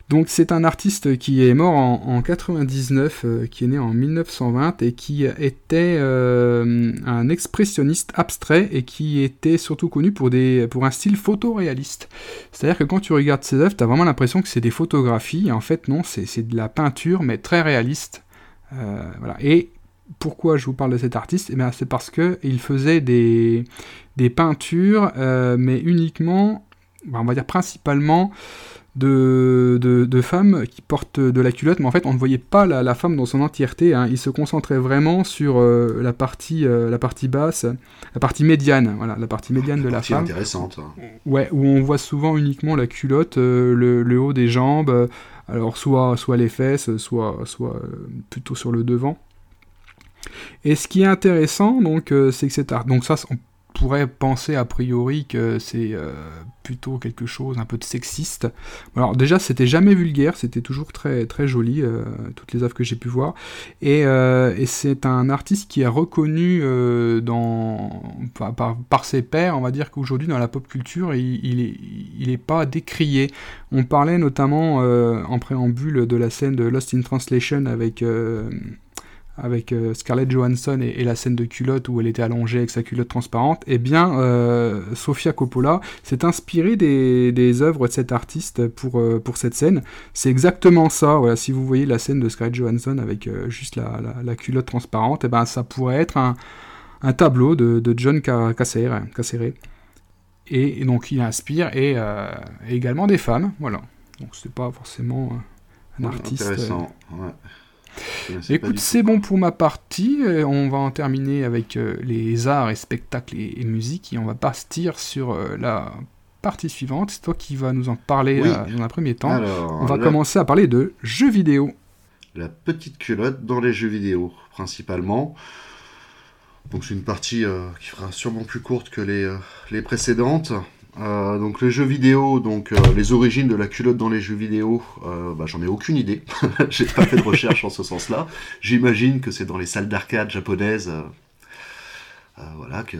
Donc c'est un artiste qui est mort en, 99, euh, qui est né en 1920 et qui était euh, un expressionniste abstrait et qui était surtout connu pour, des, pour un style photoréaliste. C'est-à-dire que quand tu regardes ses œuvres, tu as vraiment l'impression que c'est des photographies, en fait non, c'est de la peinture, mais très réaliste. Euh, voilà. Et pourquoi je vous parle de cet artiste? Eh C'est parce qu'il faisait des, des peintures, mais uniquement, on va dire principalement, de, de, femmes qui portent de la culotte, mais en fait on ne voyait pas la, femme dans son entièreté, hein. il se concentrait vraiment sur euh, la, partie, euh, la partie basse, la partie médiane, voilà, la partie médiane de la femme. intéressante. Hein. Ouais, où on voit souvent uniquement la culotte, euh, le, haut des jambes, alors soit, soit les fesses, soit, soit plutôt sur le devant. Et ce qui est intéressant, donc, c'est que cet art, donc ça, on pourrait penser a priori que c'est euh, plutôt quelque chose un peu de sexiste. Alors déjà, c'était jamais vulgaire, c'était toujours très très joli, euh, toutes les œuvres que j'ai pu voir. Et, euh, c'est un artiste qui est reconnu dans, par, par, ses pairs, on va dire qu'aujourd'hui dans la pop culture, il, il, est, il est pas décrié. On parlait notamment en préambule de la scène de Lost in Translation avec avec euh, Scarlett Johansson et, la scène de culotte où elle était allongée avec sa culotte transparente, eh bien, euh, Sofia Coppola s'est inspirée des, des, œuvres de cet artiste pour, euh, pour cette scène. C'est exactement ça. Voilà, si vous voyez la scène de Scarlett Johansson avec juste la, la, culotte transparente, eh ben, ça pourrait être un, un tableau de, John Cassere, Et, donc il inspire et, également des femmes, voilà. Donc c'est pas forcément un artiste. Intéressant, Écoute, c'est bon pour ma partie. On va en terminer avec les arts et spectacles et, musique et on va partir sur la partie suivante. C'est toi qui vas nous en parler dans un premier temps. on va commencer à parler de jeux vidéo. La petite culotte dans les jeux vidéo, principalement. Donc c'est une partie qui sera sûrement plus courte que les, les précédentes. Euh, donc les jeux vidéo, donc euh, les origines de la culotte dans les jeux vidéo, euh, bah, j'en ai aucune idée. *laughs* J'ai pas fait de recherche en ce sens-là. J'imagine que c'est dans les salles d'arcade japonaises, voilà, que,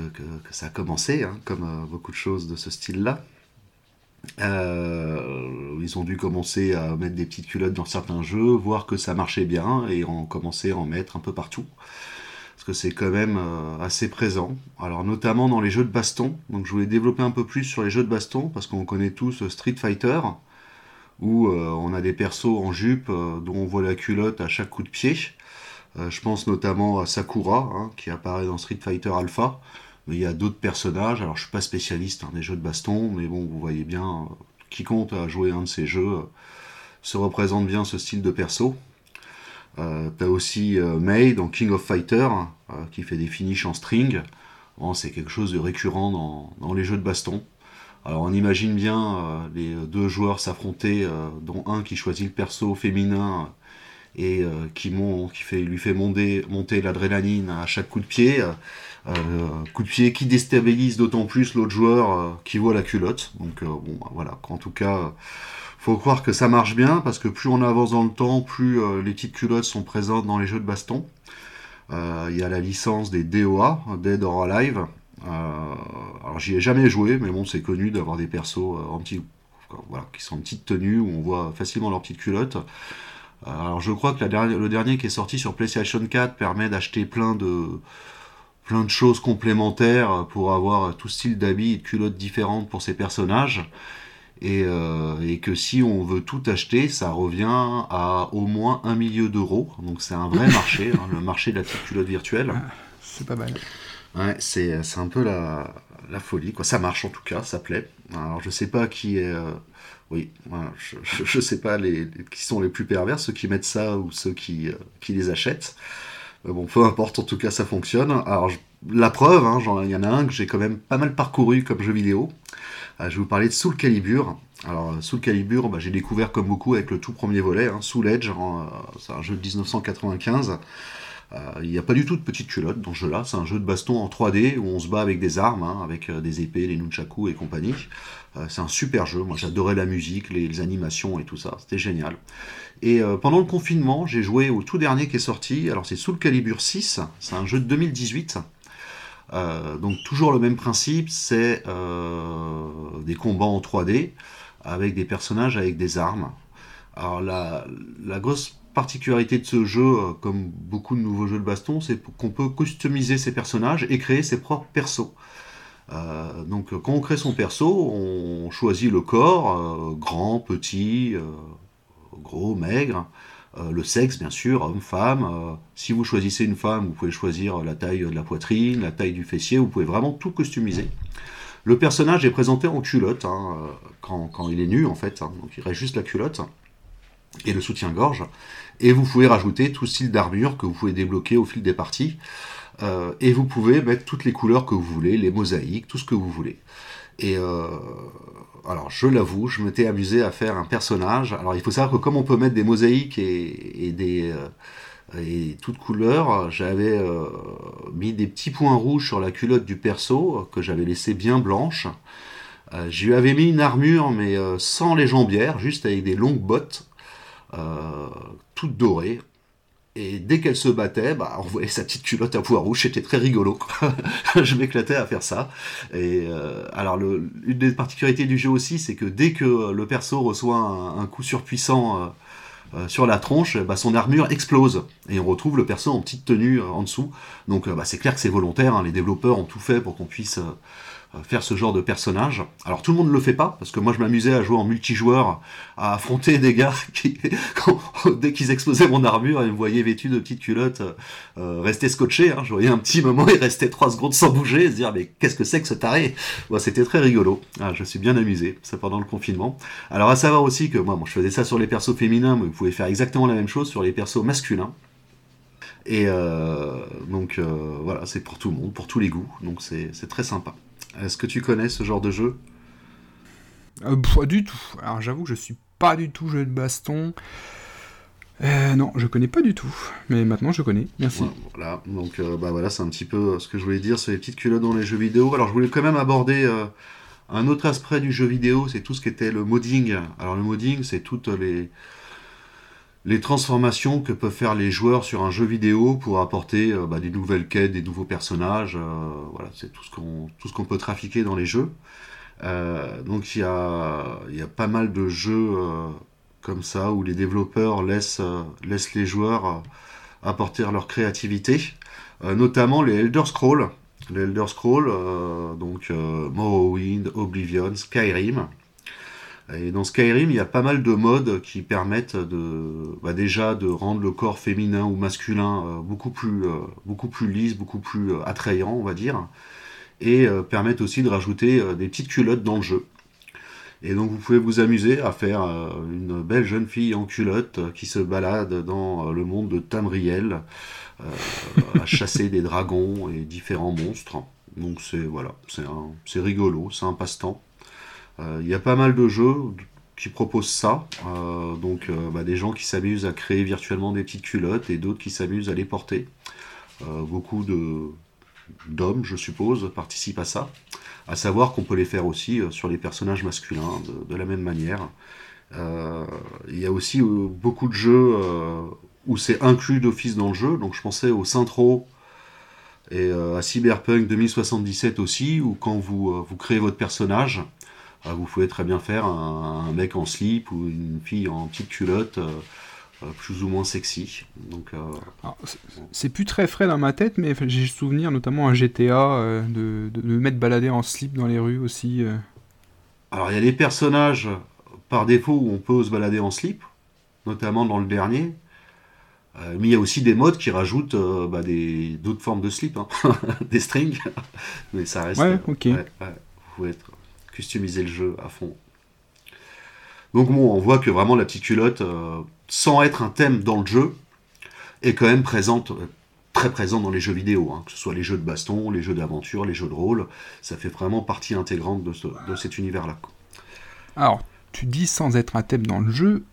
ça a commencé, hein, comme beaucoup de choses de ce style-là. ils ont dû commencer à mettre des petites culottes dans certains jeux, voir que ça marchait bien, et ont commencé à en mettre un peu partout que c'est quand même euh, assez présent. Alors notamment dans les jeux de baston. Donc je voulais développer un peu plus sur les jeux de baston parce qu'on connaît tous Street Fighter où euh, on a des persos en jupe euh, dont on voit la culotte à chaque coup de pied. je pense notamment à Sakura hein, qui apparaît dans Street Fighter Alpha. Mais il y a d'autres personnages. Alors je suis pas spécialiste hein, des jeux de baston, mais bon vous voyez bien qui compte à jouer un de ces jeux se représente bien ce style de perso. Euh, t'as aussi euh, May dans King of Fighter euh, qui fait des finishes en string. c'est quelque chose de récurrent dans, les jeux de baston. Alors on imagine bien les deux joueurs s'affronter, dont un qui choisit le perso féminin et qui, fait, lui fait monter, l'adrénaline à chaque coup de pied. coup de pied qui déstabilise d'autant plus l'autre joueur qui voit la culotte. Donc bon, voilà, en tout cas, faut croire que ça marche bien parce que plus on avance dans le temps, plus euh, les petites culottes sont présentes dans les jeux de baston. Euh, il y a la licence des DOA, Dead or Alive. Euh, alors j'y ai jamais joué, mais bon, c'est connu d'avoir des persos en petit, qui sont en petite tenue où on voit facilement leurs petites culottes. alors je crois que le dernier qui est sorti sur PlayStation 4 permet d'acheter plein de plein de choses complémentaires pour avoir tout style d'habits et de culottes différentes pour ces personnages. Euh, et, que si on veut tout acheter, ça revient à au moins un million d'euros. Donc c'est un vrai *laughs* marché, hein, le marché de la petite culotte virtuelle. Ah, c'est pas mal. Ouais, c'est, un peu la, la, folie. Quoi. Ça marche en tout cas, ça plaît. Alors je sais pas qui est... Euh, oui, je, ne sais pas les, qui sont les plus pervers, ceux qui mettent ça ou ceux qui, euh, qui les achètent. bon, peu importe, en tout cas ça fonctionne. Alors la preuve, hein, il y en a un que j'ai quand même pas mal parcouru comme jeu vidéo. Euh, je vais vous parler de Soul Calibur. Alors, euh, Soul Calibur, bah, j'ai découvert comme beaucoup avec le tout premier volet, hein, Soul Edge, hein, euh, c'est un jeu de 1995. Il n'y a pas du tout de petite culotte dans ce jeu-là, c'est un jeu de baston en 3D où on se bat avec des armes, hein, avec des épées, les nunchaku et compagnie. c'est un super jeu, moi j'adorais la musique, les, animations et tout ça, c'était génial. Et pendant le confinement, j'ai joué au tout dernier qui est sorti, alors c'est Soul Calibur 6, c'est un jeu de 2018. Euh, donc toujours le même principe, c'est euh, des combats en 3D avec des personnages avec des armes. Alors la, grosse particularité de ce jeu, euh, comme beaucoup de nouveaux jeux de baston, c'est qu'on peut customiser ses personnages et créer ses propres persos. donc quand on crée son perso, on choisit le corps, grand, petit, gros, maigre. Euh, le sexe, bien sûr, homme-femme. Euh, si vous choisissez une femme, vous pouvez choisir la taille de la poitrine, la taille du fessier, vous pouvez vraiment tout customiser. Le personnage est présenté en culotte, hein, euh, quand, il est nu en fait, hein. donc il reste juste la culotte et le soutien-gorge. Et vous pouvez rajouter tout style d'armure que vous pouvez débloquer au fil des parties. et vous pouvez mettre toutes les couleurs que vous voulez, les mosaïques, tout ce que vous voulez. Et alors je l'avoue, je m'étais amusé à faire un personnage. Alors il faut savoir que comme on peut mettre des mosaïques et, des euh, toutes couleurs, j'avais euh, mis des petits points rouges sur la culotte du perso que j'avais laissé bien blanche. Euh, je lui avais mis une armure mais sans les jambières, juste avec des longues bottes, toutes dorées. Et dès qu'elle se battait, bah, on voyait sa petite culotte à poids rouge, c'était très rigolo. *laughs* je m'éclatais à faire ça. Et euh, alors, le, une des particularités du jeu aussi, c'est que dès que le perso reçoit un, coup surpuissant, euh, sur la tronche, bah, son armure explose et on retrouve le perso en petite tenue en dessous. Donc bah, c'est clair que c'est volontaire, hein. les développeurs ont tout fait pour qu'on puisse faire ce genre de personnage. Alors tout le monde ne le fait pas, parce que moi je m'amusais à jouer en multijoueur, à affronter des gars *laughs* qui, dès qu'ils exposaient mon armure, ils me voyaient vêtu de petites culottes, euh, rester scotché. Hein. Je voyais un petit moment, il restait trois secondes sans bouger, se dire mais qu'est-ce que c'est que ce taré? C'était très rigolo. Ah, je suis bien amusé, ça pendant le confinement. Alors à savoir aussi que moi, je faisais ça sur les persos féminins, mais vous pouvez faire exactement la même chose sur les persos masculins. Et euh, donc euh, voilà, c'est pour tout le monde, pour tous les goûts, donc c'est très sympa. Est-ce que tu connais ce genre de jeu? Euh, Pas du tout. Alors j'avoue que je suis pas du tout jeu de baston. Euh, non, je connais pas du tout. Mais maintenant je connais. Merci. voilà, donc euh, bah voilà, c'est un petit peu ce que je voulais dire sur les petites culottes dans les jeux vidéo. Alors je voulais quand même aborder un autre aspect du jeu vidéo, c'est tout ce qui était le modding. Alors le modding, c'est toutes les les transformations que peuvent faire les joueurs sur un jeu vidéo pour apporter euh, bah, des nouvelles quêtes, des nouveaux personnages. Euh, c'est tout ce qu'on peut trafiquer dans les jeux. Euh, donc il y a, y a pas mal de jeux comme ça où les développeurs laissent, laissent les joueurs apporter leur créativité, notamment les Elder Scrolls. Les Elder Scrolls, donc Morrowind, Oblivion, Skyrim. Et dans Skyrim, il y a pas mal de modes qui permettent de, bah déjà de rendre le corps féminin ou masculin euh, beaucoup plus, euh, beaucoup plus lisse, beaucoup plus euh, attrayant, on va dire, et permettent aussi de rajouter des petites culottes dans le jeu. Et donc vous pouvez vous amuser à faire une belle jeune fille en culotte qui se balade dans le monde de Tamriel, *laughs* à chasser des dragons et différents monstres. Donc c'est voilà, c'est rigolo, c'est un passe-temps. Euh, il y a pas mal de jeux qui proposent ça. Euh, donc euh, bah, des gens qui s'amusent à créer virtuellement des petites culottes et d'autres qui s'amusent à les porter. beaucoup d'hommes, je suppose, participent à ça. À savoir qu'on peut les faire aussi sur les personnages masculins de, la même manière. Il y a aussi beaucoup de jeux où c'est inclus d'office dans le jeu. Donc je pensais au Centro et à Cyberpunk 2077 aussi, où quand vous, vous créez votre personnage, ah, vous pouvez très bien faire un, mec en slip ou une fille en petite culotte. Euh, euh, plus ou moins sexy. Donc, euh, c'est plus très frais dans ma tête, mais j'ai souvenir notamment un GTA de, de, me mettre balader en slip dans les rues aussi. Alors il y a des personnages par défaut où on peut se balader en slip, notamment dans le dernier. mais il y a aussi des modes qui rajoutent bah, des d'autres formes de slip, hein. *laughs* des strings. mais ça reste. Ouais, ok. vous pouvez être customiser le jeu à fond. Donc bon, on voit que vraiment la petite culotte, euh, sans être un thème dans le jeu, est quand même présente, euh, très présente dans les jeux vidéo, hein. que ce soit les jeux de baston, les jeux d'aventure, les jeux de rôle, ça fait vraiment partie intégrante de, de cet univers-là. Alors, tu dis sans être un thème dans le jeu,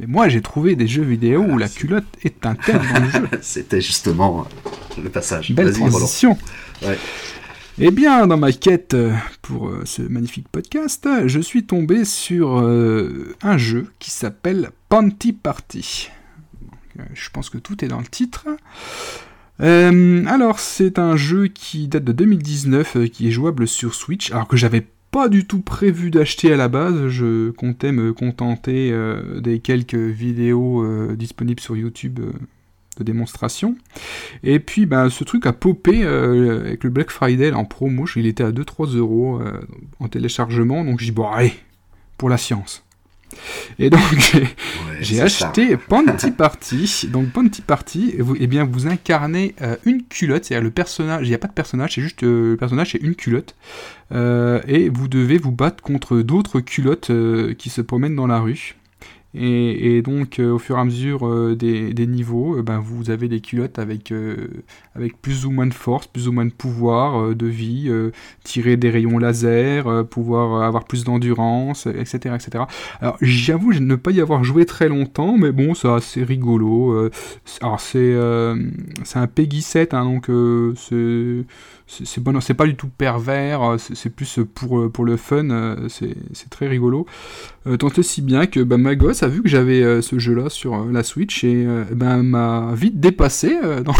mais moi j'ai trouvé des jeux vidéo où la culotte est un thème dans le jeu. *laughs* C'était justement le passage. Belle transition. Ouais. Eh bien, dans ma quête euh, pour euh, ce magnifique podcast, je suis tombé sur euh, un jeu qui s'appelle Panty Party. je pense que tout est dans le titre. alors, c'est un jeu qui date de 2019, qui est jouable sur Switch, alors que j'avais pas du tout prévu d'acheter à la base. Je comptais me contenter des quelques vidéos disponibles sur YouTube de démonstration. Et puis bah, ce truc a popé euh, avec le Black Friday en promo, il était à 2-3 euros euh, en téléchargement, donc j'ai dit bon allez, pour la science. Et donc *laughs* j'ai acheté Panty Party. Donc Panty Party, vous, eh bien vous incarnez euh, une culotte, c'est-à-dire le personnage, il n'y a pas de personnage, c'est juste le personnage, c'est une culotte. et vous devez vous battre contre d'autres culottes qui se promènent dans la rue. Et, donc, euh, au fur et à mesure euh, des, niveaux, euh, ben, vous avez des culottes avec, avec plus ou moins de force, plus ou moins de pouvoir, de vie, tirer des rayons laser, pouvoir avoir plus d'endurance, etc., etc. Alors, j'avoue ne pas y avoir joué très longtemps, mais bon, c'est assez rigolo. alors, c'est un Peggy 7, hein, donc c'est c'est bon, c'est pas du tout pervers, euh, c'est plus pour, euh, pour le fun, euh, c'est très rigolo. tant et si bien que bah, ma gosse a vu que j'avais ce jeu-là sur la Switch et ben m'a vite dépassé *laughs* dans,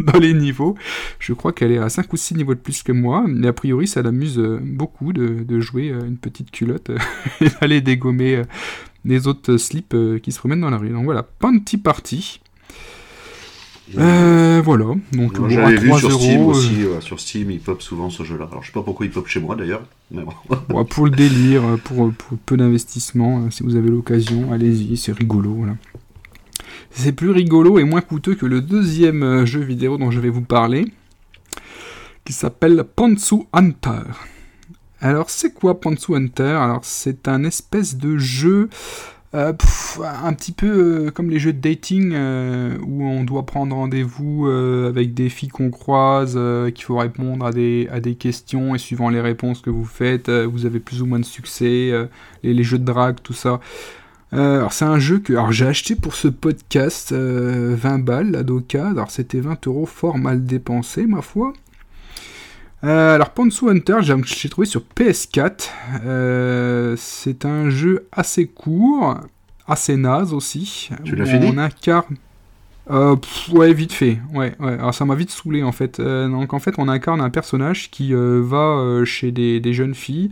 dans, les niveaux. Je crois qu'elle est à 5 ou 6 niveaux de plus que moi, mais a priori ça l'amuse beaucoup de, de, jouer une petite culotte *laughs* et d'aller dégommer des autres slips qui se promènent dans la rue. Donc voilà, Panty Party. Euh, voilà, donc moi, j'avais vu sur Steam aussi, sur Steam il pop souvent ce jeu-là. Alors je sais pas pourquoi il pop chez moi d'ailleurs, mais bon. *laughs* pour le délire, pour, pour peu d'investissement, si vous avez l'occasion, allez-y, c'est rigolo. Voilà. C'est plus rigolo et moins coûteux que le deuxième jeu vidéo dont je vais vous parler, qui s'appelle Pantsu Hunter. Alors c'est quoi Pantsu Hunter? Alors c'est un espèce de jeu euh, un petit peu euh, comme les jeux de dating euh, où on doit prendre rendez-vous avec des filles qu'on croise, qu'il faut répondre à des, questions et suivant les réponses que vous faites, vous avez plus ou moins de succès, les, jeux de drague, tout ça. alors c'est un jeu que j'ai acheté pour ce podcast 20 balles à Doka, alors c'était 20 euros fort mal dépensé ma foi. Euh, alors Pantsu Hunter, j'ai trouvé sur PS4. Euh, c'est un jeu assez court, assez naze aussi. Tu l'as fini On incarne. Euh, ouais, vite fait. Ouais, ouais. Alors ça m'a vite saoulé en fait. donc en fait, on incarne un personnage qui va chez des, des, jeunes filles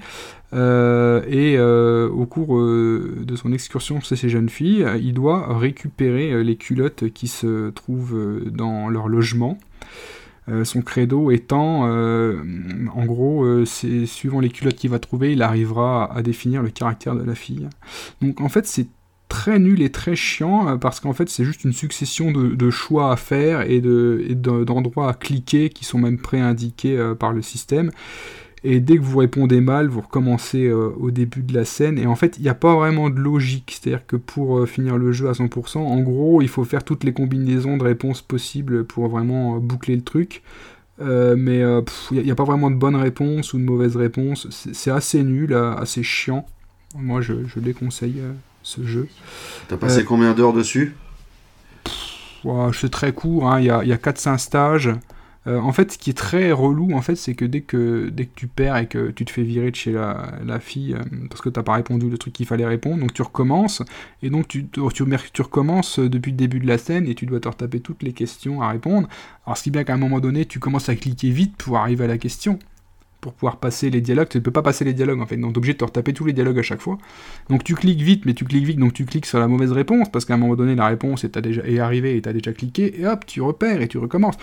et au cours de son excursion chez ces jeunes filles, il doit récupérer les culottes qui se trouvent dans leur logement. Euh, son credo étant, euh, en gros, euh, c'est suivant les culottes qu'il va trouver, il arrivera à, définir le caractère de la fille. Donc en fait, c'est très nul et très chiant parce qu'en fait, c'est juste une succession de, choix à faire et d'endroits à cliquer qui sont même préindiqués par le système. Et dès que vous répondez mal, vous recommencez euh, au début de la scène. Et en fait, il n'y a pas vraiment de logique. C'est-à-dire que pour euh, finir le jeu à 100%, en gros, il faut faire toutes les combinaisons de réponses possibles pour vraiment euh, boucler le truc. mais il n'y a, pas vraiment de bonne réponse ou de mauvaise réponse. C'est assez nul, assez chiant. Moi, je, je déconseille ce jeu. T'as passé combien d'heures dessus? C'est très court, hein. il y a, a 4-5 stages. Euh, en fait, ce qui est très relou, en fait, c'est que dès que tu perds et que tu te fais virer de chez la, fille euh, parce que t'as pas répondu le truc qu'il fallait répondre, donc tu recommences et donc tu, tu, recommences depuis le début de la scène et tu dois te retaper toutes les questions à répondre. Alors, ce qui est bien qu'à un moment donné, tu commences à cliquer vite pour arriver à la question pour pouvoir passer les dialogues. Tu ne peux pas passer les dialogues en fait, donc tu es obligé de te retaper tous les dialogues à chaque fois. Donc tu cliques vite, mais tu cliques vite, donc tu cliques sur la mauvaise réponse, parce qu'à un moment donné, la réponse est, déjà, est arrivée et tu as déjà cliqué, et hop, tu repères et tu recommences.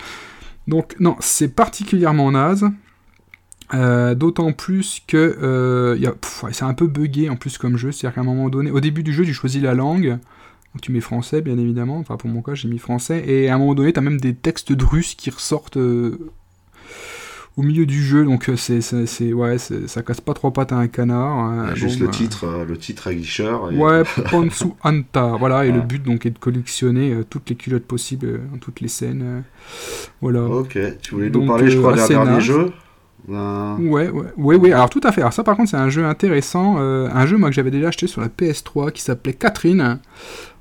Donc non, c'est particulièrement naze. Euh, d'autant plus que euh, c'est un peu buggé en plus comme jeu, c'est-à-dire qu'à un moment donné, au début du jeu, tu choisis la langue, donc tu mets français bien évidemment, enfin pour mon cas j'ai mis français, et à un moment donné, tu même des textes de russe qui ressortent euh, au milieu du jeu, donc c'est, c'est, ouais, ça casse pas trois pattes à un canard. Hein. juste le titre, le titre à guicheur. Ouais, *laughs* Ponsu Anta, voilà, et le but donc est de collectionner toutes les culottes possibles dans toutes les scènes. voilà. Ok, tu voulais nous parler, je crois, d'un dernier jeu? Ouais, ouais, ouais, ouais, alors tout à fait. Alors ça par contre c'est un jeu intéressant, un jeu moi que j'avais déjà acheté sur la PS3 qui s'appelait Catherine.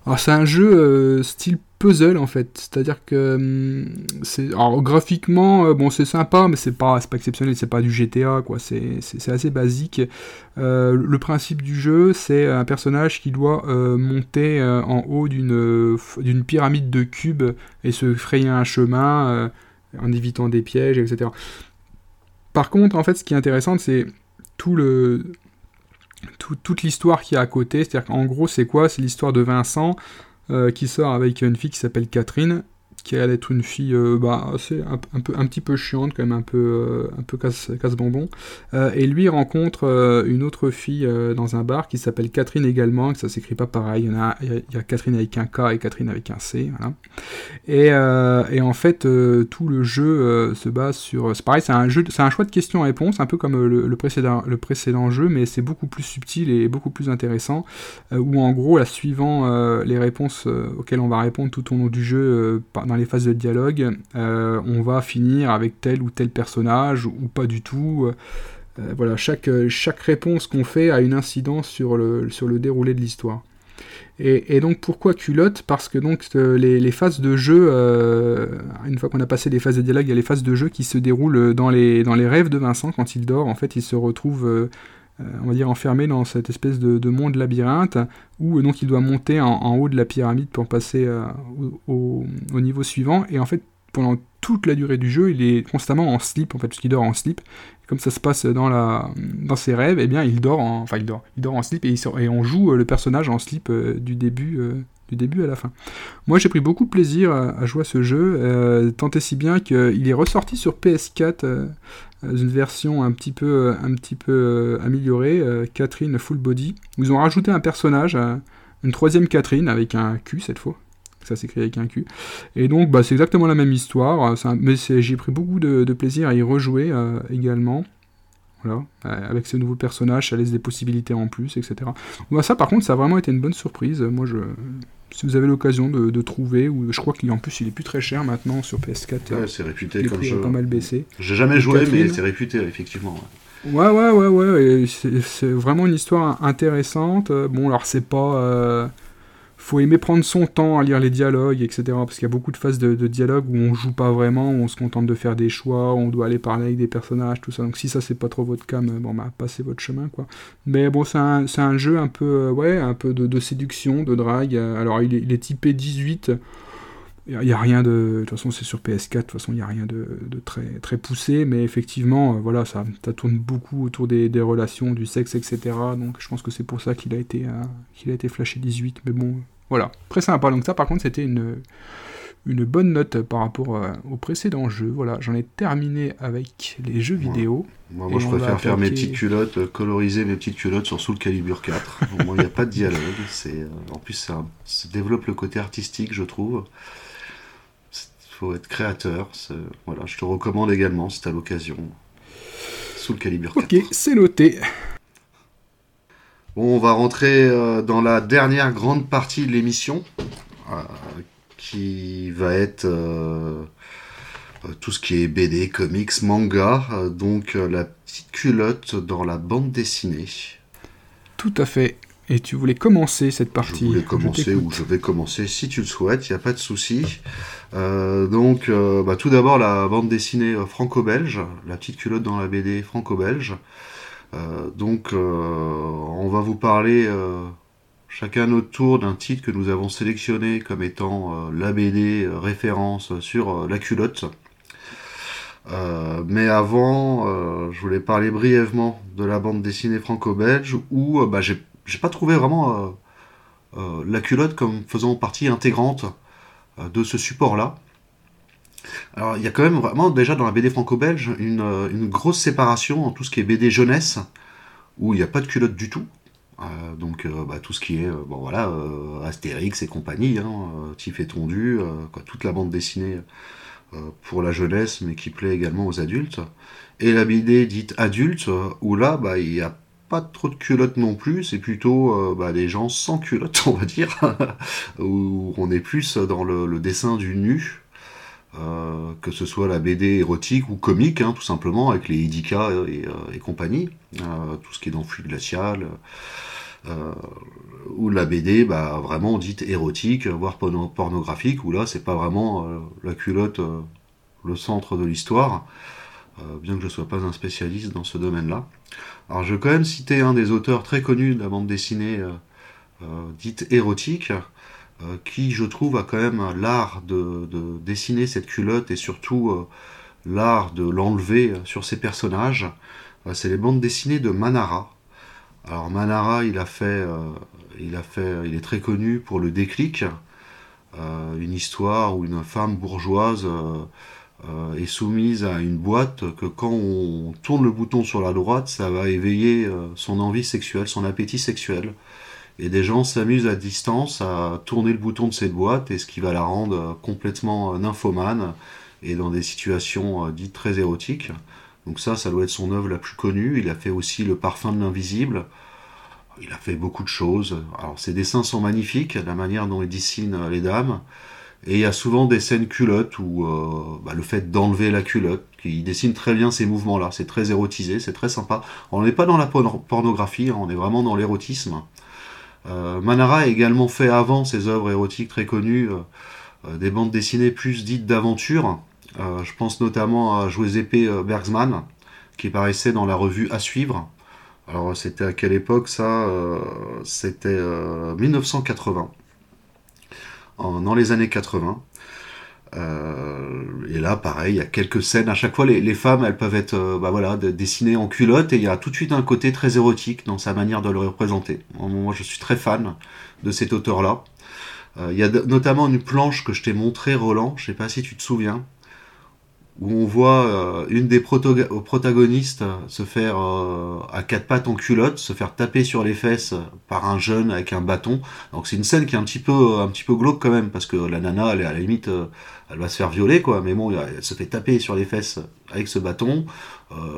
Alors c'est un jeu style puzzle en fait. C'est-à-dire que hum, c'est alors graphiquement euh, bon c'est sympa mais c'est pas pas exceptionnel, c'est pas du GTA quoi, c'est assez basique. Euh, le principe du jeu, c'est un personnage qui doit euh, monter en haut d'une d'une pyramide de cubes et se frayer un chemin en évitant des pièges, etc. Par contre, en fait, ce qui est intéressant, c'est tout le toute l'histoire qui est à côté. C'est-à-dire qu'en gros, c'est quoi? C'est l'histoire de Vincent qui sort avec une fille qui s'appelle Catherine, qui a l'air d'être une fille euh, bah, assez, un, peu, un petit peu chiante, quand même un peu, euh, un peu casse, casse bonbon. et lui rencontre une autre fille dans un bar qui s'appelle Catherine également, que ça s'écrit pas pareil. Il y, a, Catherine avec un K et Catherine avec un C. Voilà. Et, et, en fait, tout le jeu se base sur. C'est pareil, c'est un, jeu, un choix de questions-réponses, un peu comme le, précédent, le précédent jeu, mais c'est beaucoup plus subtil et beaucoup plus intéressant. où en gros, là, suivant les réponses auxquelles on va répondre tout au long du jeu, dans les phases de dialogue, euh, on va finir avec tel ou tel personnage ou pas du tout. Euh, voilà, chaque, chaque réponse qu'on fait a une incidence sur le, sur le déroulé de l'histoire. Et, donc pourquoi culotte? Parce que donc euh, les, phases de jeu, une fois qu'on a passé les phases de dialogue, il y a les phases de jeu qui se déroulent dans les, dans les rêves de Vincent quand il dort. En fait, il se retrouve on va dire enfermé dans cette espèce de, monde labyrinthe où donc il doit monter en, haut de la pyramide pour passer euh, au, niveau suivant et en fait pendant toute la durée du jeu il est constamment en slip en fait parce dort en slip comme ça se passe dans, la, dans ses rêves, eh bien il dort en, enfin il dort, il dort en slip et, et on joue le personnage en slip du début du début à la fin. Moi j'ai pris beaucoup de plaisir à, jouer à ce jeu, tant et si bien qu'il est ressorti sur PS4 une version un petit peu, un petit peu améliorée, Catherine Full Body, ils ont rajouté un personnage, une troisième Catherine avec un Q cette fois. Ça s'écrit avec un Q. Et donc, bah, c'est exactement la même histoire. mais j'ai pris beaucoup de, plaisir à y rejouer également. Voilà, avec ce nouveau personnage, ça laisse des possibilités en plus, etc. Bah, ça, par contre, ça a vraiment été une bonne surprise. Moi, je, si vous avez l'occasion de, trouver, ou je crois qu'en plus il est plus très cher maintenant sur PS4. Ouais, c'est réputé comme jeu. pas mal baissé. J'ai jamais joué, mais c'est réputé effectivement. Ouais, ouais, ouais, ouais. C'est vraiment une histoire intéressante. Bon, alors c'est pas. Euh, faut aimer prendre son temps à lire les dialogues, etc. Parce qu'il y a beaucoup de phases de, dialogue où on joue pas vraiment, où on se contente de faire des choix, où on doit aller parler avec des personnages, tout ça. Donc si ça c'est pas trop votre cam, bon bah passez votre chemin quoi. Mais bon c'est un, un, jeu un peu euh, ouais un peu de, séduction, de drague. Alors il est, typé 18. Il n'y a, rien de. De toute façon, c'est sur PS4, de toute façon, il n'y a rien de, très, très poussé, mais effectivement, euh, voilà, ça, ça, tourne beaucoup autour des, relations, du sexe, etc. Donc je pense que c'est pour ça qu'il a, été, euh, qu'il a été flashé 18. Mais bon, voilà, très sympa. Donc ça, par contre, c'était une, une bonne note par rapport euh, au précédent jeu. Voilà, j'en ai terminé avec les jeux vidéo. Moi, je préfère faire mes petites culottes, coloriser mes petites culottes sur Soul Calibur 4. *laughs* il n'y a pas de dialogue. C'est, en plus, ça, ça développe le côté artistique, je trouve faut être créateur. Voilà, je te recommande également si tu l'occasion. Sous le calibre 4. Ok, c'est noté. Bon, on va rentrer euh, dans la dernière grande partie de l'émission, euh, qui va être euh, tout ce qui est BD, comics, manga, donc la petite culotte dans la bande dessinée. Tout à fait. Et tu voulais commencer cette partie Je voulais commencer, ou je vais commencer si tu le souhaites, il n'y a pas de souci. Euh, donc, euh, bah, tout d'abord, la bande dessinée franco-belge, la petite culotte dans la BD franco-belge. Donc, on va vous parler chacun notre tour d'un titre que nous avons sélectionné comme étant BD référence sur la culotte. mais avant, je voulais parler brièvement de la bande dessinée franco-belge où bah, j'ai pas trouvé vraiment euh, euh, la culotte comme faisant partie intégrante euh, de ce support-là. Alors il y a quand même vraiment déjà dans la BD franco-belge une, grosse séparation en tout ce qui est BD jeunesse, où il n'y a pas de culotte du tout. donc bah, tout ce qui est Astérix et compagnie, hein, Tif et Tondu, toute la bande dessinée pour la jeunesse, mais qui plaît également aux adultes. Et la BD dite adulte, où là bah, il y a pas trop de culottes non plus, c'est plutôt euh, bah, des gens sans culottes, *laughs* on va dire, *laughs* où on est plus dans le, dessin du nu, euh, que ce soit la BD érotique ou comique, hein, tout simplement, avec les Idika et, euh, compagnie, tout ce qui est dans Flux Glacial, ou la BD bah, vraiment dite érotique, voire pornographique, où là c'est pas vraiment la culotte le centre de l'histoire, bien que je ne sois pas un spécialiste dans ce domaine-là. Alors je vais quand même citer un des auteurs très connus de la bande dessinée euh, euh, dite érotique, euh, qui je trouve a quand même l'art de, dessiner cette culotte et surtout l'art de l'enlever sur ses personnages. C'est les bandes dessinées de Manara. Alors Manara, il a fait, il a fait, il est très connu pour le déclic, une histoire où une femme bourgeoise euh, est soumise à une boîte que quand on tourne le bouton sur la droite, ça va éveiller euh, son envie sexuelle, son appétit sexuel. Et des gens s'amusent à distance à tourner le bouton de cette boîte et ce qui va la rendre euh, complètement nymphomane et dans des situations dites très érotiques. Donc ça, ça doit être son œuvre la plus connue. Il a fait aussi Le parfum de l'invisible. Il a fait beaucoup de choses. Alors ses dessins sont magnifiques, la manière dont il dessine les dames. Et il y a souvent des scènes culottes où euh, bah, le fait d'enlever la culotte, il dessine très bien ces mouvements-là, c'est très érotisé, c'est très sympa. On n'est pas dans la pornographie, hein, on est vraiment dans l'érotisme. Euh, Manara a également fait avant ses œuvres érotiques très connues euh, des bandes dessinées plus dites d'aventure. je pense notamment à épée Bergsman, qui paraissait dans la revue À suivre. Alors c'était à quelle époque ça C'était 1980 dans les années 80. Euh, et là, pareil, il y a quelques scènes. À chaque fois, les, femmes, elles peuvent être bah voilà, dessinées en culotte et il y a tout de suite un côté très érotique dans sa manière de le représenter. Moi, je suis très fan de cet auteur-là. Il y a notamment une planche que je t'ai montré, Roland, je sais pas si tu te souviens, où on voit euh, une des protagonistes se faire euh, à quatre pattes en culotte, se faire taper sur les fesses par un jeune avec un bâton. Donc c'est une scène qui est un petit peu un petit peu glauque quand même parce que la nana elle est à la limite euh, elle va se faire violer quoi, mais bon elle se fait taper sur les fesses avec ce bâton.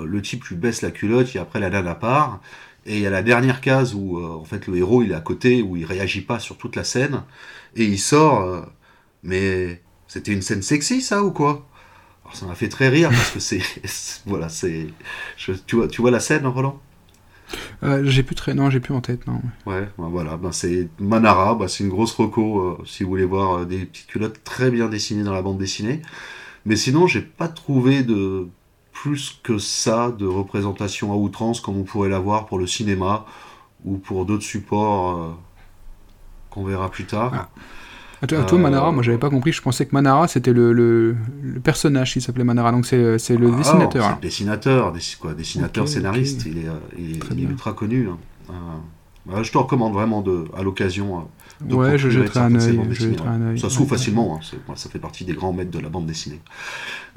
le type lui baisse la culotte et après la nana part. Et il y a la dernière case où en fait le héros il est à côté où il réagit pas sur toute la scène et il sort. mais c'était une scène sexy ça ou quoi? Alors ça m'a fait très rire parce que c'est *laughs* voilà c'est tu vois tu vois la scène Roland? Euh, j'ai plus très non j'ai plus en tête non ouais ben voilà ben c'est Manara ben c'est une grosse reco euh, si vous voulez voir euh, des petites culottes très bien dessinées dans la bande dessinée mais sinon j'ai pas trouvé de plus que ça de représentation à outrance comme on pourrait l'avoir pour le cinéma ou pour d'autres supports qu'on verra plus tard. Ah. À toi, toi, Manara, moi j'avais pas compris, je pensais que Manara c'était le, le, personnage qui s'appelait Manara, donc c'est le ah, dessinateur. C'est le dessinateur, quoi, dessinateur, scénariste, il est, il est, ultra connu. Hein. Euh, je te recommande vraiment de, à l'occasion. Euh, de ouais, je jetterai un œil. Ça se trouve facilement, hein, ça fait partie des grands maîtres de la bande dessinée.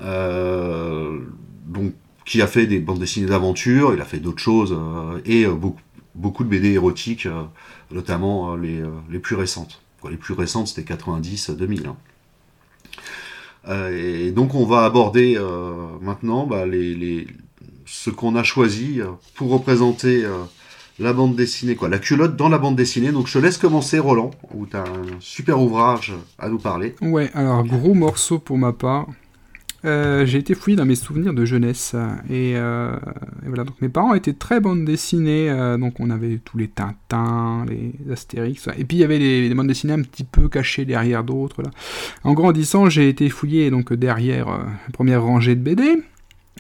Euh, donc, qui a fait des bandes dessinées d'aventure, il a fait d'autres choses, et beaucoup, beaucoup de BD érotiques, notamment les, les plus récentes les plus récentes, c'était 90-2000. Hein. Euh, et donc on va aborder euh, maintenant bah, les, ce qu'on a choisi pour représenter euh, la bande dessinée, quoi, la culotte dans la bande dessinée. Donc je te laisse commencer, Roland, où tu as un super ouvrage à nous parler. Ouais, alors gros morceau pour ma part. Euh, j'ai été fouillé dans mes souvenirs de jeunesse et, euh, voilà. Mes parents étaient très bandes dessinées euh, donc on avait tous les Tintins les Astérix et puis il y avait les, bandes dessinées un petit peu cachées derrière d'autres en grandissant j'ai été fouillé donc derrière la première rangée de BD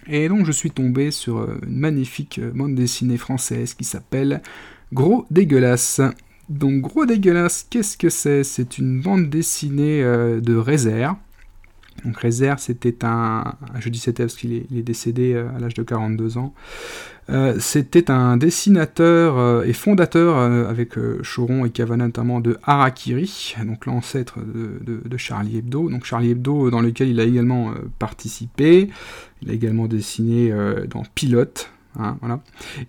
et donc je suis tombé sur une magnifique bande dessinée française qui s'appelle Gros dégueulasse. Donc Gros dégueulasse qu'est-ce que c'est? C'est une bande dessinée de réserve donc Réserve, c'était un, je dis c'était parce qu'il est, décédé euh, à l'âge de 42 ans, euh, c'était un dessinateur euh, et fondateur avec Choron et Cavana notamment de Harakiri, donc l'ancêtre de, Charlie Hebdo, donc Charlie Hebdo dans lequel il a également participé, il a également dessiné dans Pilote, Hein, voilà.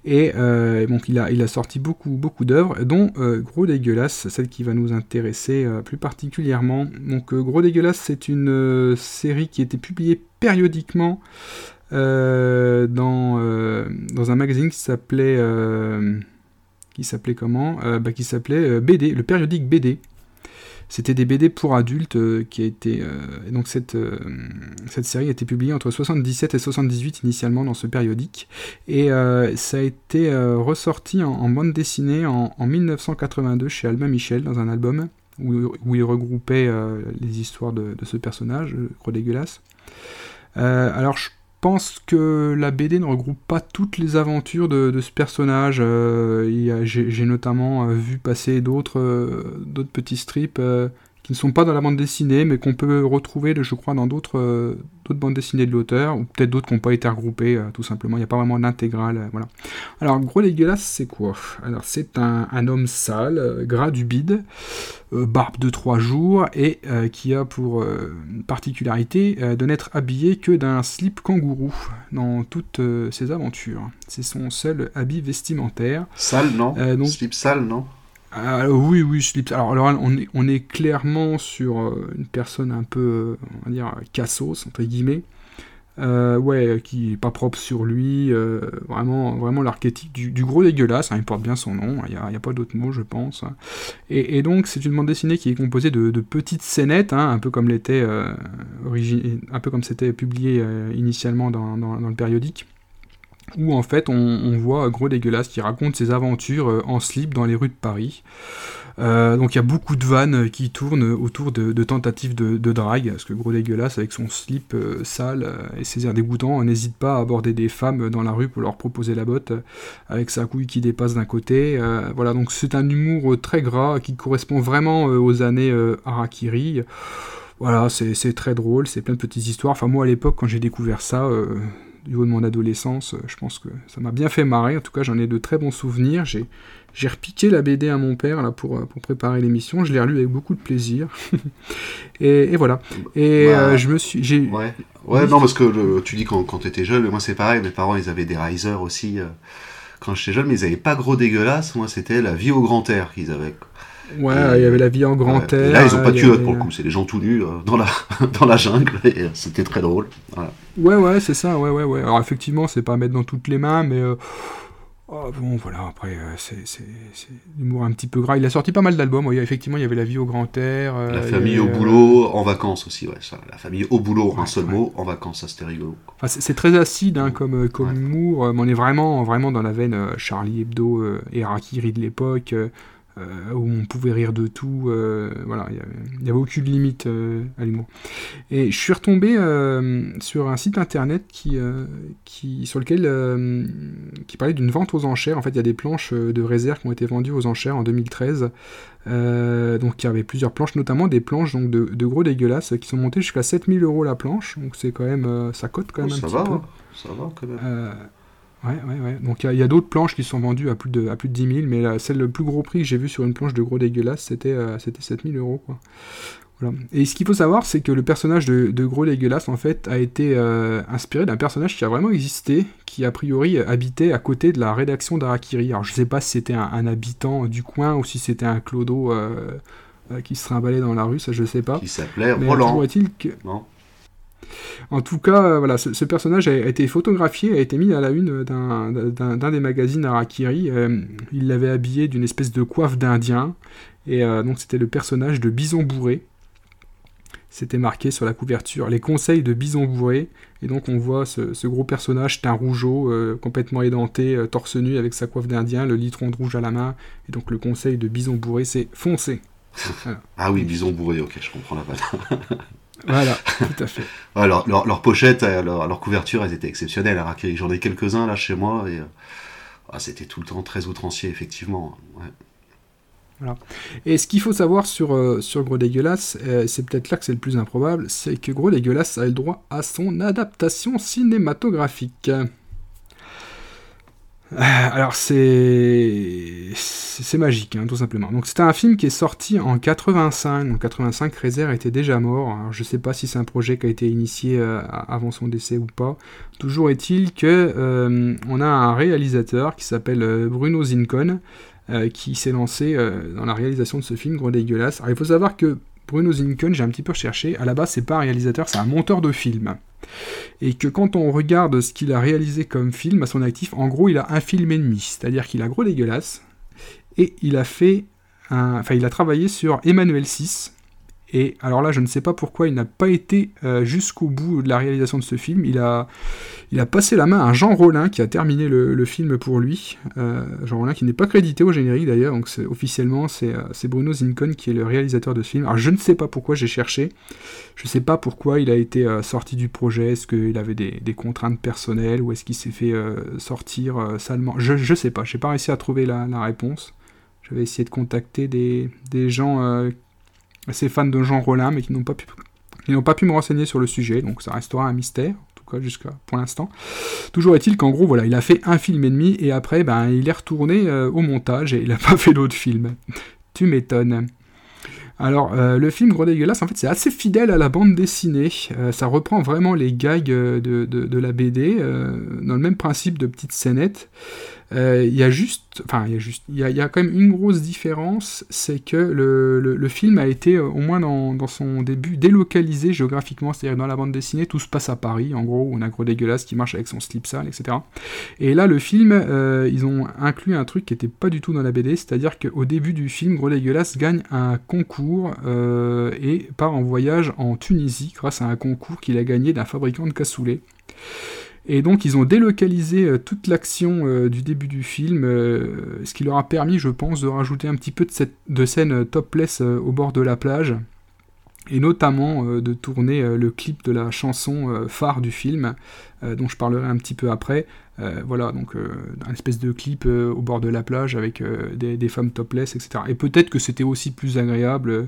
Et euh, donc il a, il a sorti beaucoup, beaucoup d'œuvres, dont euh, Gros Dégueulasse, celle qui va nous intéresser euh, plus particulièrement. Donc Gros Dégueulasse, c'est une série qui était publiée périodiquement dans, dans un magazine qui s'appelait qui s'appelait comment? Bah, Qui s'appelait BD, le périodique BD. C'était des BD pour adultes euh, qui a été. Euh, et donc cette, euh, cette série a été publiée entre 77 et 78 initialement dans ce périodique. Et ça a été ressorti en, bande dessinée en, 1982 chez Albin Michel dans un album où, où il regroupait les histoires de, ce personnage, Gros Dégueulasse. alors je pense que la BD ne regroupe pas toutes les aventures de, ce personnage. Euh, j'ai notamment euh, vu passer d'autres euh, d'autres petits strips qui ne sont pas dans la bande dessinée, mais qu'on peut retrouver, je crois, dans d'autres d'autres bandes dessinées de l'auteur, ou peut-être d'autres qui n'ont pas été regroupées, euh, tout simplement. Il n'y a pas vraiment d'intégrale. Euh, voilà. Alors, gros dégueulasse, c'est quoi? Alors, c'est un, homme sale, euh, gras du bide, barbe de trois jours, et qui a pour particularité de n'être habillé que d'un slip kangourou dans toutes ses aventures. C'est son seul habit vestimentaire. Sale, non? Donc... Slip sale, non? Ah, oui, oui, slip. Alors, on, est, clairement sur euh, une personne un peu, euh, on va dire, cassos, entre guillemets. Euh, ouais, qui est pas propre sur lui. vraiment, vraiment l'archétype du, gros dégueulasse. Hein, il porte bien son nom. Il n'y a, pas d'autre mot, je pense. Et, donc, c'est une bande dessinée qui est composée de, petites scénettes, hein, un peu comme l'était, un peu comme c'était publié initialement dans le périodique où en fait on, voit Gros Dégueulasse qui raconte ses aventures euh, en slip dans les rues de Paris. Euh, donc il y a beaucoup de vannes qui tournent autour de, tentatives de, drague, parce que Gros Dégueulasse avec son slip euh, sale et ses airs dégoûtants n'hésite pas à aborder des femmes dans la rue pour leur proposer la botte, avec sa couille qui dépasse d'un côté. voilà, donc c'est un humour très gras qui correspond vraiment aux années Harakiri. voilà, c'est très drôle, c'est plein de petites histoires. Enfin, moi, à l'époque, quand j'ai découvert ça, euh, du haut de mon adolescence, je pense que ça m'a bien fait marrer. En tout cas, j'en ai de très bons souvenirs. J'ai j'ai repiqué la BD à mon père là pour, pour préparer l'émission. Je l'ai relu avec beaucoup de plaisir. *laughs* et, voilà. Et bah, je me suis. Ouais. ouais non, parce que tu dis quand, quand tu étais jeune, moi c'est pareil. Mes parents, ils avaient des risers aussi quand j'étais jeune, mais ils n'avaient pas gros dégueulasse. Moi, c'était la vie au grand air qu'ils avaient. Ouais, il y avait la vie en grand air. Là, ils n'ont pas de culotte pour le coup. C'est des gens tout nus euh, dans, la, *laughs* dans la jungle. Et euh, c'était très drôle. Ouais, ouais, c'est ça. Ouais, ouais, ouais. Alors, effectivement, c'est pas à mettre dans toutes les mains, mais. Euh, Oh, bon, voilà, après, euh, c'est l'humour un petit peu gras. Il a sorti pas mal d'albums. Oui, effectivement, il y avait La vie au grand air. Euh, la famille au boulot, en vacances aussi, ouais. Ça. La famille au boulot, un seul mot, en vacances, ça c'était rigolo. Enfin, c'est très acide hein, comme, comme humour, mais on est vraiment, vraiment dans la veine Charlie Hebdo et Harakiri de l'époque. Euh, où on pouvait rire de tout. Euh, voilà, il n'y avait, aucune limite euh, à l'humour. Et je suis retombé sur un site internet qui, qui, sur lequel qui parlait d'une vente aux enchères. En fait, il y a des planches de réserve qui ont été vendues aux enchères en 2013. donc il y avait plusieurs planches, notamment des planches donc, de, gros dégueulasses qui sont montées jusqu'à 7000 euros la planche. Donc c'est quand même, ça cote quand même un petit va, peu. Ça va quand même. Ouais, ouais, ouais. Donc il y a, d'autres planches qui sont vendues à plus de, à plus de 10 000, mais celle le plus gros prix que j'ai vu sur une planche de gros dégueulasse, c'était euh, c'était 7 000 euros. Quoi. Voilà. Et ce qu'il faut savoir, c'est que le personnage de, de, gros dégueulasse, en fait, a été euh, inspiré d'un personnage qui a vraiment existé, qui a priori habitait à côté de la rédaction d'Arakiri. Alors je sais pas si c'était un, habitant du coin ou si c'était un clodo euh, qui se trimballait dans la rue, ça je sais pas. Qui s'appelait Roland. il que... Non. En tout cas, euh, voilà, ce, personnage a, été photographié, a été mis à la une d'un des magazines Arakiri. Euh, il l'avait habillé d'une espèce de coiffe d'Indien. Et euh, donc c'était le personnage de Bison Bourré. C'était marqué sur la couverture les conseils de Bison Bourré. Et donc on voit ce, gros personnage teint rougeau, complètement édenté, torse nu avec sa coiffe d'Indien, le litron de rouge à la main. Et donc le conseil de Bison Bourré, c'est foncer. *laughs* ah oui, Bison Bourré, ok, je comprends la balle. *laughs* Voilà, tout à fait. *laughs* leur, leur, pochette, euh, leur, couverture, elles étaient exceptionnelles. J'en ai quelques-uns là chez moi et euh, ah, c'était tout le temps très outrancier, effectivement. Voilà. Et ce qu'il faut savoir sur, euh, sur Gros Dégueulasse, c'est peut-être là que c'est le plus improbable, c'est que Gros Dégueulasse a le droit à son adaptation cinématographique. Euh, alors c'est c'est magique hein, tout simplement. Donc c'était un film qui est sorti en 85. En 85, Rezer était déjà mort. Alors, je sais pas si c'est un projet qui a été initié euh, avant son décès ou pas. Toujours est-il que euh, on a un réalisateur qui s'appelle Bruno Zincon qui s'est lancé dans la réalisation de ce film gros dégueulasse. Alors il faut savoir que Bruno Zincon, j'ai un petit peu recherché. À la base, c'est pas un réalisateur, c'est un monteur de film. Et que quand on regarde ce qu'il a réalisé comme film à son actif, en gros, il a un film et demi, c'est-à-dire qu'il a gros dégueulasse, et il a fait enfin, il a travaillé sur Emmanuel 6, et alors là, je ne sais pas pourquoi il n'a pas été euh, jusqu'au bout de la réalisation de ce film. Il a, il a passé la main à Jean Rollin qui a terminé le, film pour lui. Euh, Jean Rollin qui n'est pas crédité au générique d'ailleurs, donc officiellement euh, c'est Bruno Zincon qui est le réalisateur de ce film. Alors je ne sais pas pourquoi j'ai cherché. Je ne sais pas pourquoi il a été sorti du projet. Est-ce qu'il avait des, contraintes personnelles ou est-ce qu'il s'est fait sortir salement? Je ne sais pas. Je n'ai pas réussi à trouver la, la réponse. J'avais essayé de contacter des, des gens assez fans de Jean Rollin, mais qui n'ont pas pu, n'ont pas pu me renseigner sur le sujet, donc ça restera un mystère, en tout cas jusqu'à pour l'instant. Toujours est-il qu'en gros, voilà, il a fait un film et demi, et après, ben, il est retourné euh, au montage, et il n'a pas fait d'autres films. *laughs* tu m'étonnes. Alors, euh, le film Gros dégueulasse, en fait, c'est assez fidèle à la bande dessinée. Euh, ça reprend vraiment les gags de, de, de la BD, dans le même principe de petites scénettes. Euh, il y a juste, enfin il y a juste, il y a, quand même une grosse différence, c'est que le, le, film a été euh, au moins dans, dans, son début délocalisé géographiquement, c'est-à-dire dans la bande dessinée tout se passe à Paris, en gros, on a gros dégueulasse qui marche avec son slip sale, etc. Et là le film, euh, ils ont inclus un truc qui était pas du tout dans la BD, c'est-à-dire qu'au début du film, gros dégueulasse gagne un concours et part en voyage en Tunisie grâce à un concours qu'il a gagné d'un fabricant de cassoulet. Et donc ils ont délocalisé euh, toute l'action euh, du début du film, euh, ce qui leur a permis, je pense, de rajouter un petit peu de, cette, de scène topless au bord de la plage, et notamment de tourner le clip de la chanson phare du film, dont je parlerai un petit peu après. Voilà, donc un espèce de clip au bord de la plage avec des, femmes topless, etc. Et peut-être que c'était aussi plus agréable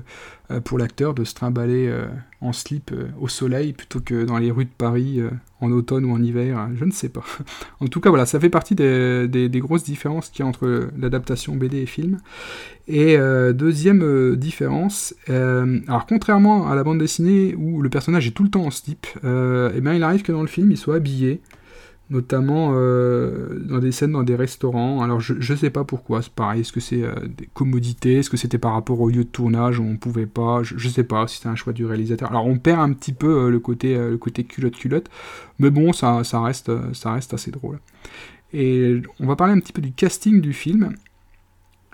pour l'acteur de se trimballer en slip au soleil plutôt que dans les rues de Paris en automne ou en hiver, je ne sais pas. *laughs* en tout cas, voilà, ça fait partie des, grosses différences qu'il y a entre l'adaptation BD et film. Et euh, deuxième euh, différence, euh, alors contrairement à la bande dessinée où le personnage est tout le temps en slip, eh bien il arrive que dans le film il soit habillé notamment euh, dans des scènes dans des restaurants. Alors je ne sais pas pourquoi, c'est pareil, est-ce que c'est euh, des commodités, est-ce que c'était par rapport au lieu de tournage? Où on pouvait pas, je, ne sais pas si c'est un choix du réalisateur. Alors on perd un petit peu euh, le côté culotte culotte, mais bon ça, ça reste ça reste assez drôle. Et on va parler un petit peu du casting du film.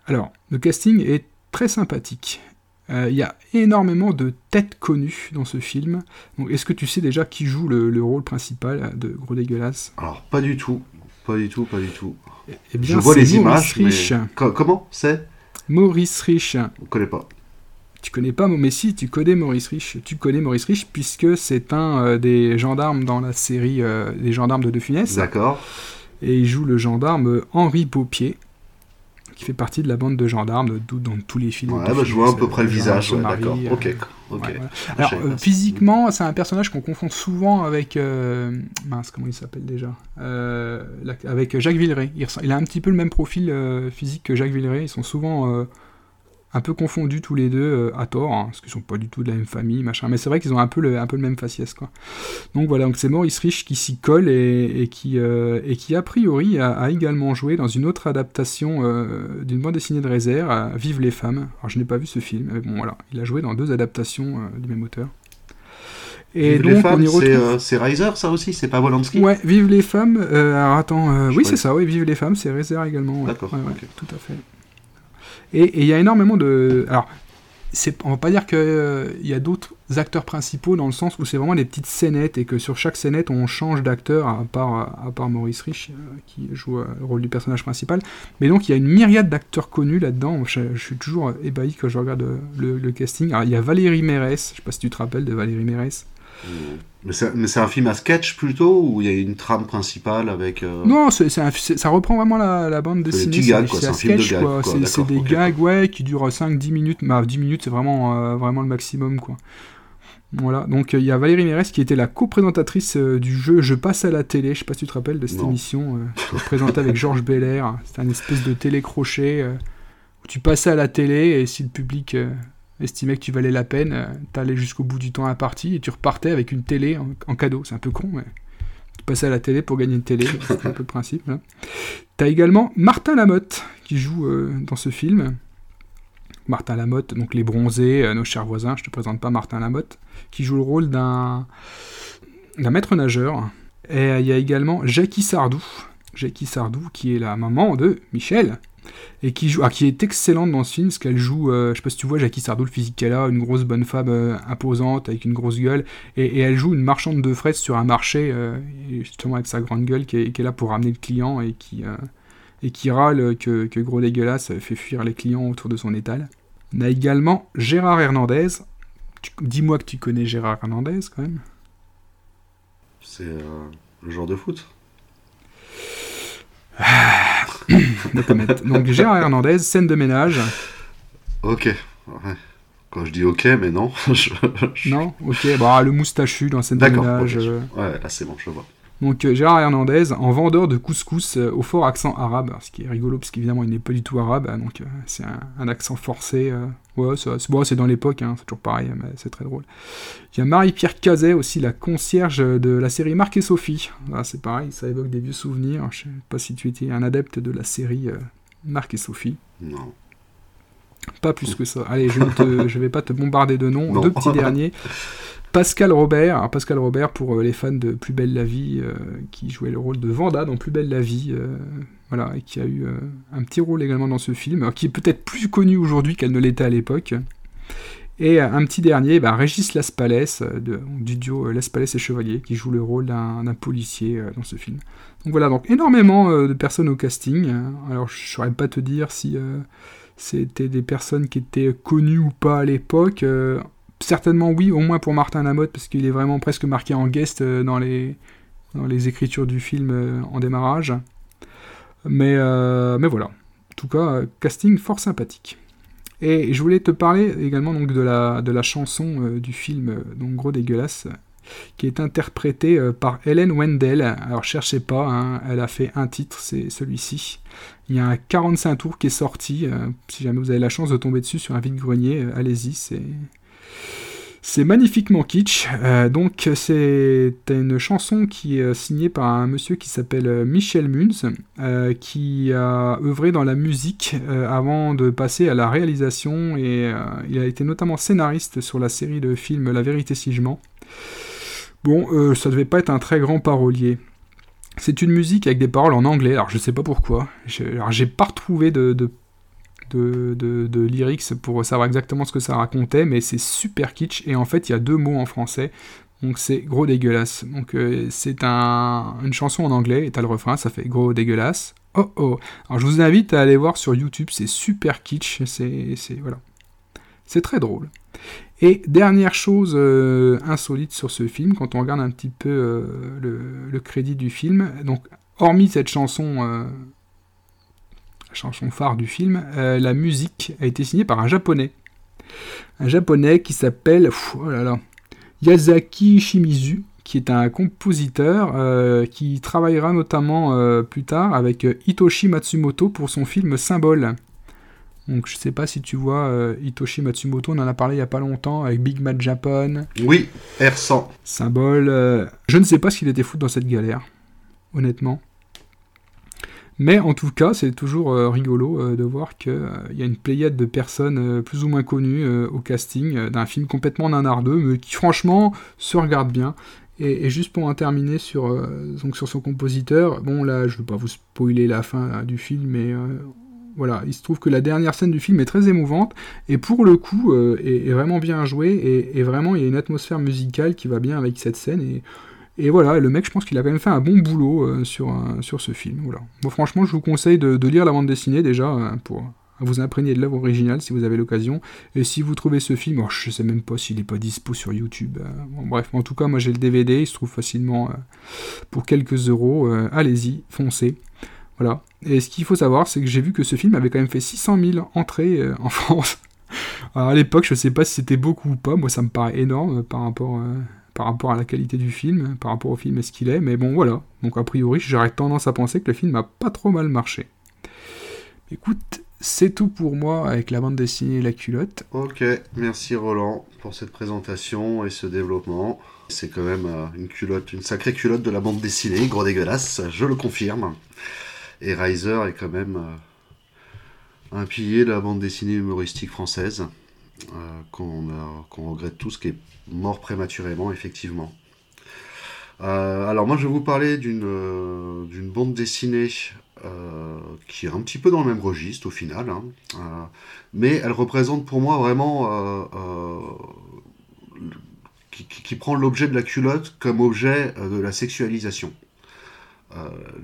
Alors le casting est très sympathique. Il y a énormément de têtes connues dans ce film. Est-ce que tu sais déjà qui joue le, rôle principal de Gros Dégueulasse? Alors, pas du tout. Pas du tout, pas du tout. Eh bien, Je vois les images. Rich. comment? C'est? Maurice Rich. On connaît pas. Tu connais pas, mais si, tu connais Maurice Rich. Tu connais Maurice Rich puisque c'est un euh, des gendarmes dans la série euh, des gendarmes de De Funès. D'accord. Et il joue le gendarme Henri Paupier qui fait partie de la bande de gendarmes dans tous les films. Ouais, bah, je vois à peu près le visage, d'accord. Euh, ok. Alors, euh, physiquement, c'est un personnage qu'on confond souvent avec. Euh, mince, comment il s'appelle déjà Avec Jacques Villeray. Il, il, a un petit peu le même profil physique que Jacques Villeray. Ils sont souvent un peu confondus tous les deux euh, à tort, hein, parce qu'ils sont pas du tout de la même famille, machin. Mais c'est vrai qu'ils ont un peu le, un peu le même faciès, quoi. Donc voilà, donc c'est Maurice Rich qui s'y colle et, qui, euh, et qui a priori a, également joué dans une autre adaptation euh, d'une bande dessinée de réserve, Vive les femmes. Alors je n'ai pas vu ce film, mais bon voilà, il a joué dans deux adaptations du même auteur. Et Vive donc, les femmes, c'est Reiser, ça aussi, c'est pas Wolanski Ouais, Vive les femmes. alors attends, oui, c'est ça, oui, Vive les femmes, c'est Reiser également. D'accord. Tout à fait. Et il y a énormément de. Alors, on va pas dire qu'il euh, y a d'autres acteurs principaux dans le sens où c'est vraiment des petites scénettes et que sur chaque scénette on change d'acteur à part, à part Maurice Rich euh, qui joue euh, le rôle du personnage principal. Mais donc il y a une myriade d'acteurs connus là-dedans. Je, suis toujours ébahi quand je regarde le, casting. Alors il y a Valérie Mérès, je sais pas si tu te rappelles de Valérie Mérès. Mais c'est un film à sketch plutôt ou il y a une trame principale avec. Euh, non, ça reprend vraiment la, bande dessinée. C'est un, sketch, quoi. C'est des gags ouais, qui durent 5-10 minutes. Mais 10 minutes, c'est vraiment, euh, vraiment le maximum. quoi. Voilà, donc il y a Valérie Mérès qui était la co-présentatrice euh, du jeu Je passe à la télé. Je sais pas si tu te rappelles de cette émission *laughs* présentée avec Georges Belair. C'était un espèce de télécrochet où tu passais à la télé et si le public estimais que tu valais la peine, euh, t'allais jusqu'au bout du temps à la partie et tu repartais avec une télé en, cadeau. C'est un peu con, mais tu passais à la télé pour gagner une télé, *laughs* c'est un peu le principe. Là. T'as également Martin Lamotte qui joue euh, dans ce film. Martin Lamotte, donc les bronzés, euh, nos chers voisins, je te présente pas Martin Lamotte, qui joue le rôle d'un d'un maître nageur. Et il y a également Jackie Sardou, Jackie Sardou qui est la maman de Michel, et qui joue, ah, qui est excellente dans ce film, parce qu'elle joue, euh, je sais pas si tu vois Jackie Sardou, le physique qu'elle a, une grosse bonne femme euh, imposante avec une grosse gueule, et, elle joue une marchande de fraises sur un marché, euh, justement avec sa grande gueule, qui est, là pour ramener le client et qui et qui râle que, que, gros dégueulasse fait fuir les clients autour de son étal. On a également Gérard Hernandez. Dis-moi que tu connais Gérard Hernandez quand même. C'est le joueur de foot? *sighs* *coughs* Donc Gérard Hernandez, scène de ménage. Ok. Quand je dis ok, mais non. *laughs* Non, ok. Bah, le moustachu dans scène de ménage. Euh. Ouais, là c'est bon, je vois. Donc euh, Gérard Hernandez en vendeur de couscous euh, au fort accent arabe, ce qui est rigolo parce qu'évidemment il n'est pas du tout arabe, hein, donc c'est un, accent forcé. ouais, c'est dans l'époque, hein, c'est toujours pareil, mais c'est très drôle. Il y a Marie-Pierre Cazet aussi, la concierge de la série Marc et Sophie. Ah, c'est pareil, ça évoque des vieux souvenirs. Je sais pas si tu étais un adepte de la série Marc et Sophie. Non. Pas plus que ça. Allez, je ne vais pas te bombarder de noms. Deux petits *laughs* derniers. Pascal Robert, Pascal Robert pour euh, les fans de Plus belle la vie, euh, qui jouait le rôle de Vanda dans Plus belle la vie, euh, voilà, et qui a eu un petit rôle également dans ce film, qui est peut-être plus connu aujourd'hui qu'elle ne l'était à l'époque. Et un petit dernier, bah, Régis Laspalais, du duo Laspalais et Chevalier, qui joue le rôle d'un policier dans ce film. Donc voilà, donc énormément de personnes au casting. Alors je ne saurais pas te dire si c'était des personnes qui étaient connues ou pas à l'époque certainement oui, au moins pour Martin Lamotte, parce qu'il est vraiment presque marqué en guest euh, dans les, écritures du film en démarrage. Mais, mais voilà. En tout cas, casting fort sympathique. Et je voulais te parler également donc, de, la, de la chanson du film donc Gros Dégueulasse, qui est interprétée par Helen Wendell. Alors cherchez pas, hein, elle a fait un titre, c'est celui-ci. Il y a un 45 tours qui est sorti. si jamais vous avez la chance de tomber dessus sur un vide-grenier, allez-y, c'est c'est magnifiquement kitsch. Euh, donc c'est une chanson qui est signée par un monsieur qui s'appelle euh, Michel Munz, euh, qui a œuvré dans la musique avant de passer à la réalisation et il a été notamment scénariste sur la série de films La vérité si je mens. Bon, ça devait pas être un très grand parolier. C'est une musique avec des paroles en anglais, alors je sais pas pourquoi. Alors j'ai pas retrouvé de, de, lyrics pour savoir exactement ce que ça racontait, mais c'est super kitsch, et en fait il y a deux mots en français, donc c'est gros dégueulasse. Donc euh, c'est un, une chanson en anglais, et t'as le refrain, ça fait gros dégueulasse. Oh oh Alors je vous invite à aller voir sur YouTube, c'est super kitsch, c'est... voilà. C'est très drôle. Et dernière chose euh, insolite sur ce film, quand on regarde un petit peu euh, le, crédit du film, donc hormis cette chanson chanson phare du film, euh, la musique a été signée par un japonais. Un japonais qui s'appelle oh Yasaki Shimizu, qui est un compositeur euh, qui travaillera notamment euh, plus tard avec Hitoshi Matsumoto pour son film Symbole. Donc je sais pas si tu vois Hitoshi Matsumoto, on en a parlé il y a pas longtemps avec Big Mad Japan. Oui, R100. Symbole. je ne sais pas s'il était fou dans cette galère, honnêtement. Mais en tout cas, c'est toujours euh, rigolo euh, de voir qu'il euh, y a une pléiade de personnes plus ou moins connues au casting d'un film complètement nanardeux, mais qui franchement se regarde bien. Et, juste pour en terminer sur, donc sur son compositeur, bon là je ne veux pas vous spoiler la fin du film, mais voilà, il se trouve que la dernière scène du film est très émouvante, et pour le coup est, vraiment bien jouée, et, et, vraiment il y a une atmosphère musicale qui va bien avec cette scène, et et voilà, le mec, je pense qu'il a quand même fait un bon boulot euh, sur, ce film. Voilà. Bon, franchement, je vous conseille de, lire la bande dessinée déjà euh, pour vous imprégner de l'œuvre originale si vous avez l'occasion. Et si vous trouvez ce film, oh, je sais même pas s'il est pas dispo sur YouTube. Euh, bref, en tout cas, moi j'ai le DVD, il se trouve facilement pour quelques euros. Allez-y, foncez. Voilà. Et ce qu'il faut savoir, c'est que j'ai vu que ce film avait quand même fait 600 000 entrées en *laughs* France. Alors à l'époque, je sais pas si c'était beaucoup ou pas. Moi, ça me paraît énorme par rapport par rapport à la qualité du film, par rapport au film et ce qu'il est, mais bon voilà. Donc a priori j'aurais tendance à penser que le film a pas trop mal marché. Écoute, c'est tout pour moi avec la bande dessinée La culotte. Ok, merci Roland pour cette présentation et ce développement. C'est quand même euh, une culotte, une sacrée culotte de la bande dessinée, gros dégueulasse, je le confirme. Et Riser est quand même euh, un pilier de la bande dessinée humoristique française. Euh, qu'on regrette tous, qui est mort prématurément, effectivement. Euh, alors moi je vais vous parler d'une euh, bande dessinée qui est un petit peu dans le même registre au final, hein. mais elle représente pour moi vraiment qui, prend l'objet de la culotte comme objet de la sexualisation.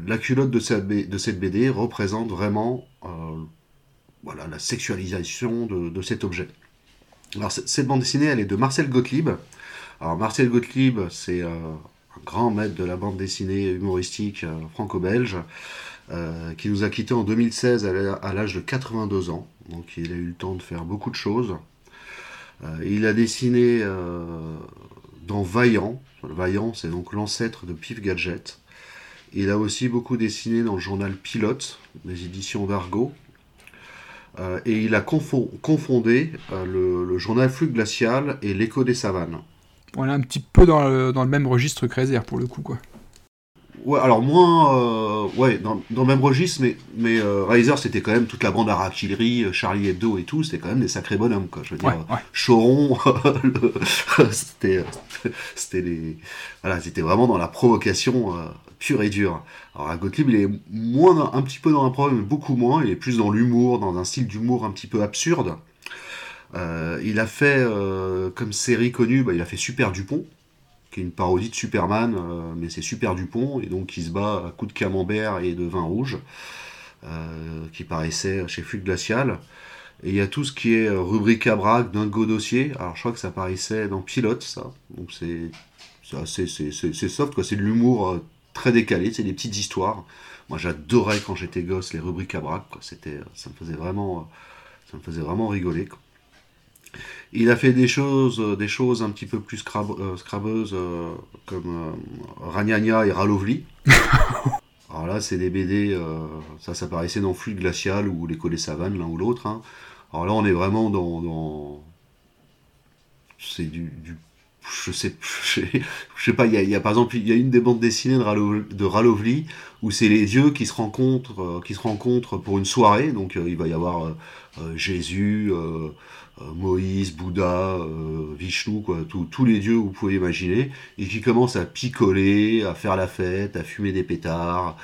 la culotte de cette, de cette BD représente vraiment voilà, la sexualisation de cet objet. Alors, cette bande dessinée, elle est de Marcel Gottlieb. Marcel Gottlieb, c'est euh, un grand maître de la bande dessinée humoristique euh, franco-belge, euh, qui nous a quittés en 2016 à l'âge de 82 ans. Donc, il a eu le temps de faire beaucoup de choses. il a dessiné dans Vaillant. Vaillant, c'est donc l'ancêtre de Pif Gadget. Il a aussi beaucoup dessiné dans le journal Pilote, des éditions d'Argo, euh, et il a confondé euh, le, journal Flux glacial et l'écho des savanes. On est un petit peu dans le, dans le même registre que Réserve pour le coup, quoi. Ouais, alors moins, euh, ouais, dans, dans, le même registre, mais, mais Riser c'était quand même toute la bande artillerie, Charlie Hebdo et tout, c'était quand même des sacrés bonhommes, quoi. Je veux dire, Choron, *laughs* *laughs* c'était, c'était les, voilà, c'était vraiment dans la provocation pure et dure. Alors à Gottlieb, il est moins un petit peu dans un problème, beaucoup moins. Il est plus dans l'humour, dans un style d'humour un petit peu absurde. Euh, il a fait euh, comme série connue, bah, il a fait Super Dupont, qui est une parodie de Superman, euh, mais c'est Super Dupont, et donc il se bat à coups de camembert et de vin rouge, qui paraissait chez Flux Glacial. Et il y a tout ce qui est rubrique à braque, dingo dossier. Alors je crois que ça paraissait dans Pilote, ça. Donc c'est c'est soft, quoi. C'est de l'humour très décalées, c'est des petites histoires. Moi, j'adorais quand j'étais gosse les rubriques à braque, C'était, ça me faisait vraiment, ça me faisait vraiment rigoler. Il a fait des choses, des choses un petit peu plus scrabeuses, comme Ragnagna et Ralovli. *laughs* Alors là, c'est des BD, ça, ça paraissait dans Fluide Glacial ou L'écho des savanes, l'un ou l'autre. Hein. Alors là, on est vraiment dans. C'est du, *laughs* Je sais, je sais pas, il y, a, par exemple, il y a une des bandes dessinées de, Ralovli où c'est les dieux qui se rencontrent, euh, qui se rencontrent pour une soirée. Donc euh, il va y avoir euh, Jésus, Moïse, Bouddha, Vishnu, quoi, tous les dieux que vous pouvez imaginer, et qui commencent à picoler, à faire la fête, à fumer des pétards,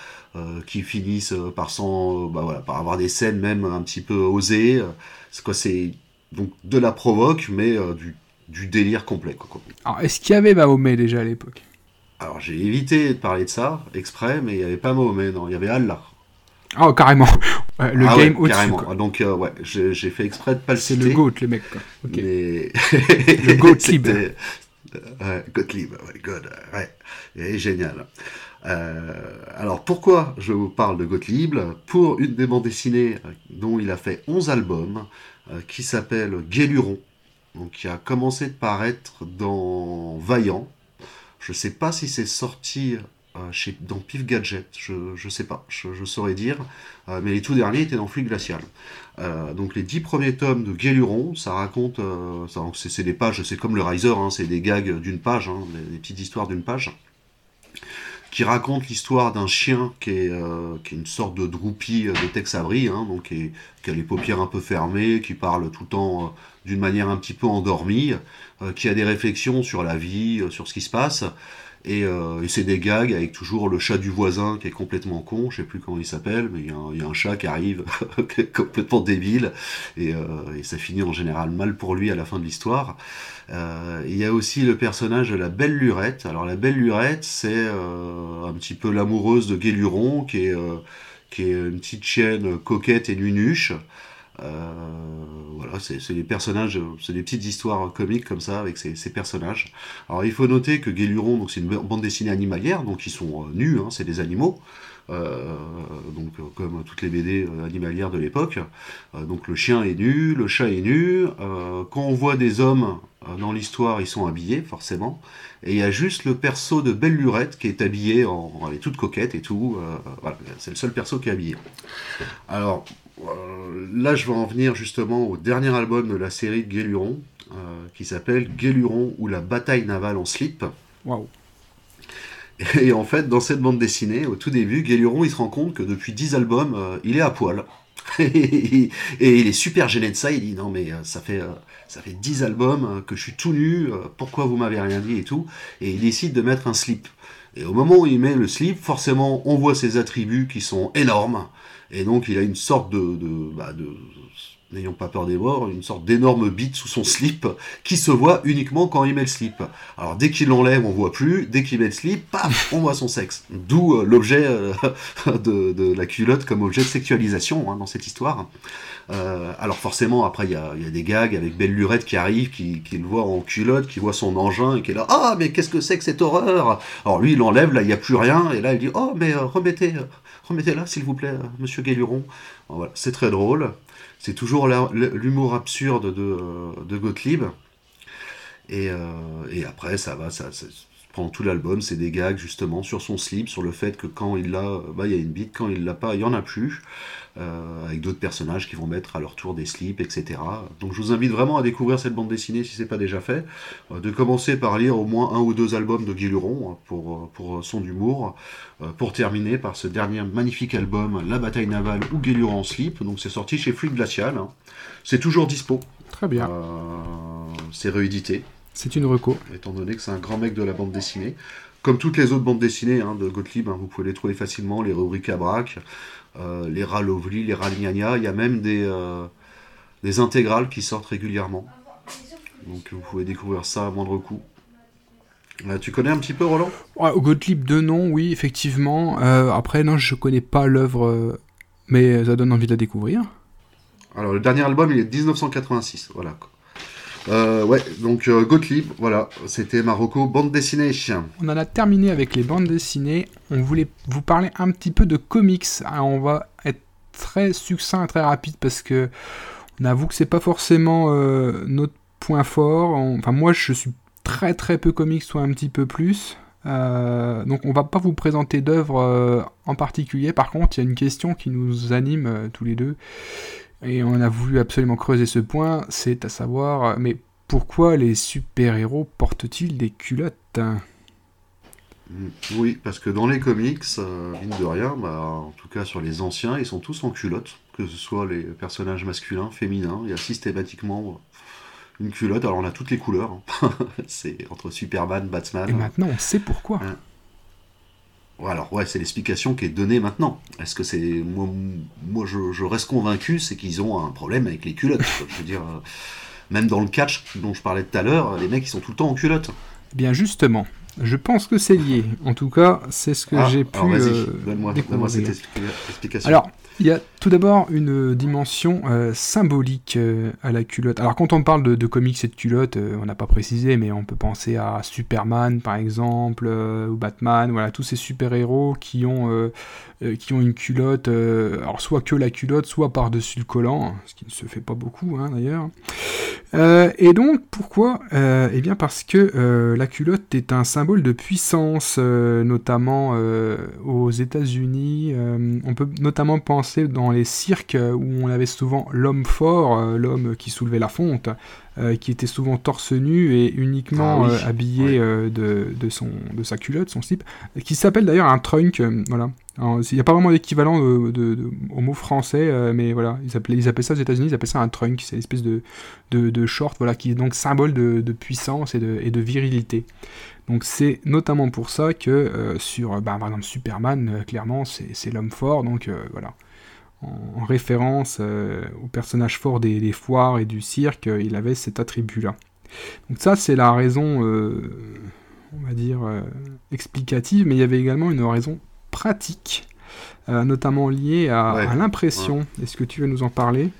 qui finissent par, sans, bah avoir des scènes même un petit peu osées. C'est quoi, c'est donc de la provoque, mais du, du, délire complet. Quoi, Alors, est-ce qu'il y avait Mahomet déjà à l'époque? Alors, j'ai évité de parler de ça exprès, mais il n'y avait pas Mahomet, non, il y avait Allah. Oh, carrément. *laughs* le ah game au-dessus. Carrément. Donc, euh, ouais, j'ai fait exprès de pas le citer. C'est le GOAT, le mec. Quoi. Mais... *laughs* le Gottlieb. *laughs* ouais, Gottlieb, ouais, God, ouais. Il génial. Euh, alors pourquoi je vous parle de Gottlieb Pour une des bandes dessinées euh, dont il a fait 11 albums, euh, qui s'appelle Guéluron, qui a commencé de paraître dans Vaillant. Je ne sais pas si c'est sorti chez, dans Pif Gadget, je ne sais pas, je, saurais dire, mais les tout derniers étaient dans Fluide Glacial. donc les dix premiers tomes de Guéluron, ça raconte, c'est des pages, c'est comme le Riser, hein, c'est des gags d'une page, hein, des, petites histoires d'une page qui raconte l'histoire d'un chien qui est, euh, qui est, une sorte de droupie de Tex hein, donc qui, a les paupières un peu fermées, qui parle tout le temps euh, d'une manière un petit peu endormie, euh, qui a des réflexions sur la vie, sur ce qui se passe, et, et c'est des gags avec toujours le chat du voisin qui est complètement con, je sais plus comment il s'appelle, mais il y, a un chat qui arrive *laughs* complètement débile, et, et, ça finit en général mal pour lui à la fin de l'histoire. Euh, il y a aussi le personnage de la Belle Lurette. Alors la Belle Lurette, c'est euh, un petit peu l'amoureuse de Guéluron, qui est, euh, qui est une petite chienne coquette et nunuche. Voilà, c'est des personnages, c'est des petites histoires comiques comme ça avec ces, personnages. Alors il faut noter que Guéluron, c'est une bande dessinée animalière, donc ils sont nus, hein, c'est des animaux. donc comme toutes les BD animalières de l'époque. donc le chien est nu, le chat est nu. quand on voit des hommes euh, dans l'histoire, ils sont habillés, forcément. Et il y a juste le perso de Belle Lurette qui est habillé en. Elle est toute coquette et tout. Euh, voilà, c'est le seul perso qui est habillé. Alors, euh, là, je vais en venir justement au dernier album de la série de Guéluron, qui s'appelle Guéluron ou la bataille navale en slip. Waouh! Et en fait, dans cette bande dessinée, au tout début, Guéluron, il se rend compte que depuis 10 albums, il est à poil. *laughs* et il est super gêné de ça, il dit non mais ça fait ça fait 10 albums euh, que je suis tout nu, euh, pourquoi vous m'avez rien dit et tout, et il décide de mettre un slip. Et au moment où il met le slip, forcément, on voit ses attributs qui sont énormes, et donc il a une sorte bah, de n'ayons pas peur des morts, une sorte d'énorme bite sous son slip qui se voit uniquement quand il met le slip. Alors dès qu'il l'enlève, on voit plus, dès qu'il met le slip, paf, on voit son sexe. D'où euh, l'objet *laughs* de, la culotte comme objet de sexualisation hein, dans cette histoire. Euh, alors forcément, après, il y a, des gags avec Belle Lurette qui arrive, qui, le voit en culotte, qui voit son engin, et qui est là, ah, mais qu'est-ce que c'est que cette horreur Alors lui, il enlève, là, il n'y a plus rien, et là, il dit, oh, mais euh, remettez, euh, remettez là, s'il vous plaît, monsieur Galuron. Voilà, c'est très drôle. C'est toujours l'humour absurde de, de Gottlieb. Et, après, ça va, ça, pendant tout l'album, c'est des gags justement sur son slip, sur le fait que quand il l'a, bah, il y a une bite, quand il l'a pas, il y en a plus. Euh, avec d'autres personnages qui vont mettre à leur tour des slips, etc. Donc je vous invite vraiment à découvrir cette bande dessinée si c'est pas déjà fait, euh, de commencer par lire au moins un ou deux albums de Guy Luron hein, pour, euh, pour son humour, pour terminer par ce dernier magnifique album, La bataille navale ou Guy Luron en slip, donc c'est sorti chez Fluide Glacial, hein. c'est toujours dispo. Très bien. c'est réédité. C'est une reco. Étant donné que c'est un grand mec de la bande dessinée. Comme toutes les autres bandes dessinées hein, de Gottlieb, vous pouvez les trouver facilement, les rubriques à braque, euh, les Ralovli, les Ralignania, il y a même des, euh, des intégrales qui sortent régulièrement. Donc vous pouvez découvrir ça à moindre coût. Euh, tu connais un petit peu Roland? Ouais, Gottlieb de nom, oui, effectivement. après, non, je connais pas l'œuvre, mais ça donne envie de la découvrir. Alors, le dernier album, il est de 1986, voilà. Euh, ouais, donc euh, Gottlieb, voilà, c'était Marocco bande dessinée. On en a terminé avec les bandes dessinées. On voulait vous parler un petit peu de comics. on va être très succinct, très rapide parce que on avoue que c'est pas forcément euh, notre point fort. Enfin, moi, je suis très très peu comics, soit un petit peu plus. donc on va pas vous présenter d'œuvres en particulier. Par contre, il y a une question qui nous anime tous les deux et on a voulu absolument creuser ce point, c'est à savoir, mais pourquoi les super-héros portent-ils des culottes? Oui, parce que dans les comics, euh, mine de rien, bah, en tout cas sur les anciens, ils sont tous en culotte, que ce soit les personnages masculins, féminins, il y a systématiquement une culotte, alors on a toutes les couleurs, hein. *laughs* c'est entre Superman, Batman. Et maintenant on sait pourquoi. Hein. Alors ouais, c'est l'explication qui est donnée maintenant. Est-ce que c'est moi, moi je, reste convaincu, c'est qu'ils ont un problème avec les culottes. je veux dire, euh, même dans le catch dont je parlais tout à l'heure, les mecs ils sont tout le temps en culotte. Bien justement, je pense que c'est lié. En tout cas, c'est ce que ah, j'ai pu euh, donne-moi cette explication. Alors, il y a tout d'abord une dimension euh, symbolique euh, à la culotte. Alors quand on parle de, comics et de culottes, euh, on n'a pas précisé, mais on peut penser à Superman par exemple, ou Batman, voilà, tous ces super-héros qui ont euh, qui ont une culotte, euh, alors soit que la culotte, soit par-dessus le collant, ce qui ne se fait pas beaucoup hein, d'ailleurs. Euh, et donc pourquoi Eh bien parce que la culotte est un symbole de puissance, notamment aux États-Unis. on peut notamment penser dans les cirques où on avait souvent l'homme fort, l'homme qui soulevait la fonte. Qui était souvent torse nu et uniquement ah habillé de, de, son, de sa culotte, son slip, qui s'appelle d'ailleurs un trunk, voilà. Il n'y a pas vraiment d'équivalent de, au mot français, euh, mais voilà, ils appellent ça aux États-Unis, ils appellent ça un trunk, c'est une espèce de, de, short, voilà, qui est donc symbole de, puissance et de, et de virilité. Donc c'est notamment pour ça que euh, sur, bah, par exemple, Superman, euh, clairement, c'est l'homme fort, donc voilà. En, référence au personnage fort des, des, foires et du cirque, il avait cet attribut-là. Donc ça, c'est la raison, on va dire, explicative, mais il y avait également une raison pratique, euh, notamment lié à, l'impression. Est-ce que tu veux nous en parler?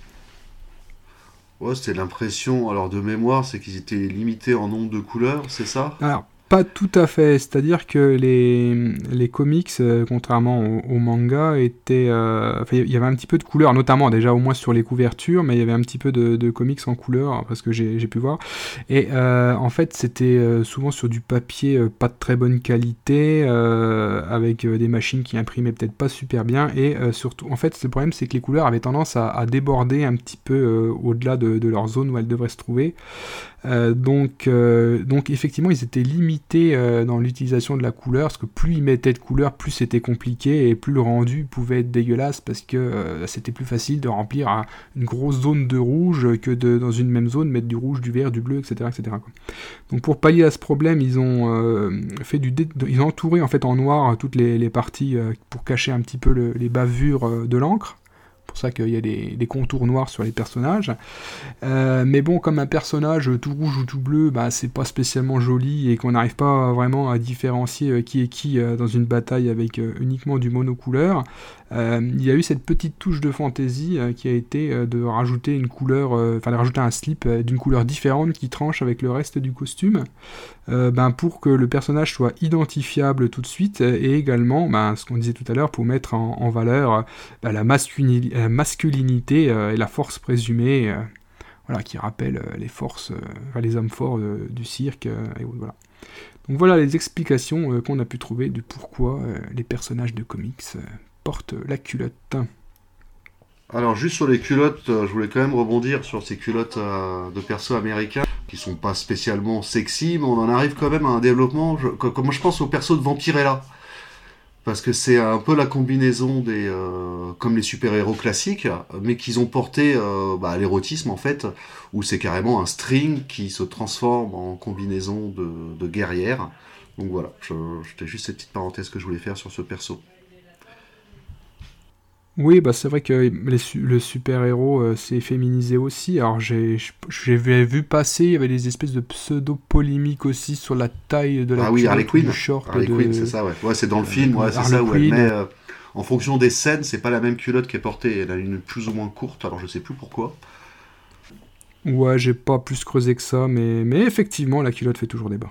Ouais, c'était l'impression, alors de mémoire, c'est qu'ils étaient limités en nombre de couleurs, c'est ça? Alors, pas tout à fait, c'est-à-dire que les, les comics, euh, contrairement au, manga, étaient. Euh, il y avait un petit peu de couleur, notamment déjà au moins sur les couvertures, mais il y avait un petit peu de, comics en couleur, parce que j'ai pu voir. Et euh, en fait, c'était souvent sur du papier pas de très bonne qualité, avec des machines qui imprimaient peut-être pas super bien, et surtout, en fait, le problème, c'est que les couleurs avaient tendance à, déborder un petit peu au-delà de, de, leur zone où elles devraient se trouver. Euh, donc, euh, donc effectivement, ils étaient limités euh, dans l'utilisation de la couleur, parce que plus ils mettaient de couleur, plus c'était compliqué et plus le rendu pouvait être dégueulasse, parce que c'était plus facile de remplir une grosse zone de rouge que de, dans une même zone mettre du rouge, du vert, du bleu, etc. etc. Donc pour pallier à ce problème, ils ont fait du ils ont entouré en fait en noir toutes les, parties pour cacher un petit peu les bavures de l'encre pour ça qu'il y a des, contours noirs sur les personnages. Euh, mais bon, comme un personnage tout rouge ou tout bleu, bah, c'est pas spécialement joli et qu'on n'arrive pas vraiment à différencier euh, qui est qui euh, dans une bataille avec uniquement du monocouleur, il y a eu cette petite touche de fantaisie qui a été de rajouter une couleur, enfin de rajouter un slip d'une couleur différente qui tranche avec le reste du costume. ben, pour que le personnage soit identifiable tout de suite et également, ben, ce qu'on disait tout à l'heure, pour mettre en, valeur ben, la masculinité euh, et la force présumée, euh, voilà, qui rappellent euh, les forces, les hommes forts du cirque. Donc voilà les explications qu'on a pu trouver du pourquoi les personnages de comics portent la culotte. Alors juste sur les culottes, je voulais quand même rebondir sur ces culottes de perso américains qui sont pas spécialement sexy, mais on en arrive quand même à un développement. comme je pense aux persos de Vampirella parce que c'est un peu la combinaison des euh, comme les super-héros classiques, mais qu'ils ont porté euh, bah, l'érotisme en fait, où c'est carrément un string qui se transforme en combinaison de, de guerrière. Donc voilà, c'était juste cette petite parenthèse que je voulais faire sur ce perso. Oui, bah c'est vrai que le super-héros euh, s'est féminisé aussi. Alors j'ai vu passer, il y avait des espèces de pseudo-polémiques aussi sur la taille de la ah oui, Harley Quinn. Harley Quinn, c'est ça, ouais. ouais c'est dans le film, ouais, c'est ça où elle met, euh, en fonction des scènes, c'est pas la même culotte qui est portée. Elle a une plus ou moins courte, alors je sais plus pourquoi. Ouais, j'ai pas plus creusé que ça, mais, mais effectivement, la culotte fait toujours débat.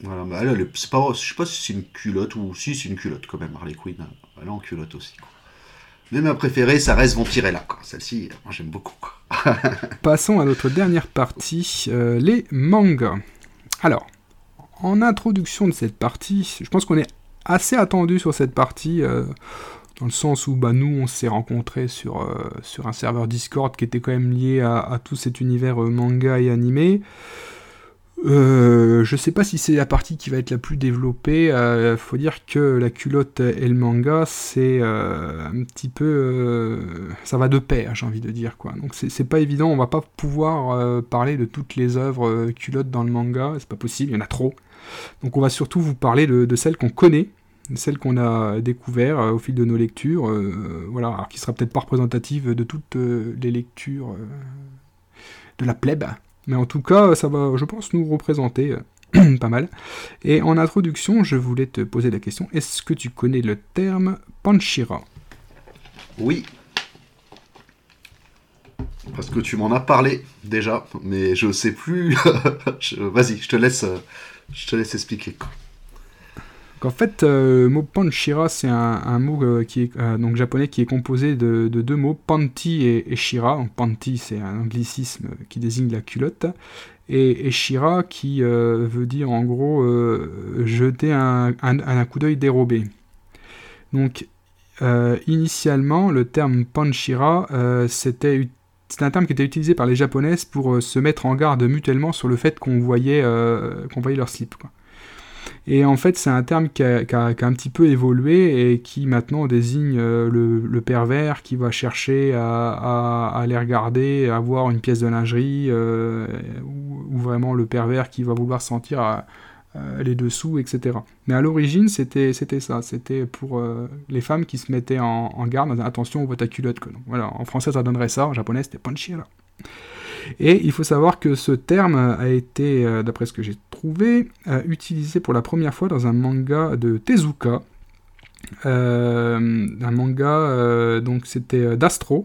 Voilà, mais elle, elle c'est pas, je sais pas si c'est une culotte ou si c'est une culotte quand même, Harley Quinn. Elle aussi. Mais ma préférée, ça reste Vampirella. Celle-ci, j'aime beaucoup. *laughs* Passons à notre dernière partie, euh, les mangas. Alors, en introduction de cette partie, je pense qu'on est assez attendu sur cette partie. Euh, dans le sens où bah, nous, on s'est rencontrés sur, euh, un serveur Discord qui était quand même lié à, tout cet univers manga et animé. Euh, je sais pas si c'est la partie qui va être la plus développée. Euh, faut dire que la culotte et le manga, c'est un petit peu. ça va de pair, j'ai envie de dire. quoi. Donc c'est pas évident, on va pas pouvoir parler de toutes les œuvres culottes dans le manga, c'est pas possible, il y en a trop. Donc on va surtout vous parler de celles qu'on connaît celle qu'on a découvert euh, au fil de nos lectures, euh, voilà, alors qui sera peut-être pas représentative de toutes euh, les lectures de la plèbe, mais en tout cas, ça va, je pense, nous représenter *clears throat* pas mal. Et en introduction, je voulais te poser la question est-ce que tu connais le terme Panchira? Oui. Parce que tu m'en as parlé déjà, mais je sais plus. *laughs* Vas-y, je te laisse, je te laisse expliquer en fait, euh, le mot panchira, c'est un, mot euh, qui est, euh, donc japonais qui est composé de, deux mots, panty et, shira. panty, c'est un anglicisme qui désigne la culotte, et, shira qui veut dire en gros jeter un, coup d'œil dérobé. Donc, initialement, le terme panchira, c'était un terme qui était utilisé par les japonaises pour se mettre en garde mutuellement sur le fait qu'on voyait, qu'on voyait leur slip. Et en fait, c'est un terme qui a, un petit peu évolué et qui maintenant désigne euh, le, pervers qui va chercher à, aller regarder, à voir une pièce de lingerie, euh, ou, vraiment le pervers qui va vouloir sentir euh, les dessous, etc. Mais à l'origine, c'était ça. C'était pour les femmes qui se mettaient en, garde, attention, on voit ta culotte. Voilà, en français, ça donnerait ça, en japonais, c'était là. Et il faut savoir que ce terme a été, d'après ce que j'ai euh, utilisé pour la première fois dans un manga de Tezuka. Euh, un manga, donc c'était d'Astro.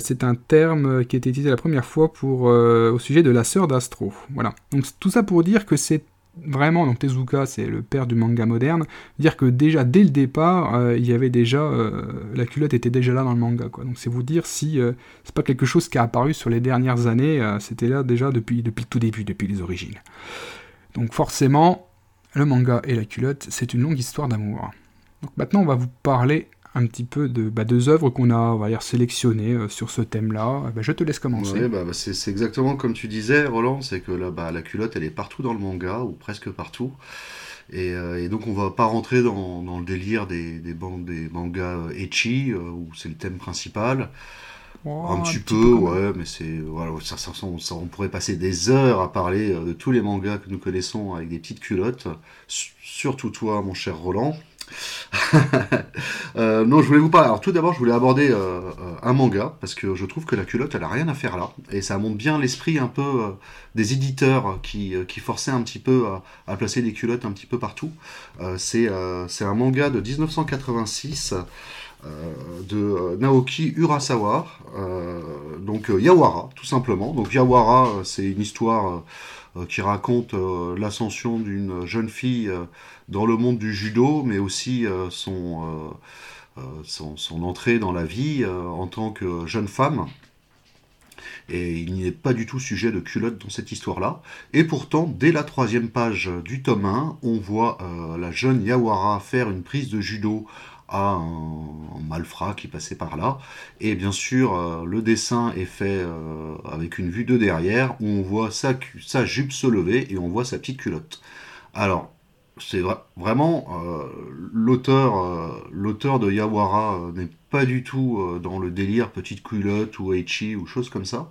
c'est un terme qui été utilisé la première fois pour, au sujet de la sœur d'Astro. Voilà. Donc tout ça pour dire que c'est vraiment, donc Tezuka, c'est le père du manga moderne, dire que déjà dès le départ, euh, il y avait déjà euh, la culotte était déjà là dans le manga, quoi. Donc c'est vous dire si euh, c'est pas quelque chose qui a apparu sur les dernières années, c'était là déjà depuis depuis le tout début, depuis les origines. Donc forcément, le manga et la culotte, c'est une longue histoire d'amour. Donc maintenant, on va vous parler un petit peu de bah, deux œuvres qu'on a, on va sélectionnées euh, sur ce thème-là. Bah, je te laisse commencer. Bah, c'est exactement comme tu disais, Roland, c'est que là, la culotte, elle est partout dans le manga, ou presque partout. Et, euh, donc on va pas rentrer dans, le délire des, des, bandes, des mangas euh, ecchi, où c'est le thème principal. Un, petit peu, ouais, mais c'est voilà, ça, ça, on pourrait passer des heures à parler de tous les mangas que nous connaissons avec des petites culottes. Surtout toi, mon cher Roland. *laughs* Euh, non, je voulais vous parler. Alors, tout d'abord, je voulais aborder euh, euh, un manga parce que je trouve que la culotte, elle a rien à faire là, et ça montre bien l'esprit un peu des éditeurs qui, qui, forçaient un petit peu à, placer des culottes un petit peu partout. c'est un manga de 1986. De Naoki Urasawa, donc Yawara, tout simplement. Donc Yawara, c'est une histoire qui raconte l'ascension d'une jeune fille dans le monde du judo, mais aussi euh, euh, euh, son, son, entrée dans la vie en tant que jeune femme. Et il n'y est pas du tout sujet de culotte dans cette histoire-là. Et pourtant, dès la troisième page du tome 1, on voit la jeune Yawara faire une prise de judo à un, malfrat qui passait par là. Et bien sûr, le dessin est fait avec une vue de derrière, où on voit sa, sa jupe se lever et on voit sa petite culotte. Alors, c'est vraiment euh, l'auteur euh, l'auteur de Yawara euh, n'est pas du tout dans le délire petite culotte ou Aichi ou choses comme ça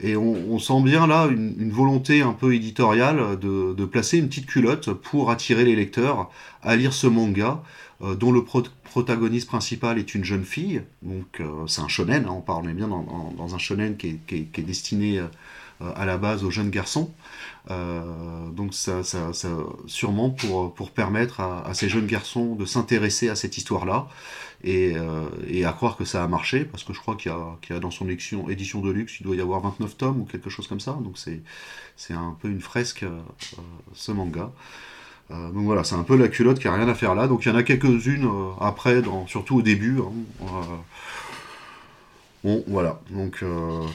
et on, sent bien là une, volonté un peu éditoriale de, placer une petite culotte pour attirer les lecteurs à lire ce manga dont le protagoniste principal est une jeune fille donc c'est un shonen hein, on parle bien dans, un shonen qui est, destiné à la base aux jeunes garçons. donc ça, sûrement pour, permettre à, ces jeunes garçons de s'intéresser à cette histoire-là et, à croire que ça a marché, parce que je crois qu'il y, a dans son édition de luxe, il doit y avoir 29 tomes ou quelque chose comme ça, donc c'est un peu une fresque ce manga. Euh, donc voilà, c'est un peu la culotte qui a rien à faire là. Donc il y en a quelques-unes euh, après, dans, surtout au début. Hein. Euh, bon, voilà. Donc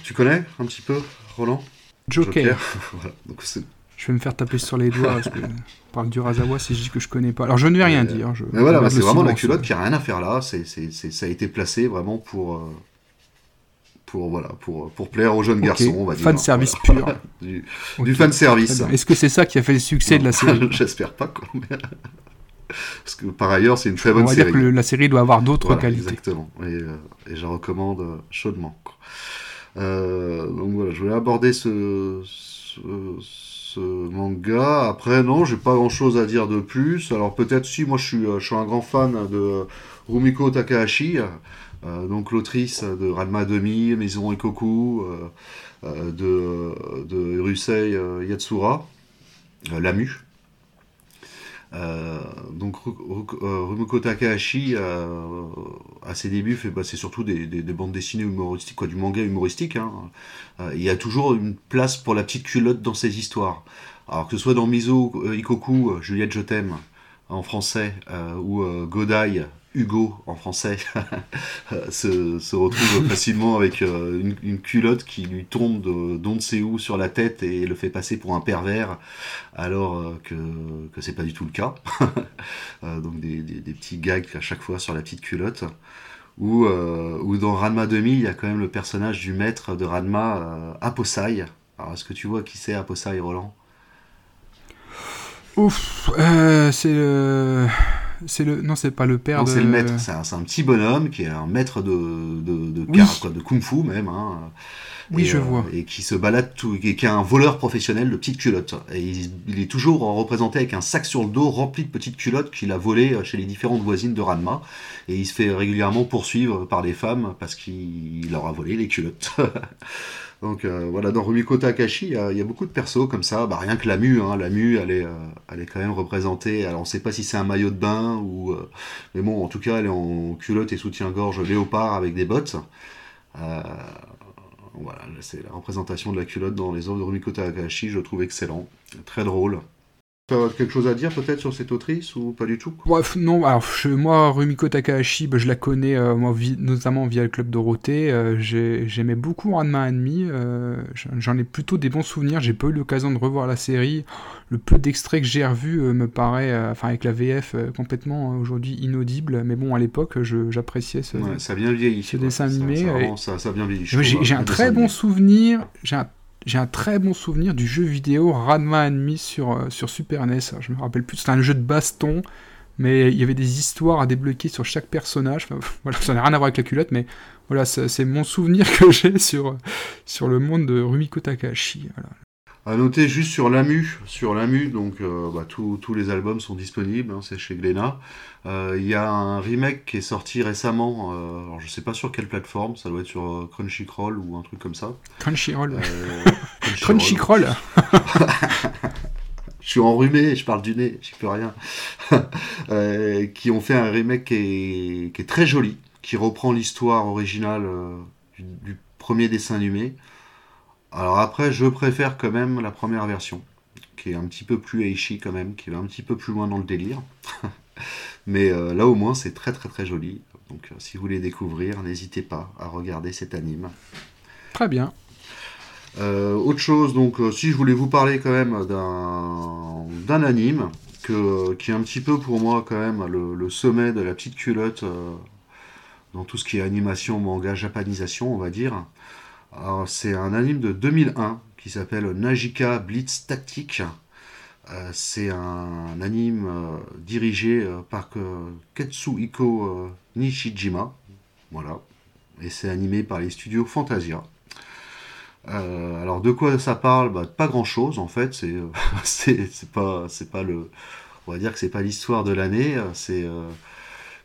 tu connais un petit peu, Roland? Joker. *laughs* je vais me faire taper sur les doigts parce que parle du Razawa si je dis que je connais pas. Alors je ne vais rien dire. mais voilà, c'est vraiment la culotte qui a rien à faire là. C'est, ça a été placé vraiment pour pour, voilà, pour, pour plaire aux jeunes garçons, on va dire. Fan service pur. *laughs* du, fan service. Est-ce que c'est ça qui a fait le succès de la série *laughs* J'espère pas, quoi. *laughs* Parce que par ailleurs, c'est une très bonne série. On va dire que la série doit avoir d'autres qualités. Exactement. Et, euh, et je recommande euh, chaudement. Euh, donc voilà, je voulais aborder ce, ce, manga. Après, non, j'ai pas grand chose à dire de plus. Alors peut-être si, moi je suis, je suis un grand fan de Rumiko Takahashi. Euh, donc l'autrice de Ranma Demi, Maison Ikoku, euh, euh, de, de Urusei Yatsura, Lamu. donc Rumiko Takahashi, à ses débuts, fait, bah, c'est surtout des, bandes dessinées humoristiques, quoi, du manga humoristique. Hein. il y a toujours une place pour la petite culotte dans ses histoires. Alors que ce soit dans Mizo Ikoku, Juliette Je t'aime, en français, ou Godai, Hugo en français *laughs* se, retrouve *laughs* facilement avec euh, une, culotte qui lui tombe d'on ne sait où sur la tête et le fait passer pour un pervers alors euh, que, que c'est pas du tout le cas. *laughs* Euh, donc des, petits gags à chaque fois sur la petite culotte. Ou, ou dans Ranma 2000, il y a quand même le personnage du maître de Ranma, Aposai. Alors est-ce que tu vois qui c'est Aposai, Roland? Ouf, c'est le c'est le non, c'est pas le père. c'est le maître. C'est un, petit bonhomme qui est un maître de de, de, de kung-fu même. Hein. Oui, je euh, vois. Et qui se balade, tout, qui, est un voleur professionnel de petites culottes. Et il, est toujours représenté avec un sac sur le dos rempli de petites culottes qu'il a volées chez les différentes voisines de Ranma. Et il se fait régulièrement poursuivre par des femmes parce qu'il leur a volé les culottes. *laughs* Donc euh, voilà, dans Rumiko Takashi, il y, a beaucoup de persos comme ça. Bah, rien que la Mu, hein. la Mu, elle est, euh, elle est quand même représentée. Alors on ne sait pas si c'est un maillot de bain ou, euh, mais bon, en tout cas, elle est en culotte et soutien-gorge léopard avec des bottes. voilà, c'est la représentation de la culotte dans les œuvres de Rumiko Takashi. Je trouve excellent, très drôle. Tu as quelque chose à dire peut-être sur cette autrice ou pas du tout? Non, alors moi, Rumiko Takahashi, bah, je la connais euh, moi, notamment via le Club Dorothée. Euh, j'aimais beaucoup Ranma Enemy, euh, j'en ai plutôt des bons souvenirs. J'ai pas eu l'occasion de revoir la série. Le peu d'extraits que j'ai revu me paraît, enfin avec la VF, complètement aujourd'hui inaudible. Mais bon, à l'époque, j'appréciais ce, ça bien vieilli, ce dessin animé. Ça, ça, bien vieilli. J'ai un très bon souvenir. J'ai un j'ai un très bon souvenir du jeu vidéo Ranma Enemy sur, euh, sur Super NES. Je me rappelle plus, c'était un jeu de baston, mais il y avait des histoires à débloquer sur chaque personnage. *laughs* ça n'a rien à voir avec la culotte, mais voilà, c'est mon souvenir *laughs* que j'ai sur, sur le monde de Rumiko Takahashi. À noter juste sur l'AMU, sur l'AMU, donc euh, bah, tous les albums sont disponibles, hein, c'est chez Glénat. Euh, il y a un remake qui est sorti récemment, euh, alors je sais pas sur quelle plateforme, ça doit être sur Crunchyroll ou un truc comme ça. Crunchyroll. *laughs* Crunchyroll. *laughs* je suis enrhumé, je parle du nez, je peux rien. *laughs* qui ont fait un remake qui est, qui est très joli, qui reprend l'histoire originale du, du, premier dessin animé. Alors après, je préfère quand même la première version, qui est un petit peu plus Aishi quand même, qui va un petit peu plus loin dans le délire. *laughs* Mais euh, là au moins, c'est très très très joli. Donc euh, si vous voulez découvrir, n'hésitez pas à regarder cet anime. Très bien. Euh, autre chose, donc si je voulais vous parler quand même d'un anime que, qui est un petit peu pour moi quand même le, sommet de la petite culotte dans tout ce qui est animation, manga, japanisation, on va dire c'est un anime de 2001 qui s'appelle Najika Blitz Tactique. Euh, c'est un, anime euh, dirigé euh, par Katsuhiko Nishijima. Voilà. Et c'est animé par les studios Fantasia. alors de quoi ça parle? Bah, Pas grand chose en fait. C'est, *laughs* c'est, pas, pas le. On va dire que c'est pas l'histoire de l'année. C'est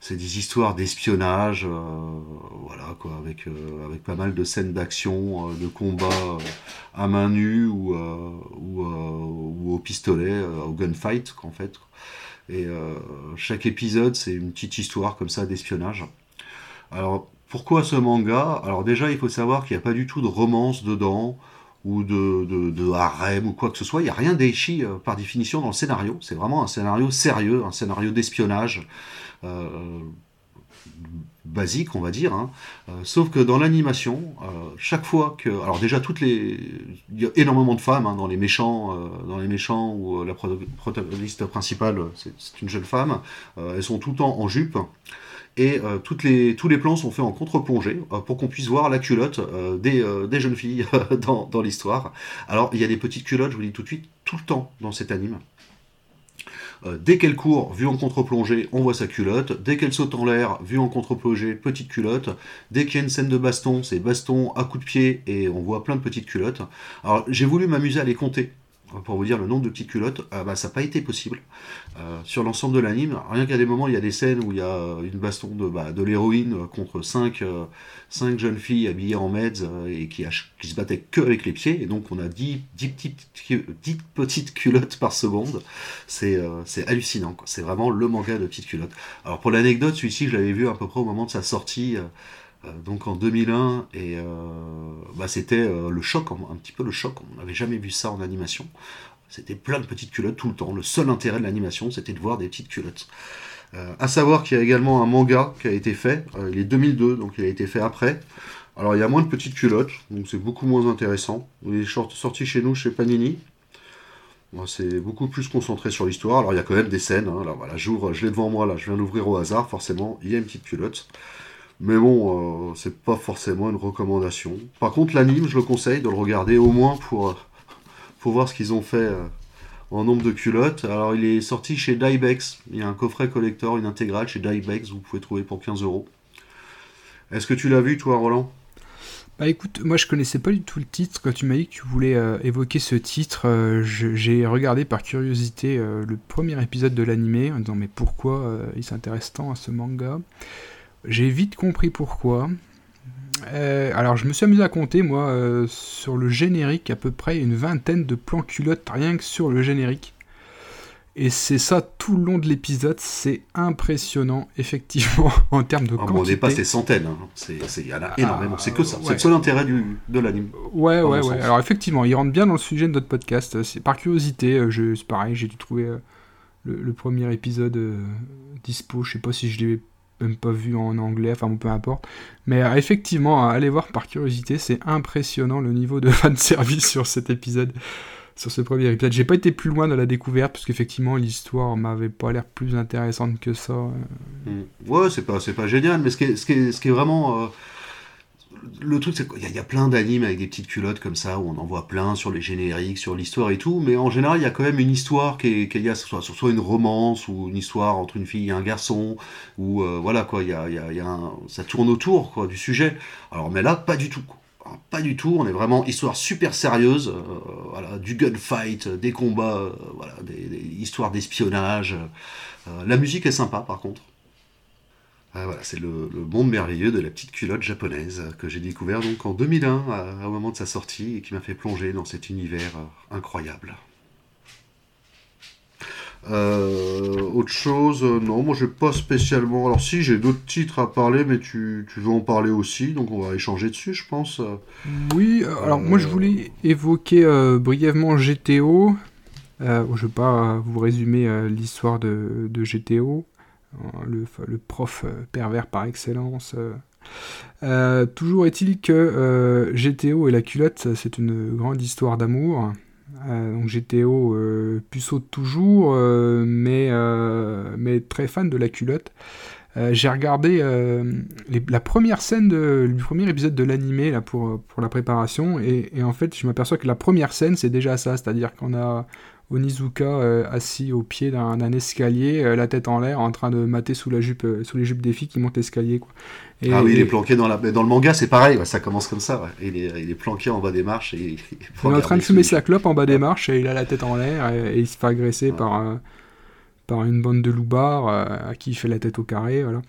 c'est des histoires d'espionnage, voilà quoi, avec avec pas mal de scènes d'action, de combat à main nue ou ou, au pistolet, au gunfight en fait. Et chaque épisode, c'est une petite histoire comme ça d'espionnage. Alors pourquoi ce manga? Alors déjà, il faut savoir qu'il n'y a pas du tout de romance dedans ou de, de, harem ou quoi que ce soit. Il n'y a rien euh, par définition dans le scénario. C'est vraiment un scénario sérieux, un scénario d'espionnage. Euh, basique, on va dire. Hein. Euh, sauf que dans l'animation, chaque fois que, alors déjà toutes les, il y a énormément de femmes hein, dans les méchants, dans les méchants où la protagoniste principale c'est une jeune femme. elles sont tout le temps en jupe et euh, les, tous les plans sont faits en contre-plongée euh, pour qu'on puisse voir la culotte euh, des, des, jeunes filles *laughs* dans, dans l'histoire. Alors il y a des petites culottes, je vous dis tout de suite, tout le temps dans cet anime. Dès qu'elle court, vue en contre-plongée, on voit sa culotte. Dès qu'elle saute en l'air, vue en contre-plongée, petite culotte. Dès qu'il y a une scène de baston, c'est baston à coup de pied et on voit plein de petites culottes. Alors j'ai voulu m'amuser à les compter pour vous dire le nombre de petites culottes, euh, bah, ça n'a pas été possible. Euh, sur l'ensemble de l'anime, rien qu'à des moments, il y a des scènes où il y a une baston de, bah, de l'héroïne contre 5 cinq, jeunes filles habillées en meds et qui, se battaient que avec les pieds, et donc on a 10, petites, 10 petites culottes par seconde. C'est euh, hallucinant, c'est vraiment le manga de petites culottes. Alors pour l'anecdote, celui-ci, je l'avais vu à peu près au moment de sa sortie. Euh, donc en 2001, et euh, bah, c'était euh, le choc, un petit peu le choc, on n'avait jamais vu ça en animation. C'était plein de petites culottes tout le temps. Le seul intérêt de l'animation, c'était de voir des petites culottes. Euh, à savoir qu'il y a également un manga qui a été fait, il est 2002, donc il a été fait après. Alors il y a moins de petites culottes, donc c'est beaucoup moins intéressant. Il est sorti chez nous, chez Panini. c'est beaucoup plus concentré sur l'histoire. Alors il y a quand même des scènes. Hein. voilà, je l'ai devant moi là, je viens d'ouvrir au hasard, forcément, il y a une petite culotte. Mais bon, euh, c'est pas forcément une recommandation. Par contre, l'anime, je le conseille de le regarder au moins pour, euh, voir ce qu'ils ont fait euh, en nombre de culottes. Alors, il est sorti chez Dybex. Il y a un coffret collector, une intégrale chez Dybex, vous pouvez trouver pour 15 euros. Est-ce que tu l'as vu, toi, Roland? Bah écoute, moi je connaissais pas du tout le titre. Quand tu m'as dit que tu voulais évoquer ce titre, j'ai regardé par curiosité le premier épisode de l'animé en disant mais pourquoi il s'intéresse tant à ce manga? J'ai vite compris pourquoi. Euh, alors je me suis amusé à compter moi euh, sur le générique à peu près une vingtaine de plans culottes rien que sur le générique. Et c'est ça tout le long de l'épisode, c'est impressionnant effectivement *laughs* en termes de ah, quantité. on dépasse les centaines, hein. il y en a énormément, c'est que ça, c'est le seul intérêt du, de l'anime. Ouais ouais ouais, alors effectivement il rentre bien dans le sujet de notre podcast, c'est par curiosité, euh, c'est pareil, j'ai dû trouver le, le, premier épisode dispo, je sais pas si je l'ai même pas vu en anglais, enfin bon, peu importe. Mais euh, effectivement, allez voir par curiosité, c'est impressionnant le niveau de *laughs* fan service sur cet épisode, sur ce premier épisode. J'ai pas été plus loin dans la découverte, parce qu'effectivement, l'histoire m'avait pas l'air plus intéressante que ça. Euh. Mm. Ouais, c'est pas, pas génial, mais ce qui est, ce qui ce qui est vraiment. Euh, le truc, c'est qu'il y, a plein d'animes avec des petites culottes comme ça, où on en voit plein sur les génériques, sur l'histoire et tout, mais en général, il y a quand même une histoire qui est, qui soit, soit, une romance, ou une histoire entre une fille et un garçon, ou euh, voilà, quoi, il y a, y a, y a ça tourne autour quoi, du sujet. Alors, mais là, pas du tout. Pas du tout, on est vraiment histoire super sérieuse, euh, voilà, du gunfight, des combats, euh, voilà, des, histoires d'espionnage. la musique est sympa par contre. Ah, c'est le, monde merveilleux de la petite culotte japonaise que j'ai découvert donc en 2001 au moment de sa sortie et qui m'a fait plonger dans cet univers euh, incroyable. Euh, autre chose, euh, non, moi j'ai pas spécialement. Alors si, j'ai d'autres titres à parler, mais tu, veux en parler aussi, donc on va échanger dessus, je pense. Oui, alors moi je voulais évoquer brièvement GTO. je vais pas vous résumer l'histoire de, GTO. Hein, le, prof euh, pervers par excellence. Euh. Euh, toujours est-il que GTO et la culotte, c'est une grande histoire d'amour. donc GTO puceau toujours, mais, mais très fan de la culotte. J'ai regardé la première scène du premier épisode de l'animé pour, pour la préparation et en fait je m'aperçois que la première scène c'est déjà ça, c'est-à-dire qu'on a Onizuka euh, assis au pied d'un escalier, euh, la tête en l'air, en train de mater sous, la jupe, euh, sous les jupes des filles qui montent l'escalier. ah oui, il est planqué dans, la... dans le manga, c'est pareil, ça commence comme ça. Il, est, il, est, planqué en bas des marches. Et il, est en train de fumer sa clope en bas des marches et il a la tête en l'air et, il se fait agresser par, par une bande de loupards à qui il fait la tête au carré. Voilà.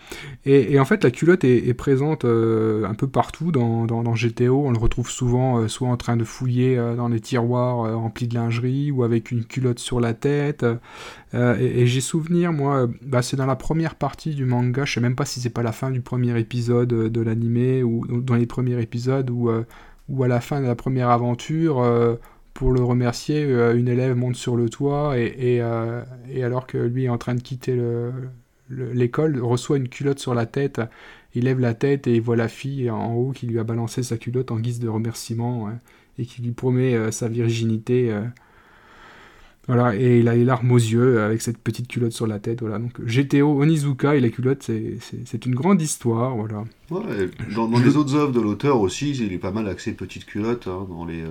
Et, en fait, la culotte est, présente un peu partout dans, GTO. On le retrouve souvent soit en train de fouiller dans les tiroirs remplis de lingerie ou avec une culotte sur la tête. et, j'ai souvenir, moi, bah, c'est dans la première partie du manga, je sais même pas si c'est pas la fin du premier épisode de l'animé ou dans les premiers épisodes où à la fin de la première aventure pour le remercier, euh, une élève monte sur le toit et, euh, et, alors que lui est en train de quitter l'école, reçoit une culotte sur la tête. Il lève la tête et il voit la fille en haut qui lui a balancé sa culotte en guise de remerciement et qui lui promet euh, sa virginité. voilà, et il a les larmes aux yeux avec cette petite culotte sur la tête. Voilà, donc GTO Onizuka et la culotte, c'est une grande histoire. Voilà. dans, les autres œuvres de l'auteur aussi, il est pas mal axé petite culotte hein, dans les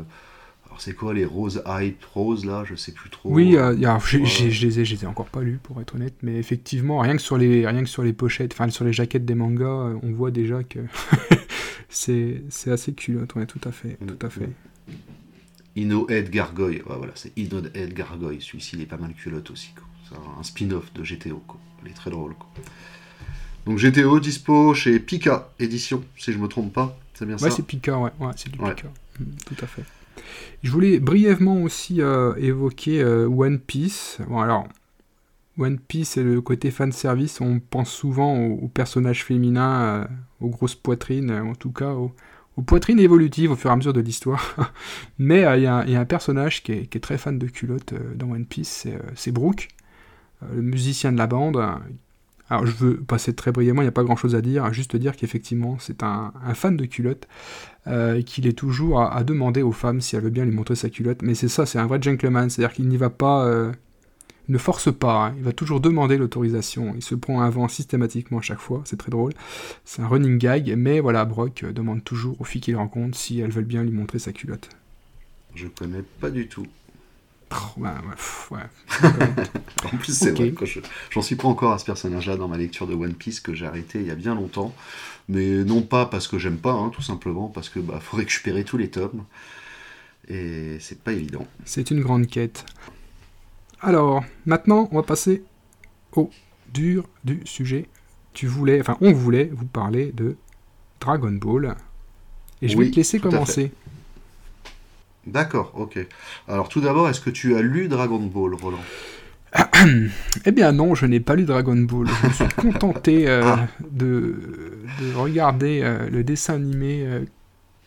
c'est quoi les roses hype roses là? Je sais plus trop. Oui, euh, je les ai, je les ai encore pas lus pour être honnête, mais effectivement, rien que sur les, rien que sur les pochettes, enfin sur les jaquettes des mangas, euh, on voit déjà que *laughs* c'est assez culotte, ouais, tout à fait, tout à fait. Ino Head Gargoyle, voilà, c'est Ino Head Gargoyle. Celui-ci, il est pas mal culotte aussi. C'est un spin-off de GTO. Quoi. Il est très drôle. Donc GTO dispo chez Pika édition, si je me trompe pas. C'est bien ouais, ça? C'est Pika, ouais, ouais c'est du Pika. Mm, tout à fait. Je voulais brièvement aussi euh, évoquer euh, One Piece. Alors, One Piece et le côté fan service, on pense souvent aux, personnages féminins, euh, aux grosses poitrines, en tout cas aux, poitrines évolutives au fur et à mesure de l'histoire. *laughs* Mais il y, a un personnage qui est, très fan de culottes dans One Piece, c'est Brooke, le musicien de la bande, alors je veux passer très brièvement, il n'y a pas grand chose à dire, juste dire qu'effectivement c'est un, fan de culottes, euh, qu'il est toujours à, demander aux femmes si elles veulent bien lui montrer sa culotte, mais c'est ça, c'est un vrai gentleman, c'est-à-dire qu'il n'y va pas, euh, ne force pas, hein. il va toujours demander l'autorisation, il se prend un systématiquement à chaque fois, c'est très drôle, c'est un running gag, mais voilà, Brock demande toujours aux filles qu'il rencontre si elles veulent bien lui montrer sa culotte. Je connais pas du tout. Oh, bah, ouais, *laughs* en plus, c'est vrai que j'en suis pas encore à ce personnage-là dans ma lecture de One Piece que j'ai arrêté il y a bien longtemps. Mais non pas parce que j'aime pas, hein, tout simplement parce que bah, faut *laughs* récupérer tous les tomes. Et c'est pas évident. C'est une grande quête. Alors, maintenant, on va passer au dur du sujet. Tu voulais, enfin, on voulait vous parler de Dragon Ball. Et je vais te laisser commencer. D'accord, ok. Alors tout d'abord, est-ce que tu as lu Dragon Ball, Roland *clears throat* Eh bien non, je n'ai pas lu Dragon Ball. Je me suis *laughs* contenté euh, ah. de, regarder euh, le dessin animé euh,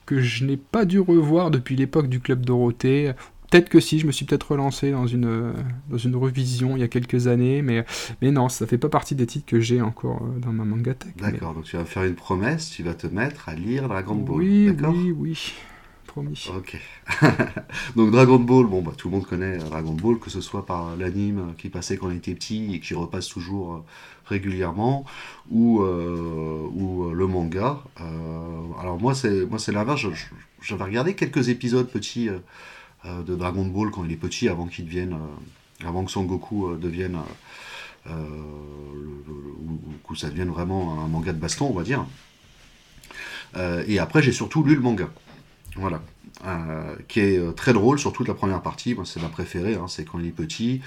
que je n'ai pas dû revoir depuis l'époque du Club Dorothée. Peut-être que si, je me suis peut-être relancé dans une, dans une revision il y a quelques années, mais, mais non, ça fait pas partie des titres que j'ai encore dans ma manga tech. D'accord, donc tu vas faire une promesse, tu vas te mettre à lire Dragon Ball. Oui, oui, oui. Ok. *laughs* Donc Dragon Ball, bon bah tout le monde connaît Dragon Ball, que ce soit par l'anime qui passait quand on était petit et qui repasse toujours euh, régulièrement, ou, euh, ou euh, le manga. alors moi c'est moi c'est l'inverse. J'avais regardé quelques épisodes petits de Dragon Ball quand il est petit, avant qu'il devienne, avant que Son Goku devienne, que ça devienne vraiment un manga de baston, on va dire. et après j'ai surtout lu le manga. Voilà. Euh, qui est euh, très drôle, surtout la première partie, c'est ma préférée, hein, c'est quand il est petit.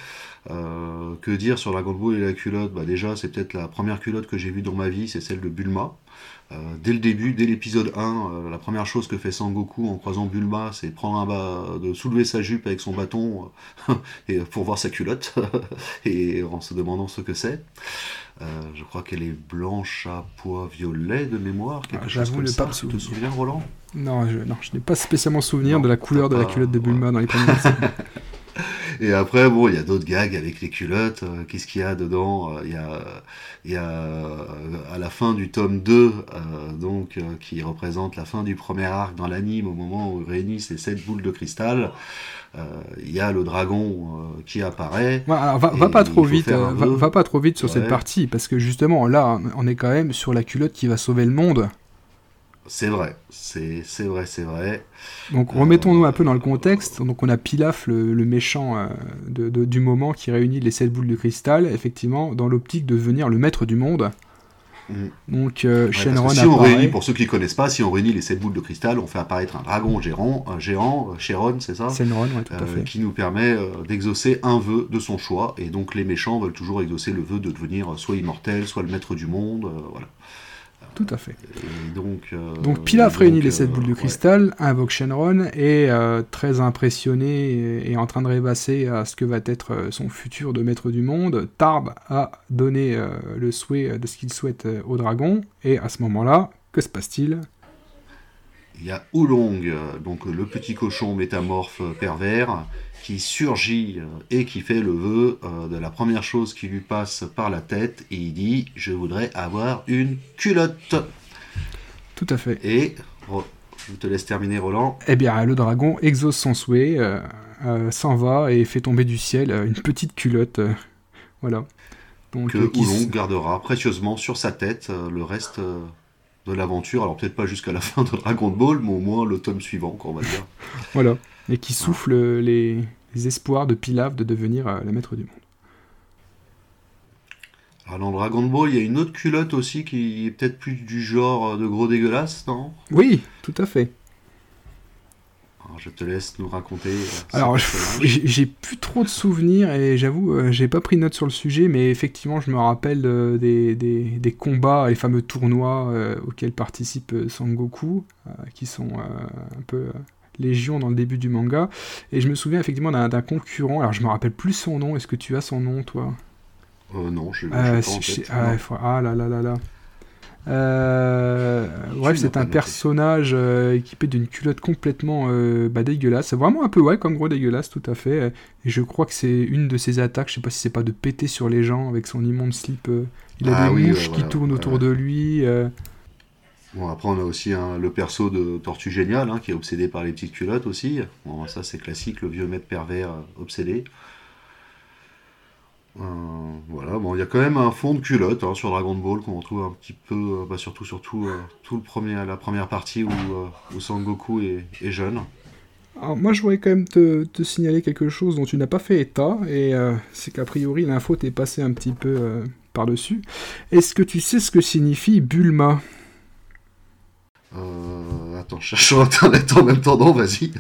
Euh, que dire sur la Ball et la culotte? Bah Déjà, c'est peut-être la première culotte que j'ai vue dans ma vie, c'est celle de Bulma. dès le début, dès l'épisode 1, la première chose que fait Sangoku en croisant Bulma, c'est prendre un bas, de soulever sa jupe avec son bâton *laughs* et, pour voir sa culotte, *laughs* et en se demandant ce que c'est. Je crois qu'elle est blanche à pois violet de mémoire, quelque ah, chose comme ça. Tu te souviens, Roland? Non, je, non, je n'ai pas spécialement souvenir de la couleur de la culotte de Bulma dans les premiers *laughs* *laughs* Et après, bon, il y a d'autres gags avec les culottes. Euh, qu'est-ce qu'il y a dedans? Euh, Il y a, y a euh, à la fin du tome 2, donc, qui représente la fin du premier arc dans l'anime, au moment où réunissent les sept boules de cristal. Il y a le dragon qui apparaît. va, pas trop vite, va, pas trop vite sur cette partie, parce que justement, là, on est quand même sur la culotte qui va sauver le monde. C'est vrai, c'est vrai, c'est vrai. Donc remettons-nous un peu dans le contexte. Donc on a Pilaf, le, méchant euh, du moment qui réunit les sept boules de cristal, effectivement, dans l'optique de devenir le maître du monde. Mm. Donc euh, Shenron si on réunit, pour ceux qui connaissent pas, si on réunit les 7 boules de cristal, on fait apparaître un dragon géant, un géant, euh, Shenron, c'est ça? Shenron, ouais, tout à fait. Qui nous permet d'exaucer un vœu de son choix. Et donc les méchants veulent toujours exaucer le vœu de devenir soit immortel, soit le maître du monde. voilà. Tout à fait. donc, euh, donc Pilaf réunit les sept boules de cristal, invoque Shenron, et euh, très impressionné et, en train de rêvasser à ce que va être euh, son futur de maître du monde, Tarb a donné le souhait de ce qu'il souhaite au dragon, et à ce moment-là, que se passe-t-il? Il y a Oolong, donc le petit cochon métamorphe pervers, qui surgit euh, et qui fait le vœu euh, de la première chose qui lui passe par la tête et il dit je voudrais avoir une culotte. Tout à fait. Et je te laisse terminer Roland. Eh bien le dragon exauce son souhait, euh, s'en va et fait tomber du ciel une petite culotte. voilà. Donc, que gardera précieusement sur sa tête le reste de l'aventure. Alors peut-être pas jusqu'à la *laughs* fin de Dragon Ball, mais au moins le tome suivant, on va dire. *laughs* voilà et qui souffle les, espoirs de Pilaf de devenir euh, la maître du monde. Alors dans Dragon Ball, il y a une autre culotte aussi qui est peut-être plus du genre euh, de gros dégueulasse, non? Oui, tout à fait. Alors, je te laisse nous raconter. Euh, Alors, *laughs* j'ai plus trop de souvenirs et j'avoue, j'ai pas pris note sur le sujet, mais effectivement, je me rappelle des, des, combats, les fameux tournois auxquels participe Sangoku, qui sont un peu Légion dans le début du manga. Et je me souviens effectivement d'un concurrent, alors je me rappelle plus son nom, est-ce que tu as son nom toi? Euh, Non, je, euh, pas ah, ah, là là là là. Euh, bref, c'est un personnage euh, équipé d'une culotte complètement bah, dégueulasse. C'est vraiment un peu ouais, comme gros dégueulasse, tout à fait. Et je crois que c'est une de ses attaques. Je sais pas si c'est pas de péter sur les gens avec son immonde slip. il a ah des mouches qui tournent autour de lui. Bon, après, on a aussi le perso de Tortue Génial, hein, qui est obsédé par les petites culottes aussi. Bon, ça, c'est classique, le vieux maître pervers euh, obsédé. Euh, voilà, bon, il y a quand même un fond de culotte hein, sur Dragon Ball qu'on retrouve un petit peu, euh, bah, surtout, surtout tout le premier, la première partie où, où Sangoku est, jeune. Alors moi je voudrais quand même te, signaler quelque chose dont tu n'as pas fait état, et c'est qu'a priori l'info t'est passée un petit peu par-dessus. Est-ce que tu sais ce que signifie Bulma? Euh, attends, sur internet en même temps, non, vas-y.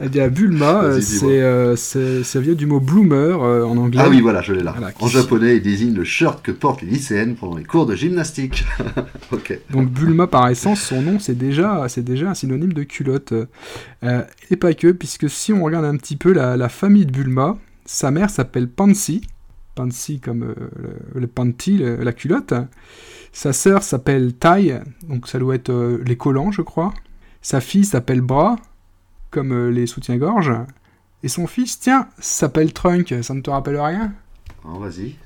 Eh bien, Bulma, euh, euh, c'est, ça vient du mot bloomer en anglais. Ah oui, voilà, je l'ai là. en japonais, il désigne le shirt que portent les lycéennes pendant les cours de gymnastique. *laughs* ok. Donc, Bulma, par essence, son nom, c'est déjà, c'est déjà un synonyme de culotte. et pas que, puisque si on regarde un petit peu la, famille de Bulma, sa mère s'appelle Pansy. Pansy comme le, le panty, la culotte. Sa sœur s'appelle Tai, donc ça doit être euh, les collants, je crois. Sa fille s'appelle Bras, comme euh, les soutiens-gorge. Et son fils, tiens, s'appelle Trunk, ça ne te rappelle rien? Oh, vas-y.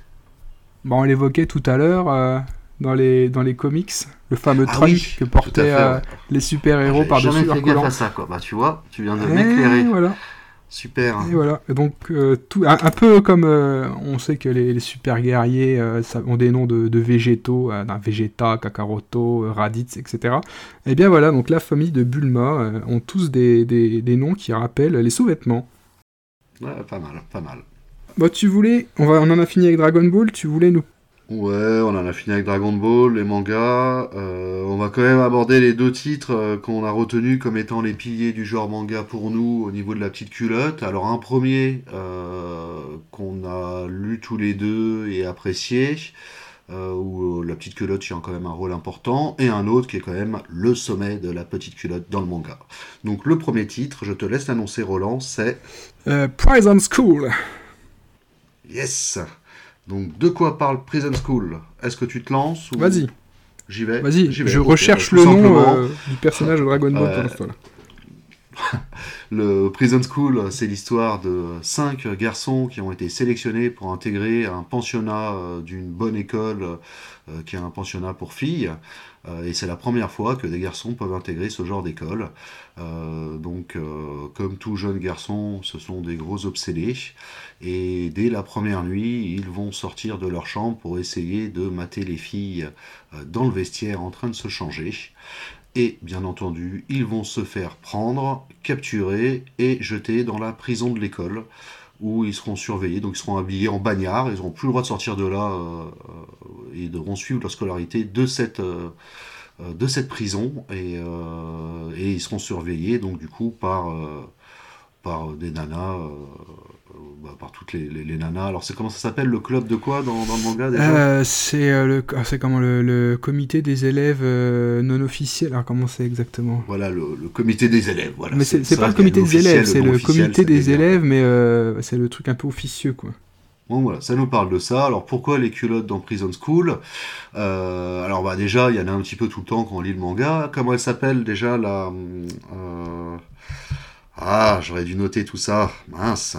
Bon, on l'évoquait tout à l'heure euh, dans, les, dans les comics, le fameux ah Trunk que portaient les super-héros ah, par-dessus leur collant. à ça, quoi. Bah, tu vois, tu viens de m'éclairer. Voilà. Super. Et voilà. donc, euh, tout, un, peu comme euh, on sait que les, super guerriers euh, ont des noms de, végétaux, Vegeta, Kakaroto, Raditz, etc. Et eh bien voilà, donc la famille de Bulma ont tous des, des, noms qui rappellent les sous-vêtements. Ouais, pas mal, pas mal. Bah, tu voulais, on, va, on en a fini avec Dragon Ball, tu voulais nous Ouais, on en a fini avec Dragon Ball, les mangas. Euh, on va quand même aborder les deux titres euh, qu'on a retenus comme étant les piliers du genre manga pour nous au niveau de la petite culotte. Alors un premier euh, qu'on a lu tous les deux et apprécié, où la petite culotte tient quand même un rôle important, et un autre qui est quand même le sommet de la petite culotte dans le manga. Donc le premier titre, je te laisse l'annoncer Roland, c'est... Prison School. Yes donc, de quoi parle Prison School? Est-ce que tu te lances ou... Vas-y. J'y vais? Vas-y, je recherche le nom euh, du personnage de Dragon Ball pour l'instant. *laughs* le Prison School, c'est l'histoire de cinq garçons qui ont été sélectionnés pour intégrer un pensionnat euh, d'une bonne école euh, qui est un pensionnat pour filles. et c'est la première fois que des garçons peuvent intégrer ce genre d'école. donc, comme tout jeune garçon, ce sont des gros obsédés. Et dès la première nuit, ils vont sortir de leur chambre pour essayer de mater les filles euh, dans le vestiaire en train de se changer. Et bien entendu, ils vont se faire prendre, capturer et jeter dans la prison de l'école, où ils seront surveillés, donc ils seront habillés en bagnard, ils n'auront plus le droit de sortir de là et ils devront suivre leur scolarité de cette, de cette prison. Et, et, ils seront surveillés donc du coup par, par des nanas bah, par toutes les, les, nanas. Alors, c'est comment ça s'appelle le club de quoi dans, dans le manga déjà euh, C'est euh, le, ah, c'est comment le, le, comité des élèves euh, non officiels. Alors, comment c'est exactement? Voilà, le, comité des élèves. Voilà. Mais c'est, pas le comité des élèves, c'est le comité des élèves, mais c'est le truc un peu officieux, quoi. Bon voilà, ça nous parle de ça. Alors pourquoi les culottes dans Prison School? Alors bah déjà, il y en a un petit peu tout le temps quand on lit le manga. Comment elle s'appelle déjà la ah, j'aurais dû noter tout ça. Mince.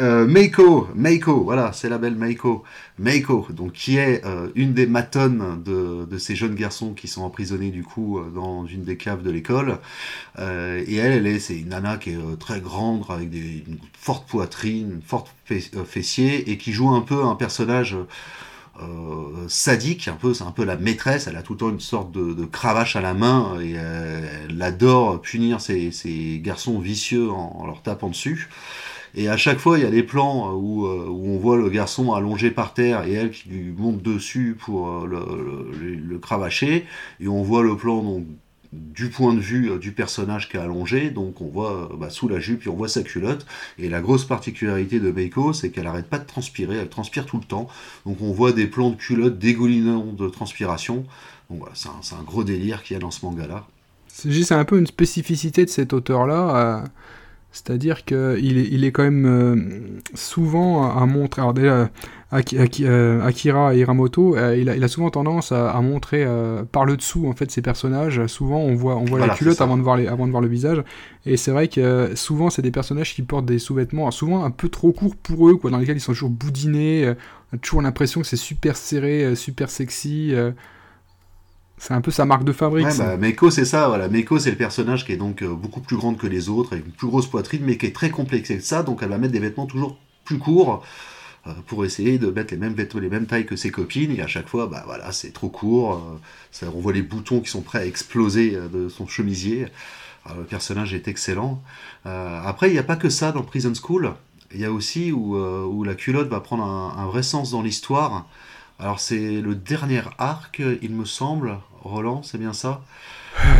Euh, Meiko, Meiko, voilà, c'est la belle Meiko. Meiko, donc qui est euh, une des matonnes de, ces jeunes garçons qui sont emprisonnés du coup euh, dans une des caves de l'école. Et elle, elle est, c'est une nana qui est très grande, avec une forte poitrine, une forte fessier, et qui joue un peu un personnage euh, sadique, un peu, c'est un peu la maîtresse, elle a tout le temps une sorte de, cravache à la main et elle, adore punir ses, garçons vicieux en, leur tapant dessus. Et à chaque fois, il y a des plans où, euh, où, on voit le garçon allongé par terre et elle qui lui monte dessus pour euh, le, le, cravacher. Et on voit le plan donc, du point de vue euh, du personnage qui est allongé, donc on voit euh, bah, sous la jupe, et on voit sa culotte, et la grosse particularité de Meiko, c'est qu'elle arrête pas de transpirer, elle transpire tout le temps, donc on voit des plans de culotte dégoulinant de transpiration, donc c'est un, gros délire qu'il y a dans ce manga-là. C'est un peu une spécificité de cet auteur-là, euh, c'est-à-dire qu'il est, il est quand même souvent à montrer, alors déjà, euh, Akira Hiramoto, euh, il, a, il, a, souvent tendance à, montrer euh, par le dessous en fait ses personnages. Souvent, on voit, on voit la culotte avant de, voir les, avant de voir le visage. Et c'est vrai que souvent, c'est des personnages qui portent des sous-vêtements, souvent un peu trop courts pour eux, quoi, dans lesquels ils sont toujours boudinés. on a toujours l'impression que c'est super serré, super sexy. C'est un peu sa marque de fabrique. Ouais, bah, Meiko, c'est ça, voilà. Meiko, c'est le personnage qui est donc beaucoup plus grande que les autres, avec une plus grosse poitrine, mais qui est très complexé que ça, donc elle va mettre des vêtements toujours plus courts, euh, pour essayer de mettre les mêmes vêtements, les mêmes tailles que ses copines, et à chaque fois, bah voilà, c'est trop court, euh, ça, on voit les boutons qui sont prêts à exploser euh, de son chemisier. le personnage est excellent. après, il n'y a pas que ça dans Prison School. Il y a aussi où, où, la culotte va prendre un, un vrai sens dans l'histoire. Alors c'est le dernier arc, il me semble, Roland, c'est bien ça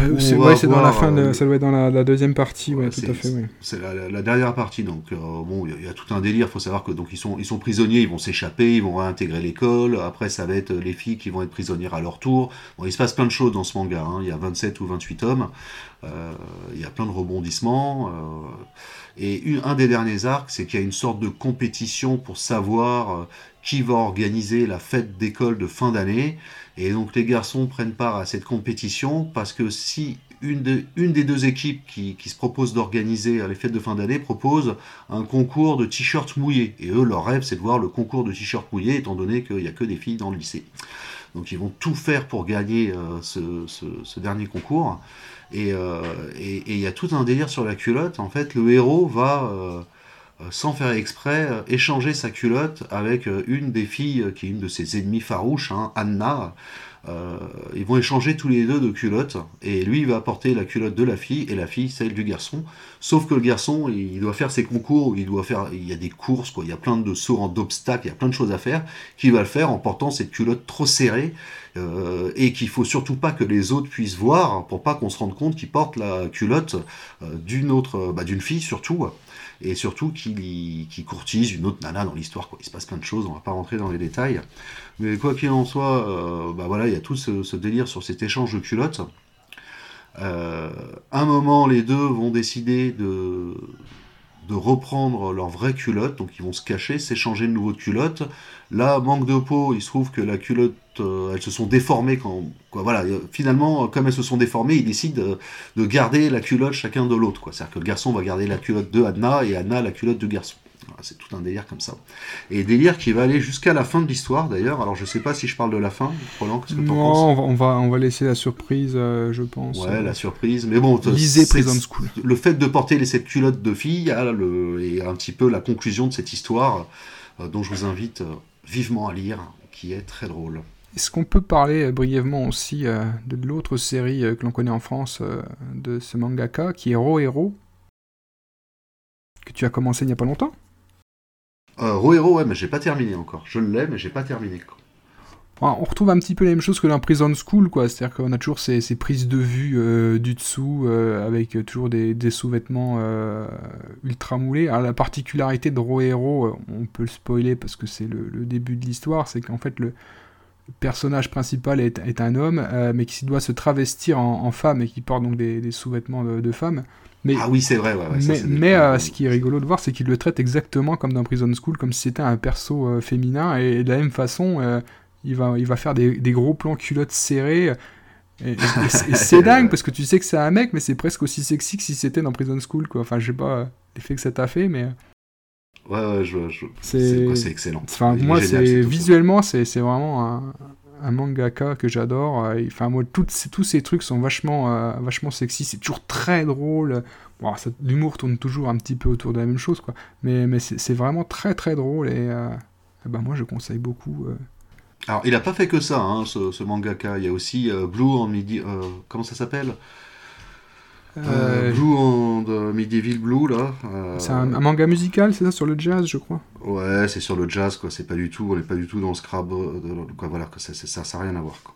euh, c'est dans la fin, de, ça doit être dans la, deuxième partie, ouais, tout à fait. C'est la, dernière partie, donc euh, bon, il y, a tout un délire. Il faut savoir que donc ils sont, ils sont prisonniers, ils vont s'échapper, ils vont réintégrer l'école. Après, ça va être les filles qui vont être prisonnières à leur tour. Bon, il se passe plein de choses dans ce manga. Hein. Il y a 27 ou 28 tomes. Euh, il y a plein de rebondissements. et un des derniers arcs, c'est qu'il y a une sorte de compétition pour savoir qui va organiser la fête d'école de fin d'année. Et donc les garçons prennent part à cette compétition parce que si une, des deux équipes qui, se propose d'organiser les fêtes de fin d'année propose un concours de t-shirts mouillés. Et eux, leur rêve, c'est de voir le concours de t-shirts mouillés, étant donné qu'il n'y a que des filles dans le lycée. Donc ils vont tout faire pour gagner euh, ce, dernier concours. Euh, et il y a tout un délire sur la culotte. En fait, le héros va... Euh, sans faire exprès, euh, échanger sa culotte avec euh, une des filles qui est une de ses ennemis farouches, hein, Anna. ils vont échanger tous les deux de culottes, et lui il va porter la culotte de la fille, et la fille celle du garçon. Sauf que le garçon, il doit faire ses concours, il doit faire, il y a des courses, quoi, il y a plein de sauts d'obstacles, il y a plein de choses à faire, qu'il va le faire en portant cette culotte trop serrée, et qu'il faut surtout pas que les autres puissent voir, pour pas qu'on se rende compte qu'il porte la culotte d'une autre, bah, d'une fille surtout et surtout qui, qui courtise une autre nana dans l'histoire. Il se passe plein de choses, on va pas rentrer dans les détails. Mais quoi qu'il en soit, euh, bah voilà, il y a tout ce, délire sur cet échange de culottes. Euh, un moment, les deux vont décider de, de reprendre leur vraie culotte, donc ils vont se cacher, s'échanger de nouveau de culotte. Là, manque de peau, il se trouve que la culotte, euh, elles se sont déformées quand, quoi, voilà, euh, finalement, comme elles se sont déformées, ils décident de, garder la culotte chacun de l'autre. C'est-à-dire que le garçon va garder la culotte de Anna et Anna la culotte du garçon c'est tout un délire comme ça. Et délire qui va aller jusqu'à la fin de l'histoire d'ailleurs. Alors je sais pas si je parle de la fin, Roland, qu'est-ce que tu penses on va, on va laisser la surprise, euh, je pense. Ouais, la surprise. Mais bon, lisez Prison School. Le fait de porter les, cette culotte de fille a le, est un petit peu la conclusion de cette histoire euh, dont je vous invite euh, vivement à lire, qui est très drôle. Est-ce qu'on peut parler brièvement aussi de l'autre série que l'on connaît en France de ce mangaka qui est Ro Hero que tu as commencé il n'y a pas longtemps? Euh, Rohero, ouais, mais j'ai pas terminé encore. Je l'ai, mais j'ai pas terminé. On retrouve un petit peu les mêmes choses que dans Prison School, quoi. C'est-à-dire qu'on a toujours ces, prises de vue euh, du dessous, euh, avec toujours des, sous-vêtements ultra moulés. Alors, la particularité de Rohero, on peut le spoiler parce que c'est le, début de l'histoire, c'est qu'en fait, le, personnage principal est, un homme, mais qui doit se travestir en, femme et qui porte donc des, sous-vêtements de femme ah oui, c'est vrai. mais, euh, ce qui est rigolo de voir, c'est qu'il le traite exactement comme dans Prison School, comme si c'était un perso euh, féminin, et de la même façon, euh, il, va, il va faire des, gros plans culottes serrées. Et, c'est *laughs* dingue parce que tu sais que c'est un mec, mais c'est presque aussi sexy que si c'était dans Prison School, quoi. Enfin, je sais pas l'effet que ça t'a fait, mais. Ouais, ouais, je, je... c'est excellent. Enfin, moi, c'est visuellement, c'est vraiment un, un mangaka que j'adore. Euh, enfin, moi, tous ces trucs sont vachement, euh, vachement sexy. C'est toujours très drôle. L'humour tourne toujours un petit peu autour de la même chose, quoi. Mais, c'est vraiment très, très drôle. Et, euh, ben, moi, je conseille beaucoup. Alors, il a pas fait que ça, hein, ce, ce, mangaka. Il y a aussi Blue en midi. comment ça s'appelle? Euh, Blue en Medieval Blue là. Euh, c'est un, manga musical, c'est ça sur le jazz, je crois? Ouais, c'est sur le jazz quoi. C'est pas du tout, on est pas du tout dans le scrap, euh, quoi. Voilà, que ça, ça, ça, rien à voir quoi.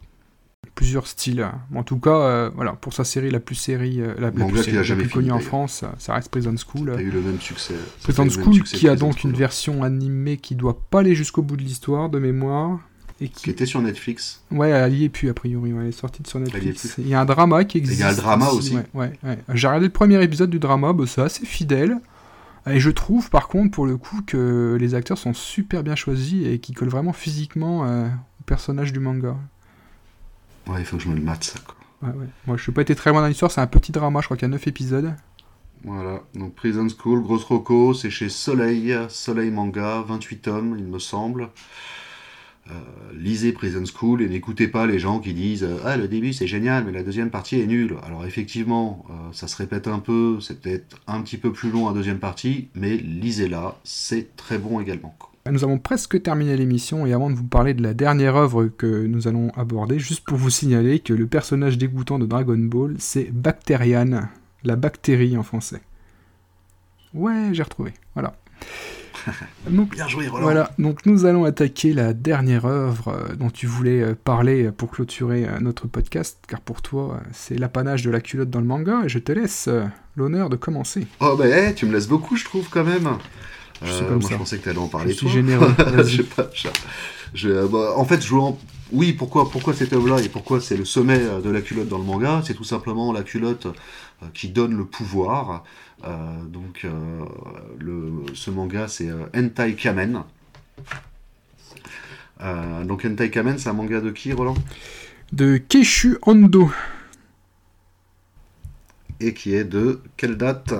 Plusieurs styles. En tout cas, voilà, pour sa série la plus série, la, plus, connue en France, ça reste Prison School. a eu le même succès. Prison School, qui a donc une version animée qui doit pas aller jusqu'au bout de l'histoire de mémoire. Et qui... était sur Netflix. Ouais, elle y est plus a priori, elle est sortie de sur Netflix. Il y a un drama qui existe. Il y a le drama aussi. Ouais, ouais, J'ai regardé le premier épisode du drama, bah, c'est assez fidèle. Et je trouve par contre pour le coup que les acteurs sont super bien choisis et qui collent vraiment physiquement euh, au personnage du manga. Ouais, il faut que je me le mate ça quoi. Ouais, ouais. Moi je suis pas été très loin dans l'histoire, c'est un petit drama, je crois qu'il y a 9 épisodes. Voilà, donc Prison School, grosse roco, c'est chez Soleil, Soleil Manga, 28 tomes il me semble. Euh, lisez Prison School et n'écoutez pas les gens qui disent Ah, le début c'est génial, mais la deuxième partie est nulle. Alors, effectivement, euh, ça se répète un peu, c'est peut-être un petit peu plus long la deuxième partie, mais lisez-la, c'est très bon également. Nous avons presque terminé l'émission et avant de vous parler de la dernière œuvre que nous allons aborder, juste pour vous signaler que le personnage dégoûtant de Dragon Ball, c'est Bacterian, la bactérie en français. Ouais, j'ai retrouvé. Voilà. *laughs* Bien joué, Roland. Voilà, donc nous allons attaquer la dernière œuvre euh, dont tu voulais euh, parler pour clôturer euh, notre podcast, car pour toi, c'est l'apanage de la culotte dans le manga, et je te laisse l'honneur de commencer. Oh, bah, hey, tu me laisses beaucoup, je trouve, quand même. Je suis comme moi, ça. je pensais que tu allais en parler, je suis généreux. *laughs* je sais pas, je, bah, en fait, je en... oui, pourquoi, pourquoi cette œuvre-là et pourquoi c'est le sommet de la culotte dans le manga? C'est tout simplement la culotte qui donne le pouvoir. Euh, donc, euh, le, ce manga, c'est euh, Entai Kamen. donc, Entai Kamen, c'est un manga de qui, Roland? De Keishu Ando. Et qui est de quelle date?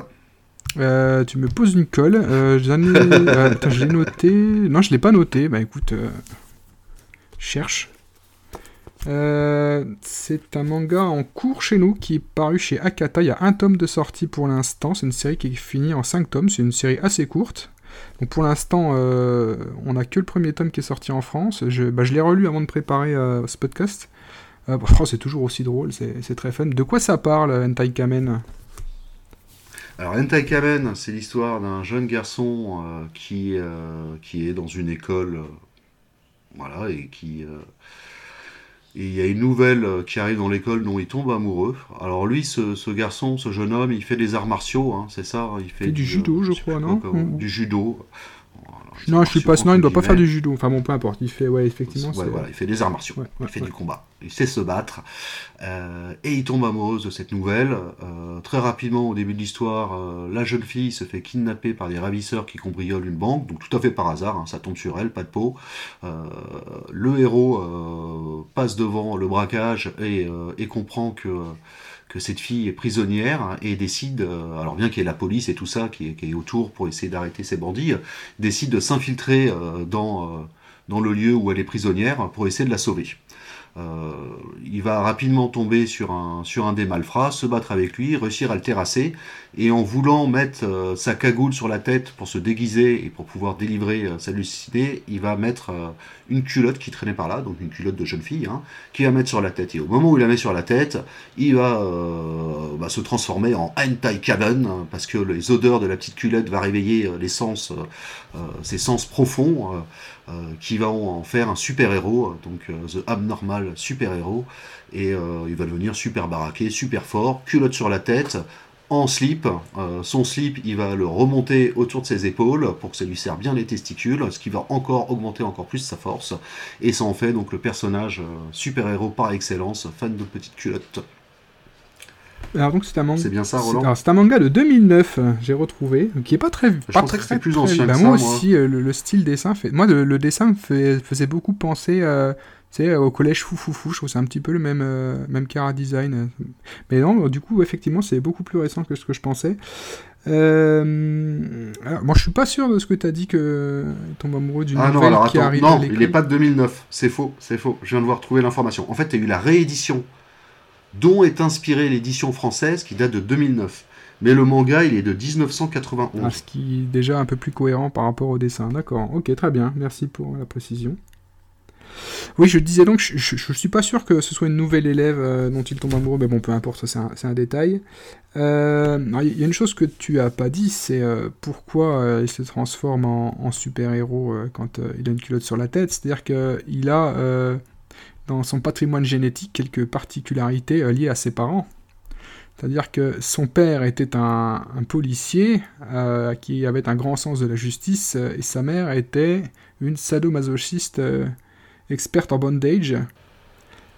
Tu me poses une colle. *laughs* je l'ai noté. Non, je l'ai pas noté. Bah écoute, cherche. Euh, c'est un manga en cours chez nous qui est paru chez Akata. Il y a un tome de sortie pour l'instant. C'est une série qui est finie en 5 tomes. C'est une série assez courte. Donc pour l'instant, euh, on n'a que le premier tome qui est sorti en France. Je, bah, l'ai relu avant de préparer euh, ce podcast. Bah, c'est toujours aussi drôle, c'est très fun. De quoi ça parle, Entai Kamen alors, Entai Kamen, c'est l'histoire d'un jeune garçon qui, qui est dans une école, voilà, et qui, et il y a une nouvelle euh, qui arrive dans l'école dont il tombe amoureux. Alors lui, ce, garçon, ce jeune homme, il fait des arts martiaux, hein, c'est ça Il fait du, judo, je crois, non Du judo. Non, je suis pas. Non, il ne doit pas faire du judo. Enfin bon, peu importe. Il fait, ouais, effectivement. voilà, il fait des arts martiaux. il fait du combat. Il sait se battre. Euh, et il tombe amoureuse de cette nouvelle. Euh, très rapidement, au début de l'histoire, euh, la jeune fille se fait kidnapper par des ravisseurs qui cambriolent une banque. Donc tout à fait par hasard, hein, ça tombe sur elle, pas de peau. le héros passe devant le braquage et, et comprend que que cette fille est prisonnière et décide, euh, alors bien qu'il y ait la police et tout ça qui est, autour pour essayer d'arrêter ces bandits, décide de s'infiltrer euh, euh, dans le lieu où elle est prisonnière pour essayer de la sauver. Euh, il va rapidement tomber sur un, sur un des malfrats, se battre avec lui, réussir à le terrasser, et en voulant mettre euh, sa cagoule sur la tête pour se déguiser et pour pouvoir délivrer euh, sa lucidité, il va mettre une culotte qui traînait par là, donc une culotte de jeune fille, hein, qu'il va mettre sur la tête. Et au moment où il la met sur la tête, il va, se transformer en hentai cabin, hein, parce que les odeurs de la petite culotte va réveiller les sens, ses sens profonds. Euh, qui va en faire un super-héros, donc euh, The Abnormal super-héros, et euh, il va devenir super baraqué, super fort, culotte sur la tête, en slip. son slip, il va le remonter autour de ses épaules pour que ça lui serve bien les testicules, ce qui va encore augmenter encore plus sa force. Et ça en fait donc le personnage super-héros par excellence, fan de petites culottes. Alors donc c'est un manga. C'est bien ça, Roland. C'est un manga de 2009, euh, j'ai retrouvé, qui est pas très. Je pas très, que plus ancien. Que moi aussi, euh, le, style dessin fait. Moi, le, dessin me fait, faisait beaucoup penser. Euh, au collège Foufoufou, je trouve c'est un petit peu le même, même cara design. Mais non, du coup, effectivement, c'est beaucoup plus récent que ce que je pensais. Alors, moi, je suis pas sûr de ce que tu as dit que il tombe amoureux d'une ah nouvelle non, alors, qui arrive Non, il n'est pas de 2009. C'est faux, c'est faux. Je viens de voir trouver l'information. En fait, il y a eu la réédition dont est inspirée l'édition française qui date de 2009. Mais le manga, il est de 1991. Ah, ce qui est déjà un peu plus cohérent par rapport au dessin. D'accord, ok, très bien, merci pour la précision. Oui, je disais donc, je, ne suis pas sûr que ce soit une nouvelle élève euh, dont il tombe amoureux, mais bon, peu importe, c'est un, détail. Euh, il y a une chose que tu as pas dit, c'est euh, pourquoi il se transforme en, en super-héros quand il a une culotte sur la tête. C'est-à-dire qu'il a dans son patrimoine génétique quelques particularités euh, liées à ses parents. C'est-à-dire que son père était un, policier euh, qui avait un grand sens de la justice euh, et sa mère était une sadomasochiste experte en bondage.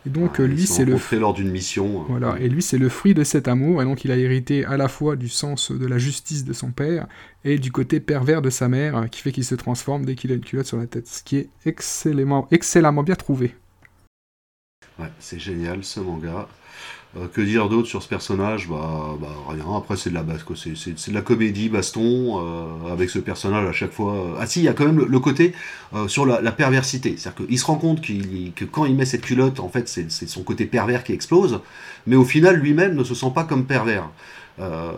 Et donc lui c'est le lors d'une mission. Voilà, et lui c'est le fruit de cet amour et donc il a hérité à la fois du sens de la justice de son père et du côté pervers de sa mère qui fait qu'il se transforme dès qu'il a une culotte sur la tête, ce qui est excellemment, excellemment bien trouvé. Ouais, c'est génial ce manga. Euh, que dire d'autre sur ce personnage? Bah, bah, rien. Après c'est de la c'est, de la comédie baston euh, avec ce personnage à chaque fois. Euh. Ah si, il y a quand même le, côté sur la, perversité, c'est-à-dire qu'il se rend compte que quand il met cette culotte, en fait c'est son côté pervers qui explose, mais au final lui-même ne se sent pas comme pervers. Euh,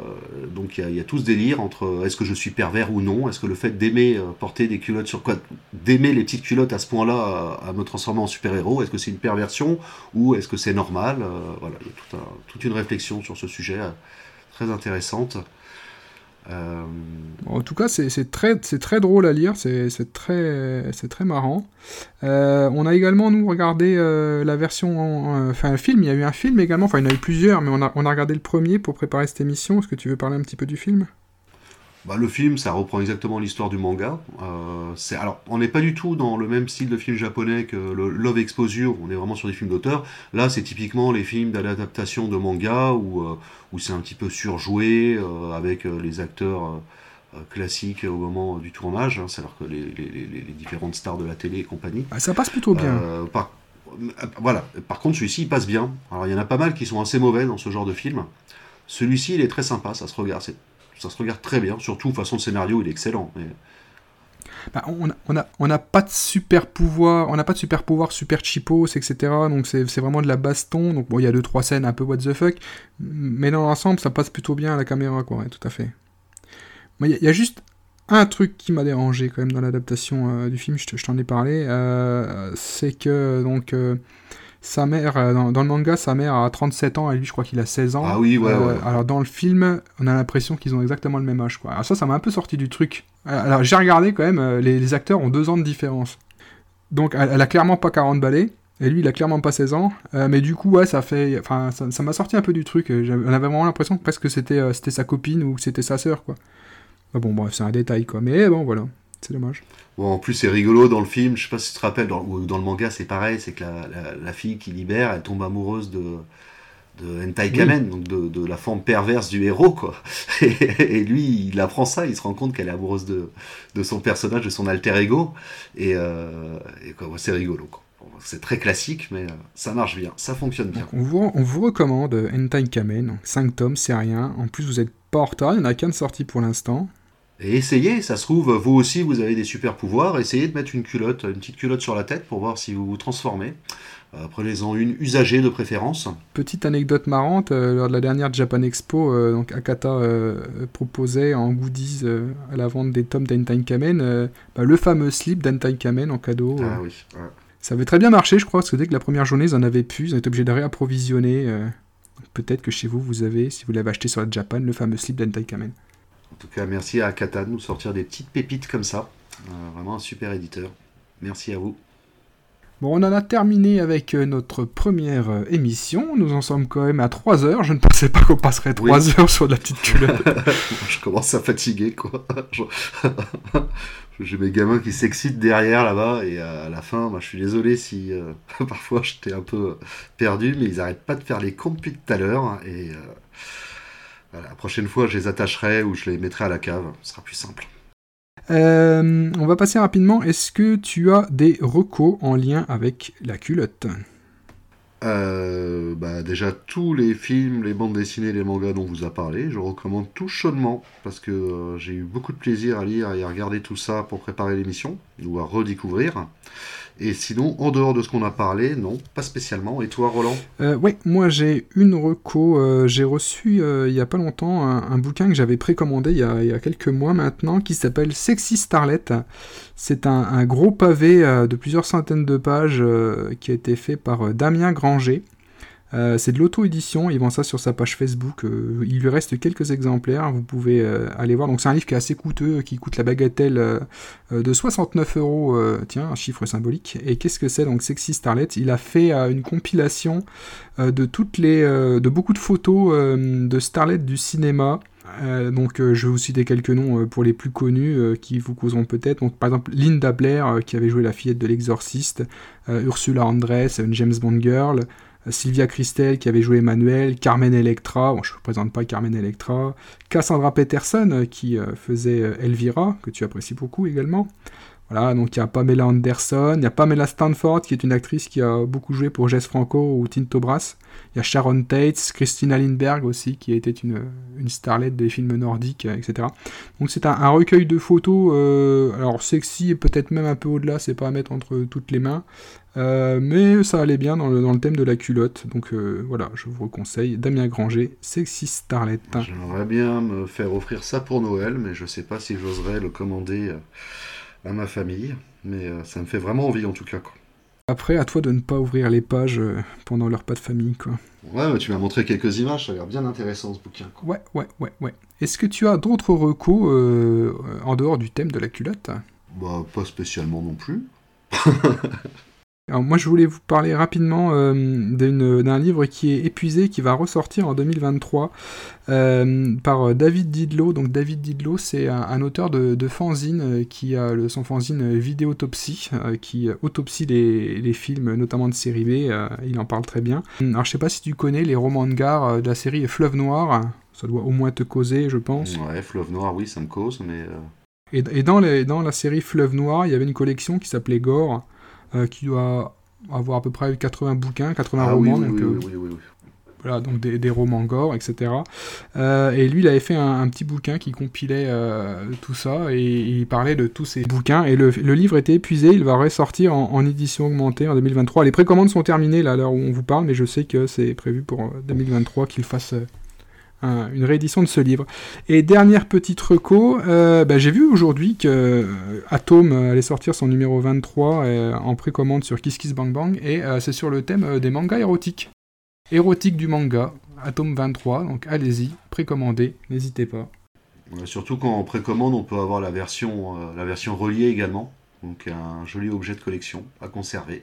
donc il y, a tout ce délire entre euh, est-ce que je suis pervers ou non, est-ce que le fait d'aimer euh, porter des culottes sur quoi, d'aimer les petites culottes à ce point-là à, me transformer en super-héros, est-ce que c'est une perversion ou est-ce que c'est normal? Voilà, il y a toute une réflexion sur ce sujet très intéressante. Euh, en tout cas, c'est très, très drôle à lire, c'est très, très marrant. Euh, on a également, nous, regardé euh, la version, enfin un film, il y a eu un film également, enfin il y en a eu plusieurs, mais on a, on a regardé le premier pour préparer cette émission. Est-ce que tu veux parler un petit peu du film? Bah, le film, ça reprend exactement l'histoire du manga. Euh, alors, on n'est pas du tout dans le même style de film japonais que le Love Exposure, on est vraiment sur des films d'auteur. Là, c'est typiquement les films d'adaptation de manga où, euh, où c'est un petit peu surjoué euh, avec les acteurs classiques au moment du tournage, hein, c'est-à-dire que les, les, différentes stars de la télé et compagnie. Ah, ça passe plutôt bien. Par, voilà. Par contre, celui-ci, il passe bien. Alors, il y en a pas mal qui sont assez mauvais dans ce genre de film. Celui-ci, il est très sympa, ça se regarde. C'est ça se regarde très bien, surtout façon scénario, il est excellent. Bah, on n'a pas de super pouvoir, on n'a pas de super pouvoir super cheapos, etc. Donc c'est vraiment de la baston. Donc bon, il y a deux trois scènes un peu what the fuck, mais dans l'ensemble, ça passe plutôt bien à la caméra, quoi. tout à fait. Il y, a juste un truc qui m'a dérangé quand même dans l'adaptation euh, du film. Je, t'en ai parlé, euh, c'est que donc euh, sa mère, euh, dans, le manga, sa mère a 37 ans et lui, je crois qu'il a 16 ans. Ah oui, ouais, euh, ouais. Alors dans le film, on a l'impression qu'ils ont exactement le même âge. Quoi. Alors ça, ça m'a un peu sorti du truc. Euh, alors j'ai regardé quand même, les, acteurs ont 2 ans de différence. Donc elle, a clairement pas 40 balais. Et lui, il a clairement pas 16 ans. mais du coup, ouais, ça fait. Enfin, ça m'a sorti un peu du truc. On avait vraiment l'impression que presque c'était c'était sa copine ou c'était sa sœur, quoi. bon, bref, c'est un détail, quoi. Mais bon, voilà. C'est dommage. Bon, en plus, c'est rigolo dans le film. Je sais pas si tu te rappelles, dans, dans le manga, c'est pareil. C'est que la, fille qui libère, elle tombe amoureuse de, de Hentai Kamen, donc de, la forme perverse du héros, quoi. *laughs* Et, lui, il apprend ça, il se rend compte qu'elle est amoureuse de, de son personnage, de son alter ego. Et, euh, c'est rigolo, C'est très classique, mais euh, ça marche bien, ça fonctionne bien. on, vous, on vous recommande Hentai Kamen, 5 tomes, c'est rien. En plus, vous êtes pas en retard, il n'y en a qu'un de sorti pour l'instant. Et essayez, ça se trouve, vous aussi vous avez des super pouvoirs, essayez de mettre une culotte, une petite culotte sur la tête pour voir si vous vous transformez. Prenez-en une usagée de préférence. Petite anecdote marrante, lors de la dernière Japan Expo, donc Akata proposait en goodies à la vente des tomes d'Entai Kamen bah, le fameux slip d'Entai Kamen en cadeau. Ah oui. Ça avait très bien marché, je crois, parce que dès que la première journée, ils en avaient plus, ils ont été obligés de réapprovisionner. Peut-être que chez vous, vous avez, si vous l'avez acheté sur la Japan, le fameux slip d'Entai Kamen. En tout cas, merci à Akata de nous sortir des petites pépites comme ça. vraiment un super éditeur. Merci à vous. Bon, on en a terminé avec euh, notre première euh, émission. Nous en sommes quand même à 3 heures. Je ne pensais pas qu'on passerait 3 heures sur de la petite culotte. *laughs* je commence à fatiguer, quoi. *laughs* J'ai mes gamins qui s'excitent derrière là-bas et à la fin, je suis désolé si euh, *laughs* parfois j'étais un peu perdu, mais ils n'arrêtent pas de faire les comptes depuis tout à l'heure. Et la prochaine fois, je les attacherai ou je les mettrai à la cave. Ce sera plus simple. Euh, on va passer rapidement. Est-ce que tu as des recos en lien avec la culotte? Euh, bah déjà tous les films, les bandes dessinées, les mangas dont on vous a parlé, je recommande tout chaudement parce que euh, j'ai eu beaucoup de plaisir à lire et à regarder tout ça pour préparer l'émission ou à redécouvrir. Et sinon, en dehors de ce qu'on a parlé, non, pas spécialement. Et toi, Roland euh, Oui, moi j'ai une reco. Euh, j'ai reçu euh, il n'y a pas longtemps un, bouquin que j'avais précommandé il y, a, quelques mois maintenant qui s'appelle Sexy Starlet. C'est un, gros pavé de plusieurs centaines de pages qui a été fait par Damien Granger. Euh, c'est de l'auto-édition, il vend ça sur sa page Facebook. Euh, il lui reste quelques exemplaires, vous pouvez euh, aller voir. Donc c'est un livre qui est assez coûteux, qui coûte la bagatelle de 69 euros. tiens, un chiffre symbolique. Et qu'est-ce que c'est donc Sexy Starlet? Il a fait une compilation de toutes les, de beaucoup de photos de Starlet du cinéma. donc je vais vous citer quelques noms pour les plus connus qui vous causeront peut-être. Par exemple Linda Blair qui avait joué la fillette de l'exorciste, Ursula Andress, une James Bond girl, Sylvia Christel qui avait joué Emmanuel, Carmen Electra, bon, je ne vous présente pas Carmen Electra, Cassandra Peterson euh, qui euh, faisait euh, Elvira, que tu apprécies beaucoup également. Voilà, donc il y a Pamela Anderson, il y a Pamela Stanford qui est une actrice qui a beaucoup joué pour Jess Franco ou Tinto Brass. Il y a Sharon Tate, Christina Lindberg aussi qui était une, une starlette des films nordiques, etc. Donc c'est un, recueil de photos, alors sexy et peut-être même un peu au-delà, c'est pas à mettre entre toutes les mains. Euh, mais ça allait bien dans le, thème de la culotte. Donc euh, voilà, je vous conseille Damien Granger, Sexy Starlet. J'aimerais bien me faire offrir ça pour Noël, mais je sais pas si j'oserais le commander euh, à ma famille. Mais ça me fait vraiment envie en tout cas. Quoi. Après, à toi de ne pas ouvrir les pages pendant leur pas de famille. Quoi. Ouais, mais tu m'as montré quelques images, ça a l'air bien intéressant ce bouquin. Ouais, ouais, ouais, ouais. Est-ce que tu as d'autres recos en dehors du thème de la culotte? Bah, pas spécialement non plus. *laughs* Alors moi je voulais vous parler rapidement euh, d'un livre qui est épuisé, qui va ressortir en 2023 euh, par David Didlow. Donc David Didlow c'est un, auteur de, de fanzine euh, qui a le, son fanzine Vidéotopsie, qui autopsie les, films notamment de série B, il en parle très bien. Alors je sais pas si tu connais les romans de gare de la série Fleuve Noir, ça doit au moins te causer je pense. Ouais, Fleuve Noir oui ça me cause mais... Et, et dans, les, dans la série Fleuve Noir il y avait une collection qui s'appelait Gore. Euh, qui doit avoir à peu près 80 bouquins, 80 ah romans. donc, euh, voilà, donc des, romans gore, etc. Euh, et lui, il avait fait un, petit bouquin qui compilait tout ça et, il parlait de tous ces bouquins. Et le, livre était épuisé, il va ressortir en, édition augmentée en 2023. Les précommandes sont terminées là, à l'heure où on vous parle, mais je sais que c'est prévu pour 2023 qu'il fasse une réédition de ce livre. Et dernière petite reco, euh, bah, j'ai vu aujourd'hui que euh, Atom allait sortir son numéro 23 euh, en précommande sur Kiss Kiss Bang Bang, et c'est sur le thème des mangas érotiques. Érotique du manga, Atom 23, donc allez-y, précommandez, n'hésitez pas. surtout quand on précommande, on peut avoir la version, la version reliée également, donc un joli objet de collection à conserver,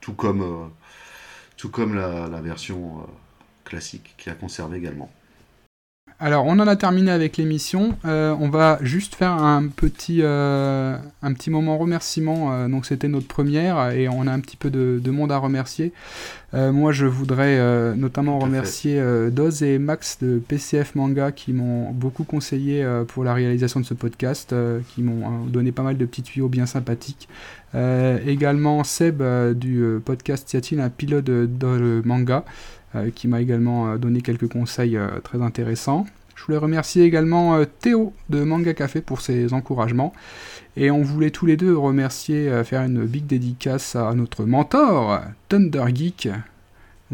tout comme, tout comme la, la version classique qui a conservé également. Alors, on en a terminé avec l'émission. Euh, on va juste faire un petit, euh, un petit moment remerciement. Euh, donc, c'était notre première et on a un petit peu de, monde à remercier. moi, je voudrais notamment remercier Doz et Max de PCF Manga qui m'ont beaucoup conseillé pour la réalisation de ce podcast, qui m'ont donné pas mal de petits tuyaux bien sympathiques. également Seb du podcast Tiatine, un pilote de manga. Euh, qui m'a également euh, donné quelques conseils euh, très intéressants. Je voulais remercier également Théo de Manga Café pour ses encouragements. Et on voulait tous les deux remercier, faire une big dédicace à notre mentor, Thunder Geek,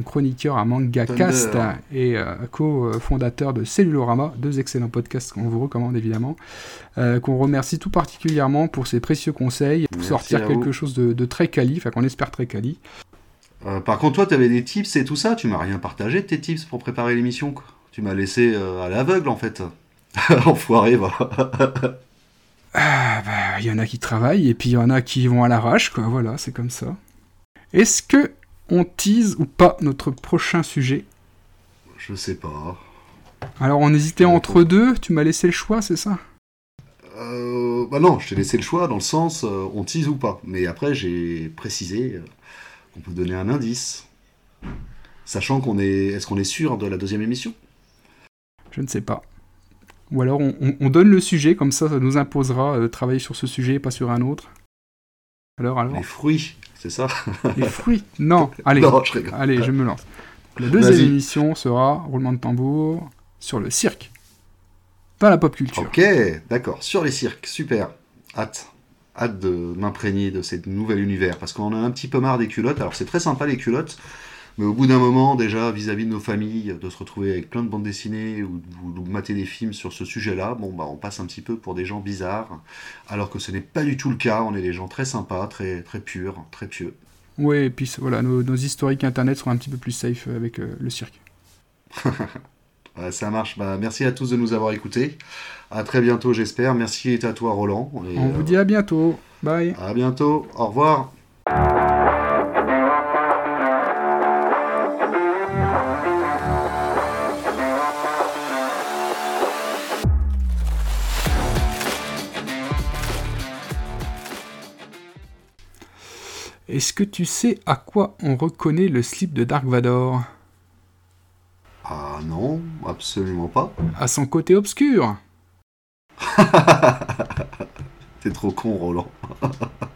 chroniqueur à Manga Cast et euh, co-fondateur de Cellulorama, deux excellents podcasts qu'on vous recommande évidemment, qu'on remercie tout particulièrement pour ses précieux conseils, pour sortir quelque chose de, très quali, enfin qu'on espère très quali. Par contre, toi, tu avais des tips et tout ça, tu m'as rien partagé de tes tips pour préparer l'émission. Tu m'as laissé euh, à l'aveugle en fait. *laughs* Enfoiré, voilà. Ah, bah, il y en a qui travaillent et puis il y en a qui vont à l'arrache, quoi. Voilà, c'est comme ça. Est-ce que on tease ou pas notre prochain sujet? Je sais pas. Alors on hésitait entre deux, tu m'as laissé le choix, c'est ça? Euh, Bah non, je t'ai laissé le choix dans le sens euh, on tease ou pas. Mais après j'ai précisé qu'on peut donner un indice. Sachant qu'on est. Est-ce qu'on est sûr de la deuxième émission? Je ne sais pas. Ou alors on, donne le sujet, comme ça, ça nous imposera de travailler sur ce sujet et pas sur un autre. Alors, alors. Les fruits, c'est ça? Les fruits? Non, *laughs* allez, je allez, je me lance. La deuxième émission sera, roulement de tambour, sur le cirque. Dans la pop culture. Ok, d'accord, sur les cirques, super. Hâte. Hâte de m'imprégner de ce nouvel univers, parce qu'on a un petit peu marre des culottes. Alors c'est très sympa les culottes, mais au bout d'un moment, déjà, vis-à-vis de nos familles, de se retrouver avec plein de bandes dessinées ou de mater des films sur ce sujet-là, bon, bah, on passe un petit peu pour des gens bizarres, alors que ce n'est pas du tout le cas. On est des gens très sympas, très, très purs, très pieux. Oui, et puis voilà, nos, historiques internet seront un petit peu plus safe avec euh, le cirque. *laughs* ça marche. Bah, merci à tous de nous avoir écoutés. À très bientôt, j'espère. Merci à toi, Roland. on vous dit à bientôt. Bye. À bientôt. Au revoir. Est-ce que tu sais à quoi on reconnaît le slip de Dark Vador? Ah non, absolument pas. À son côté obscur *laughs* T'es trop con, Roland. *laughs*